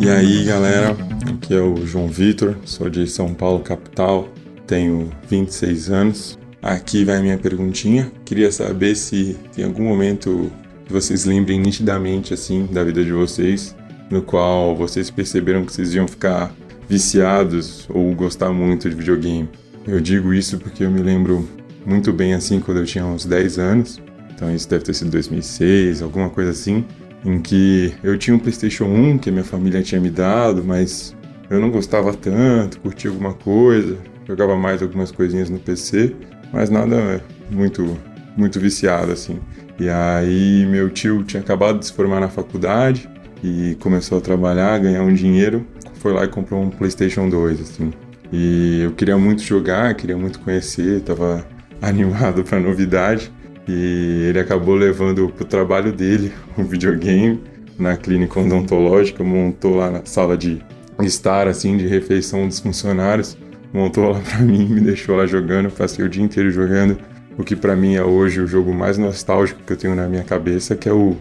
E aí galera, aqui é o João Vitor, sou de São Paulo, capital, tenho 26 anos. Aqui vai minha perguntinha. Queria saber se tem algum momento vocês lembrem nitidamente assim da vida de vocês, no qual vocês perceberam que vocês iam ficar viciados ou gostar muito de videogame. Eu digo isso porque eu me lembro muito bem assim quando eu tinha uns 10 anos. Então isso deve ter sido 2006, alguma coisa assim em que eu tinha um PlayStation 1 que a minha família tinha me dado, mas eu não gostava tanto, curtia alguma coisa, jogava mais algumas coisinhas no PC, mas nada muito muito viciado assim. E aí meu tio tinha acabado de se formar na faculdade e começou a trabalhar, ganhar um dinheiro, foi lá e comprou um PlayStation 2 assim. E eu queria muito jogar, queria muito conhecer, tava animado para novidade. E ele acabou levando pro trabalho dele um videogame na clínica odontológica, montou lá na sala de estar, assim, de refeição dos funcionários, montou lá pra mim, me deixou lá jogando, passei o dia inteiro jogando o que pra mim é hoje o jogo mais nostálgico que eu tenho na minha cabeça, que é o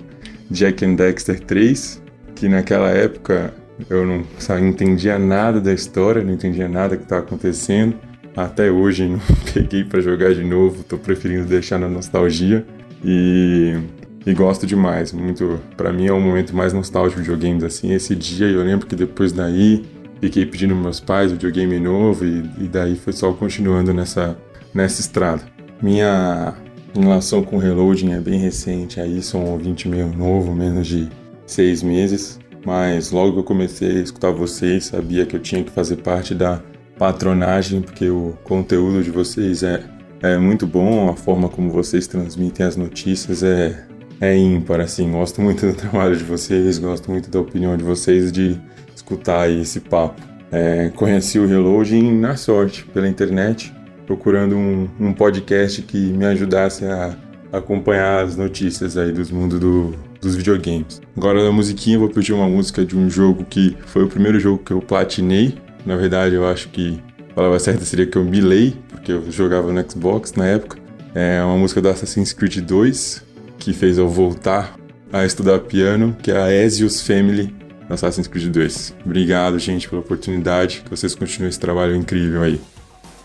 Jack and Dexter 3, que naquela época eu não sabe, entendia nada da história, não entendia nada que estava acontecendo. Até hoje não peguei para jogar de novo, tô preferindo deixar na nostalgia e, e gosto demais, muito, para mim é o momento mais nostálgico de videogames assim, esse dia eu lembro que depois daí fiquei pedindo meus pais videogame novo e, e daí foi só continuando nessa nessa estrada. Minha relação com reloading é bem recente, aí sou um ouvinte meio novo, menos de seis meses, mas logo que eu comecei a escutar vocês, sabia que eu tinha que fazer parte da patronagem, porque o conteúdo de vocês é, é muito bom, a forma como vocês transmitem as notícias é, é ímpar, assim, gosto muito do trabalho de vocês, gosto muito da opinião de vocês, de escutar esse papo. É, conheci o Reloading na sorte, pela internet, procurando um, um podcast que me ajudasse a acompanhar as notícias aí dos mundo do, dos videogames. Agora na musiquinha eu vou pedir uma música de um jogo que foi o primeiro jogo que eu platinei. Na verdade eu acho que a palavra certa seria que eu milei, porque eu jogava no Xbox na época. É uma música do Assassin's Creed 2 que fez eu voltar a estudar piano, que é a Ezio's Family no Assassin's Creed 2. Obrigado, gente, pela oportunidade. Que vocês continuem esse trabalho incrível aí.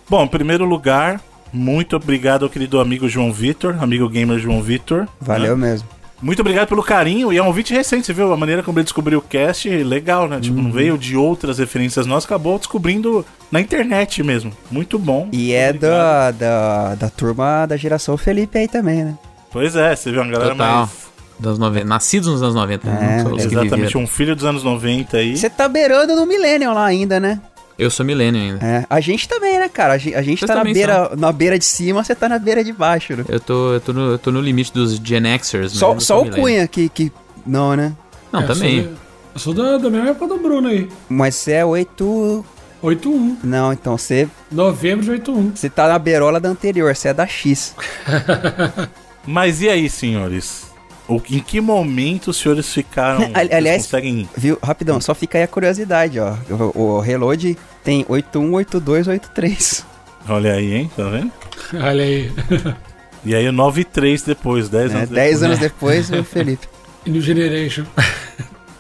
Bom, em primeiro lugar, muito obrigado ao querido amigo João Vitor, amigo gamer João Vitor. Valeu né? mesmo. Muito obrigado pelo carinho e é um vídeo recente, você viu? A maneira como ele descobriu o cast, legal, né? Tipo, não veio de outras referências nossas, acabou descobrindo na internet mesmo. Muito bom. E é da, da, da turma da geração Felipe aí também, né? Pois é, você viu uma galera Total. mais. Dos 90, nascidos nos anos 90. né? É, que Exatamente, um filho dos anos 90 aí. Você tá beirando no Millennium lá ainda, né? Eu sou milênio ainda. É, a gente também, né, cara? A gente, a gente tá na beira, na beira de cima, você tá na beira de baixo, né? Eu tô, eu tô, no, eu tô no limite dos Gen Xers. Só, só o. Cunha que, que. Não, né? Não, É, também. Eu sou, eu sou da, da mesma época do Bruno aí. Mas você é 8. 8-1. Não, então você, Novembro de 8-1. você tá na beirola da anterior, você é da X. Mas e aí, senhores? O, em que momento os senhores ficaram. Ali- aliás- conseguem. Viu? Rapidão, só fica aí a curiosidade, ó. O, o Reload tem 81, 82, 83. Olha aí, hein? Tá vendo? Olha aí. E aí, 9 e 3 depois, 10 Né? anos 10 depois. anos depois, o Felipe. New Generation.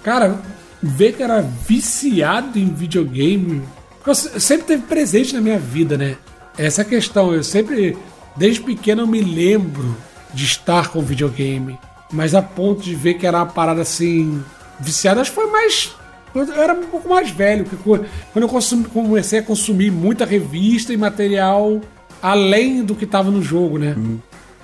Cara, ver que era viciado em videogame. eu se- sempre teve presente na minha vida, né? Essa é a questão. Eu sempre, desde pequeno, eu me lembro de estar com videogame. Mas a ponto de ver que era uma parada assim. Viciada, acho que foi mais. Eu era um pouco mais velho. que co- Quando eu consumi- comecei a consumir muita revista e material além do que tava no jogo, né?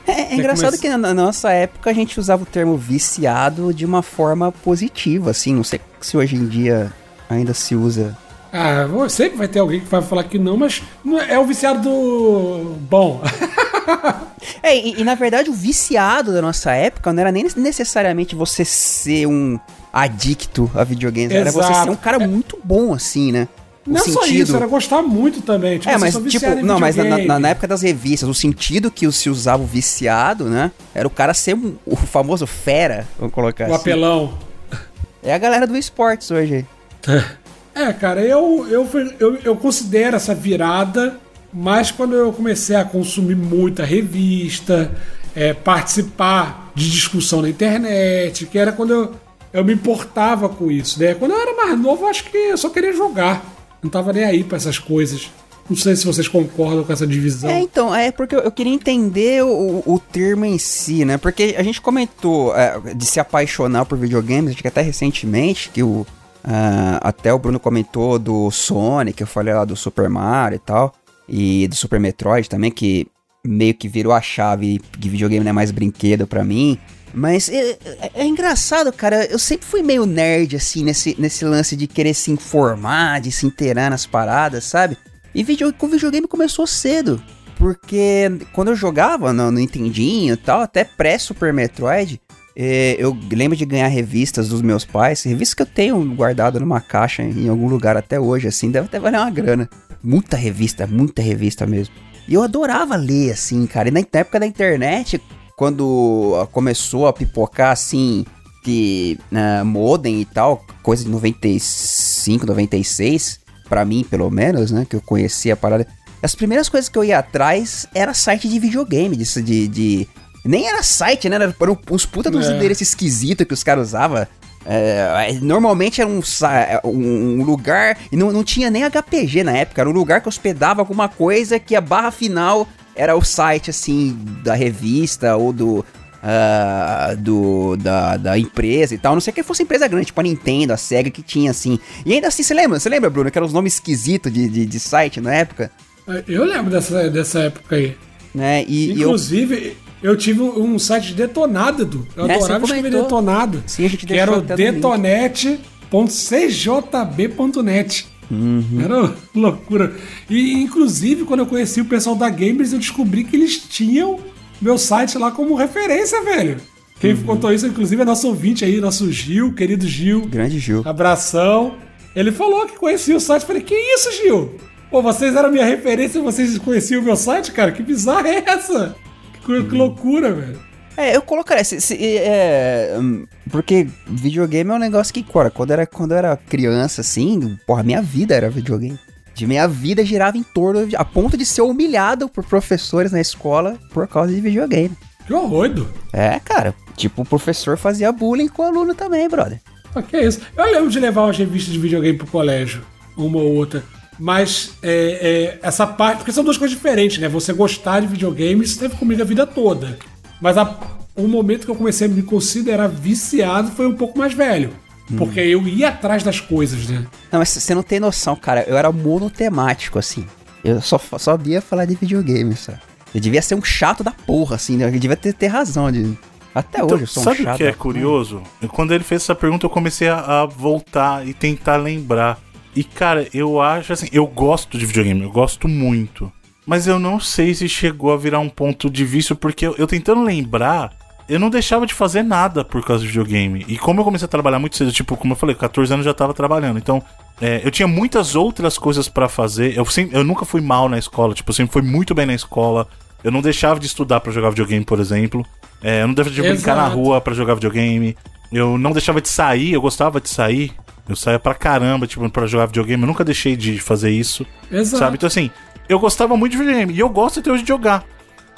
É, é engraçado começa- que na, nossa época a gente usava o termo viciado de uma forma positiva, assim. Não sei se hoje em dia ainda se usa. Ah, sempre vai ter alguém que vai falar que não, mas é é o viciado do. Bom. É, e, e, na verdade o viciado da nossa época não era nem necessariamente você ser um adicto a videogames, era você Exato. ser um cara muito bom, assim, né? O não só isso, era gostar muito também. Tipo, É, mas tipo, não, mas na, na- na época das revistas, o sentido que se usava o viciado, né? Era o cara ser um- o famoso fera, vamos colocar O assim. apelão. É a galera do esportes hoje. É, cara, eu, eu, eu, eu considero essa virada, mas quando eu comecei a consumir muita revista, é, participar de discussão na internet, que era quando eu, eu me importava com isso, né? Quando eu era mais novo, acho que eu só queria jogar. Não tava nem aí pra essas coisas. Não sei se vocês concordam com essa divisão. É, então, é porque eu, eu queria entender o, o termo em si, né? Porque a gente comentou é, de se apaixonar por videogames, acho que até recentemente, que o. ah, até o Bruno comentou do Sonic, eu falei lá do Super Mario e tal. E do Super Metroid também, que meio que virou a chave de videogame não é mais brinquedo pra mim. Mas é, é- é engraçado, cara. Eu sempre fui meio nerd, assim, nesse, nesse lance de querer se informar, de se inteirar nas paradas, sabe? E video, com videogame começou cedo. Porque quando eu jogava no, no Nintendinho e tal, até pré-Super Metroid, eu lembro de ganhar revistas dos meus pais, revistas que eu tenho guardado numa caixa em algum lugar até hoje, assim, deve até valer uma grana. Muita revista, muita revista mesmo. E eu adorava ler, assim, cara. E na época da internet, quando começou a pipocar, assim, que ah, modem e tal, coisa de 95, 96, pra mim, pelo menos, né, que eu conhecia a parada. As primeiras coisas que eu ia atrás era site de videogame, de... de, de- nem era site, né? Era eram uns puta dos É. endereços esquisitos que os caras usavam. É, normalmente era um, sa- um- um lugar. E não, não tinha nem HPG na época. Era um lugar que hospedava alguma coisa que a barra final era o site, assim, da revista ou do. ah, do da, da empresa e tal. Não sei que fosse empresa grande, tipo a Nintendo, a Sega, que tinha assim. E ainda assim, você lembra? Você lembra, Bruno, que eram os nomes esquisitos de, de, de site na época? Eu lembro dessa, dessa época aí. Né? E. Inclusive, eu... tive um site de detonado, Edu. Eu É, adorava escrever detonado. Sim, a gente que era o detonet.cjb.net. Uhum. Era loucura. E, inclusive, quando eu conheci o pessoal da Gamers, eu descobri que eles tinham meu site lá como referência, velho. Quem Uhum. contou isso, inclusive, é nosso ouvinte aí, nosso Gil, querido Gil. Grande Gil. Abração. Ele falou que conhecia o site. Falei, que isso, Gil? Pô, vocês eram minha referência, vocês conheciam o meu site, cara? Que bizarra é essa? Que, que loucura, velho. É, eu colocaria. Se, se- é, hum, porque videogame é um negócio que, cara, quando, era, quando eu era criança, assim, porra, minha vida era videogame. De minha vida girava em torno de, a ponto de ser humilhado por professores na escola por causa de videogame. Que horror, É, cara. Tipo, o professor fazia bullying com o aluno também, brother. O que é isso? Eu lembro de levar umas revistas de videogame pro colégio, uma ou outra. Mas é, é, essa parte. Porque são duas coisas diferentes, né? Você gostar de videogame, isso teve comigo a vida toda. Mas a, o momento que eu comecei a me considerar viciado foi um pouco mais velho. Porque eu ia atrás das coisas, né? Não, mas você não tem noção, cara. Eu era monotemático, assim. Eu só só sabia falar de videogame, só. Eu devia ser um chato da porra, assim, né? Eu devia ter, ter razão de. Até Então, hoje eu sou um sabe chato. o que é curioso? Quando ele fez essa pergunta, eu comecei a, a voltar e tentar lembrar. E, cara, eu acho assim, eu gosto de videogame, eu gosto muito. Mas eu não sei se chegou a virar um ponto de vício, porque eu, eu tentando lembrar, eu não deixava de fazer nada por causa de videogame. E como eu comecei a trabalhar muito cedo, tipo, como eu falei, 14 anos eu já tava trabalhando. Então, é, eu tinha muitas outras coisas pra fazer. Eu, sempre, eu nunca fui mal na escola, tipo, eu sempre fui muito bem na escola. Eu não deixava de estudar pra jogar videogame, por exemplo. É, eu não deixava de brincar na Exato. rua pra jogar videogame. Eu não deixava de sair, eu gostava de sair. Eu saía pra caramba, tipo, pra jogar videogame. Eu nunca deixei de fazer isso. Exato. Sabe? Então, assim, eu gostava muito de videogame. E eu gosto até hoje de jogar.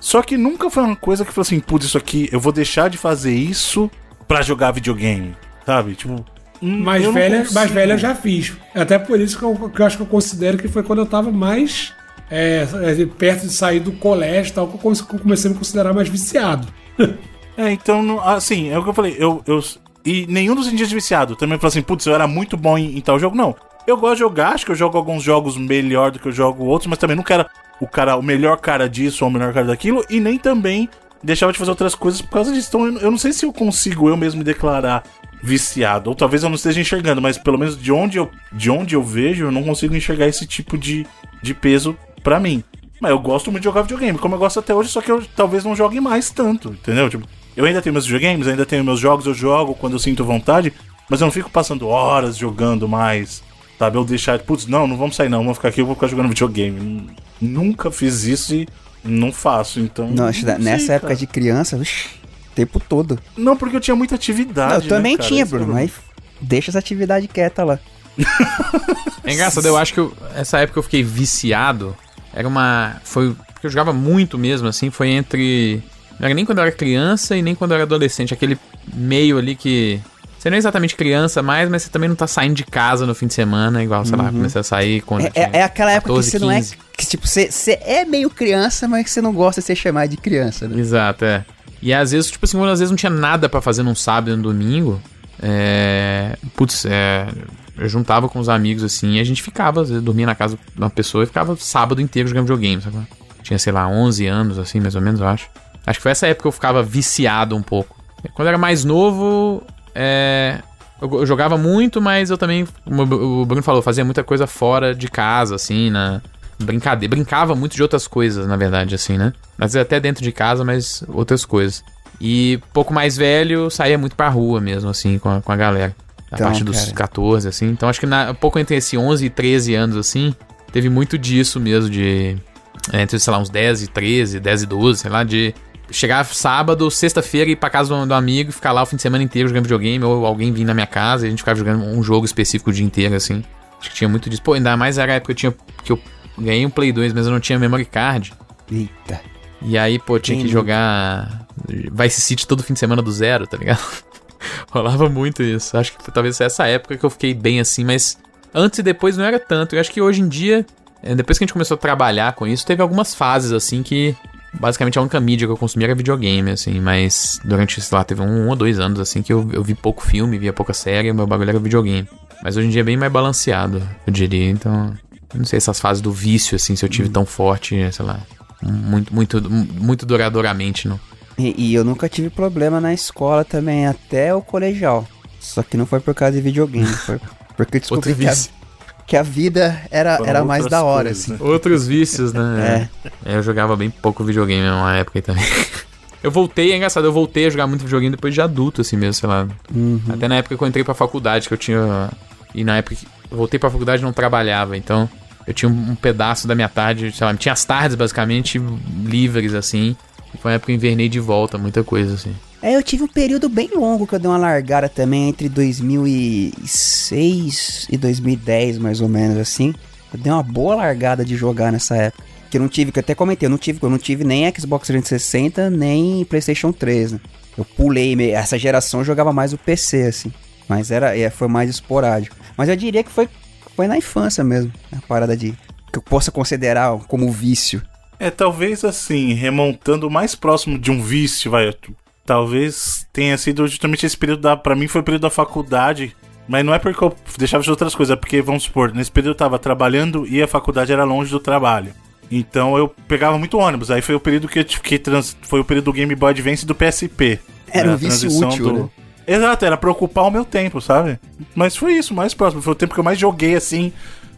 Só que nunca foi uma coisa que falou assim, putz, isso aqui, eu vou deixar de fazer isso pra jogar videogame. Sabe? Tipo. hum, Mais velha, mais velha eu já fiz. Até por isso que eu, que eu acho que eu considero que foi quando eu tava mais é, é, perto de sair do colégio e tal, que eu comecei a me considerar mais viciado. É, então, assim, é o que eu falei. Eu, eu, e nenhum dos de viciado também falou assim, putz, eu era muito bom em, em tal jogo. Não. Eu gosto de jogar, acho que eu jogo alguns jogos melhor do que eu jogo outros, mas também nunca era o cara, o melhor cara disso ou o melhor cara daquilo, e nem também deixava de fazer outras coisas por causa disso. Então eu, eu não sei se eu consigo eu mesmo me declarar viciado. Ou talvez eu não esteja enxergando, mas pelo menos de onde eu, de onde eu vejo, eu não consigo enxergar esse tipo de, de peso pra mim. Mas eu gosto muito de jogar videogame, como eu gosto até hoje, só que eu talvez não jogue mais tanto, entendeu? Tipo, eu ainda tenho meus videogames, ainda tenho meus jogos, eu jogo quando eu sinto vontade, mas eu não fico passando horas jogando mais, sabe? Eu deixar, putz, não, não vamos sair não, vamos ficar aqui, eu vou ficar jogando videogame. Nunca fiz isso e não faço, então. Não, acho que não sei, nessa época cara. de criança, vixi, o tempo todo. Não, porque eu tinha muita atividade. Não, eu né, também cara? tinha, é Bruno, problema. mas deixa essa atividade quieta lá. É engraçado, eu acho que eu- essa época eu fiquei viciado. Era uma. Foi. Porque eu jogava muito mesmo, assim. Foi entre. Não era nem quando eu era criança e nem quando eu era adolescente. Aquele meio ali que. Você não é exatamente criança mais, mas você também não tá saindo de casa no fim de semana, igual, sei lá, comecei a sair quando. É, é, é aquela época 14, que você não é. 15. Que, tipo, você, você é meio criança, mas que você não gosta de ser chamado de criança, né? Exato, é. E às vezes, tipo assim, quando às vezes não tinha nada pra fazer num sábado e no domingo, é. Putz, é. Eu juntava com os amigos assim e a gente ficava, às vezes dormia na casa de uma pessoa e ficava sábado inteiro jogando videogame, sabe? Tinha, sei lá, 11 anos, assim, mais ou menos, eu acho. Acho que foi essa época que eu ficava viciado um pouco. Quando eu era mais novo, é. Eu, jogava muito, mas eu também, como o Bruno falou, fazia muita coisa fora de casa, assim, na brincadeira. Brincava muito de outras coisas, na verdade, assim, né? Às vezes até dentro de casa, mas outras coisas. E pouco mais velho, saía muito pra rua mesmo, assim, com a, com a galera. A Então, partir dos cara. 14, assim. Então acho que na, pouco entre esse 11 e 13 anos, assim, teve muito disso mesmo, de. Entre, sei lá, uns 10 e 13, 10 e 12, sei lá, de chegar sábado, sexta-feira, ir pra casa do, do amigo e ficar lá o fim de semana inteiro jogando videogame, ou alguém vir na minha casa e a gente ficava jogando um jogo específico o dia inteiro, assim. Acho que tinha muito disso. Pô, ainda mais era a época que eu tinha. que eu ganhei um Play 2, mas eu não tinha memory card. Eita. E aí, pô, tinha que jogar Vice City todo fim de semana do zero, tá ligado? Rolava muito isso. Acho que talvez essa época que eu fiquei bem assim, mas antes e depois não era tanto. Eu acho que hoje em dia, eh, depois que a gente começou a trabalhar com isso, teve algumas fases assim que basicamente a única mídia que eu consumia era videogame, assim, mas durante, sei lá, teve um, um ou dois anos assim que eu, eu vi pouco filme, via pouca série, meu bagulho era videogame. Mas hoje em dia é bem mais balanceado, eu diria, então. Não sei essas fases do vício, assim, se eu tive tão forte, sei lá, muito, muito, muito duradouramente, não. E, e eu nunca tive problema na escola também, até o colegial. Só que não foi por causa de videogame, foi porque eu descobri Outro que a. que a vida era, Foram era mais da hora, coisas, assim. né? Outros vícios, né? É. Eu jogava bem pouco videogame numa época também. Eu voltei, é engraçado, eu voltei a jogar muito videogame depois de adulto, assim mesmo, sei lá. Uhum. Até na época que eu entrei pra faculdade, que eu tinha. E na época que eu voltei pra faculdade e não trabalhava, então eu tinha um, um pedaço da minha tarde, sei lá, tinha as tardes basicamente livres, assim. E foi uma época que eu invernei de volta, muita coisa, assim. É, eu tive um período bem longo que eu dei uma largada também, entre 2006 e 2010, mais ou menos, assim. Eu dei uma boa largada de jogar nessa época. Que eu não tive, que eu até comentei, eu não tive, eu não tive nem Xbox 360, nem PlayStation 3, né? Eu pulei, essa geração jogava mais o PC, assim. Mas era, é, foi mais esporádico. Mas eu diria que foi, foi na infância mesmo, a parada de. que eu possa considerar como vício. É, talvez assim, remontando mais próximo de um vício, vai. Talvez tenha sido justamente esse período da. Pra mim foi o período da faculdade. Mas não é porque eu deixava de outras coisas, é porque, vamos supor, nesse período eu tava trabalhando e a faculdade era longe do trabalho. Então eu pegava muito ônibus. Aí foi o período que, que trans, foi o período do Game Boy Advance e do PSP. Era um vício útil, do... né? Exato, era pra ocupar o meu tempo, sabe? Mas foi isso, mais próximo. Foi o tempo que eu mais joguei, assim.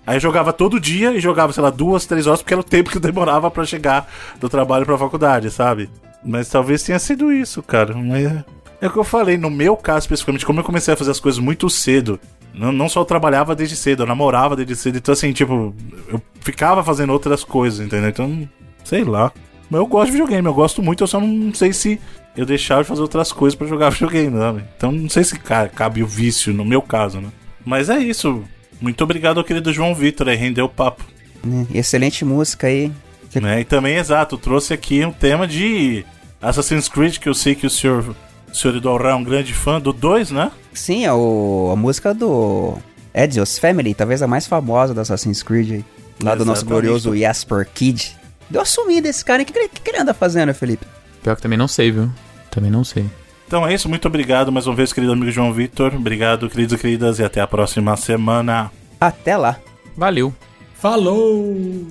Aí eu jogava todo dia e jogava, sei lá, duas, três horas, porque era o tempo que demorava para chegar do trabalho pra faculdade, sabe? Mas talvez tenha sido isso, cara. Mas é o que eu falei, no meu caso especificamente, como eu comecei a fazer as coisas muito cedo, não, não só eu trabalhava desde cedo, eu namorava desde cedo, então assim, tipo, eu ficava fazendo outras coisas, entendeu? Então, sei lá. Mas eu gosto de videogame, eu gosto muito, eu só não sei se eu deixava de fazer outras coisas para jogar videogame, né? Então não sei se cabe o vício, no meu caso, né? Mas é isso. Muito obrigado ao querido João Vitor, aí rendeu o papo. É, excelente música aí. É, e também, exato, trouxe aqui um tema de Assassin's Creed, que eu sei que o senhor, o senhor Idolra é um grande fã do 2, né? Sim, é o, a música do Ezio's Family, talvez a mais famosa do Assassin's Creed aí. Lá do nosso glorioso Jasper Kid. Deu a sumida esse cara. O que, que, que ele anda fazendo, Felipe? Pior que também não sei, viu? Também não sei. Então é isso, muito obrigado mais uma vez, querido amigo João Vitor. Obrigado, queridos e queridas, e até a próxima semana. Até lá. Valeu. Falou!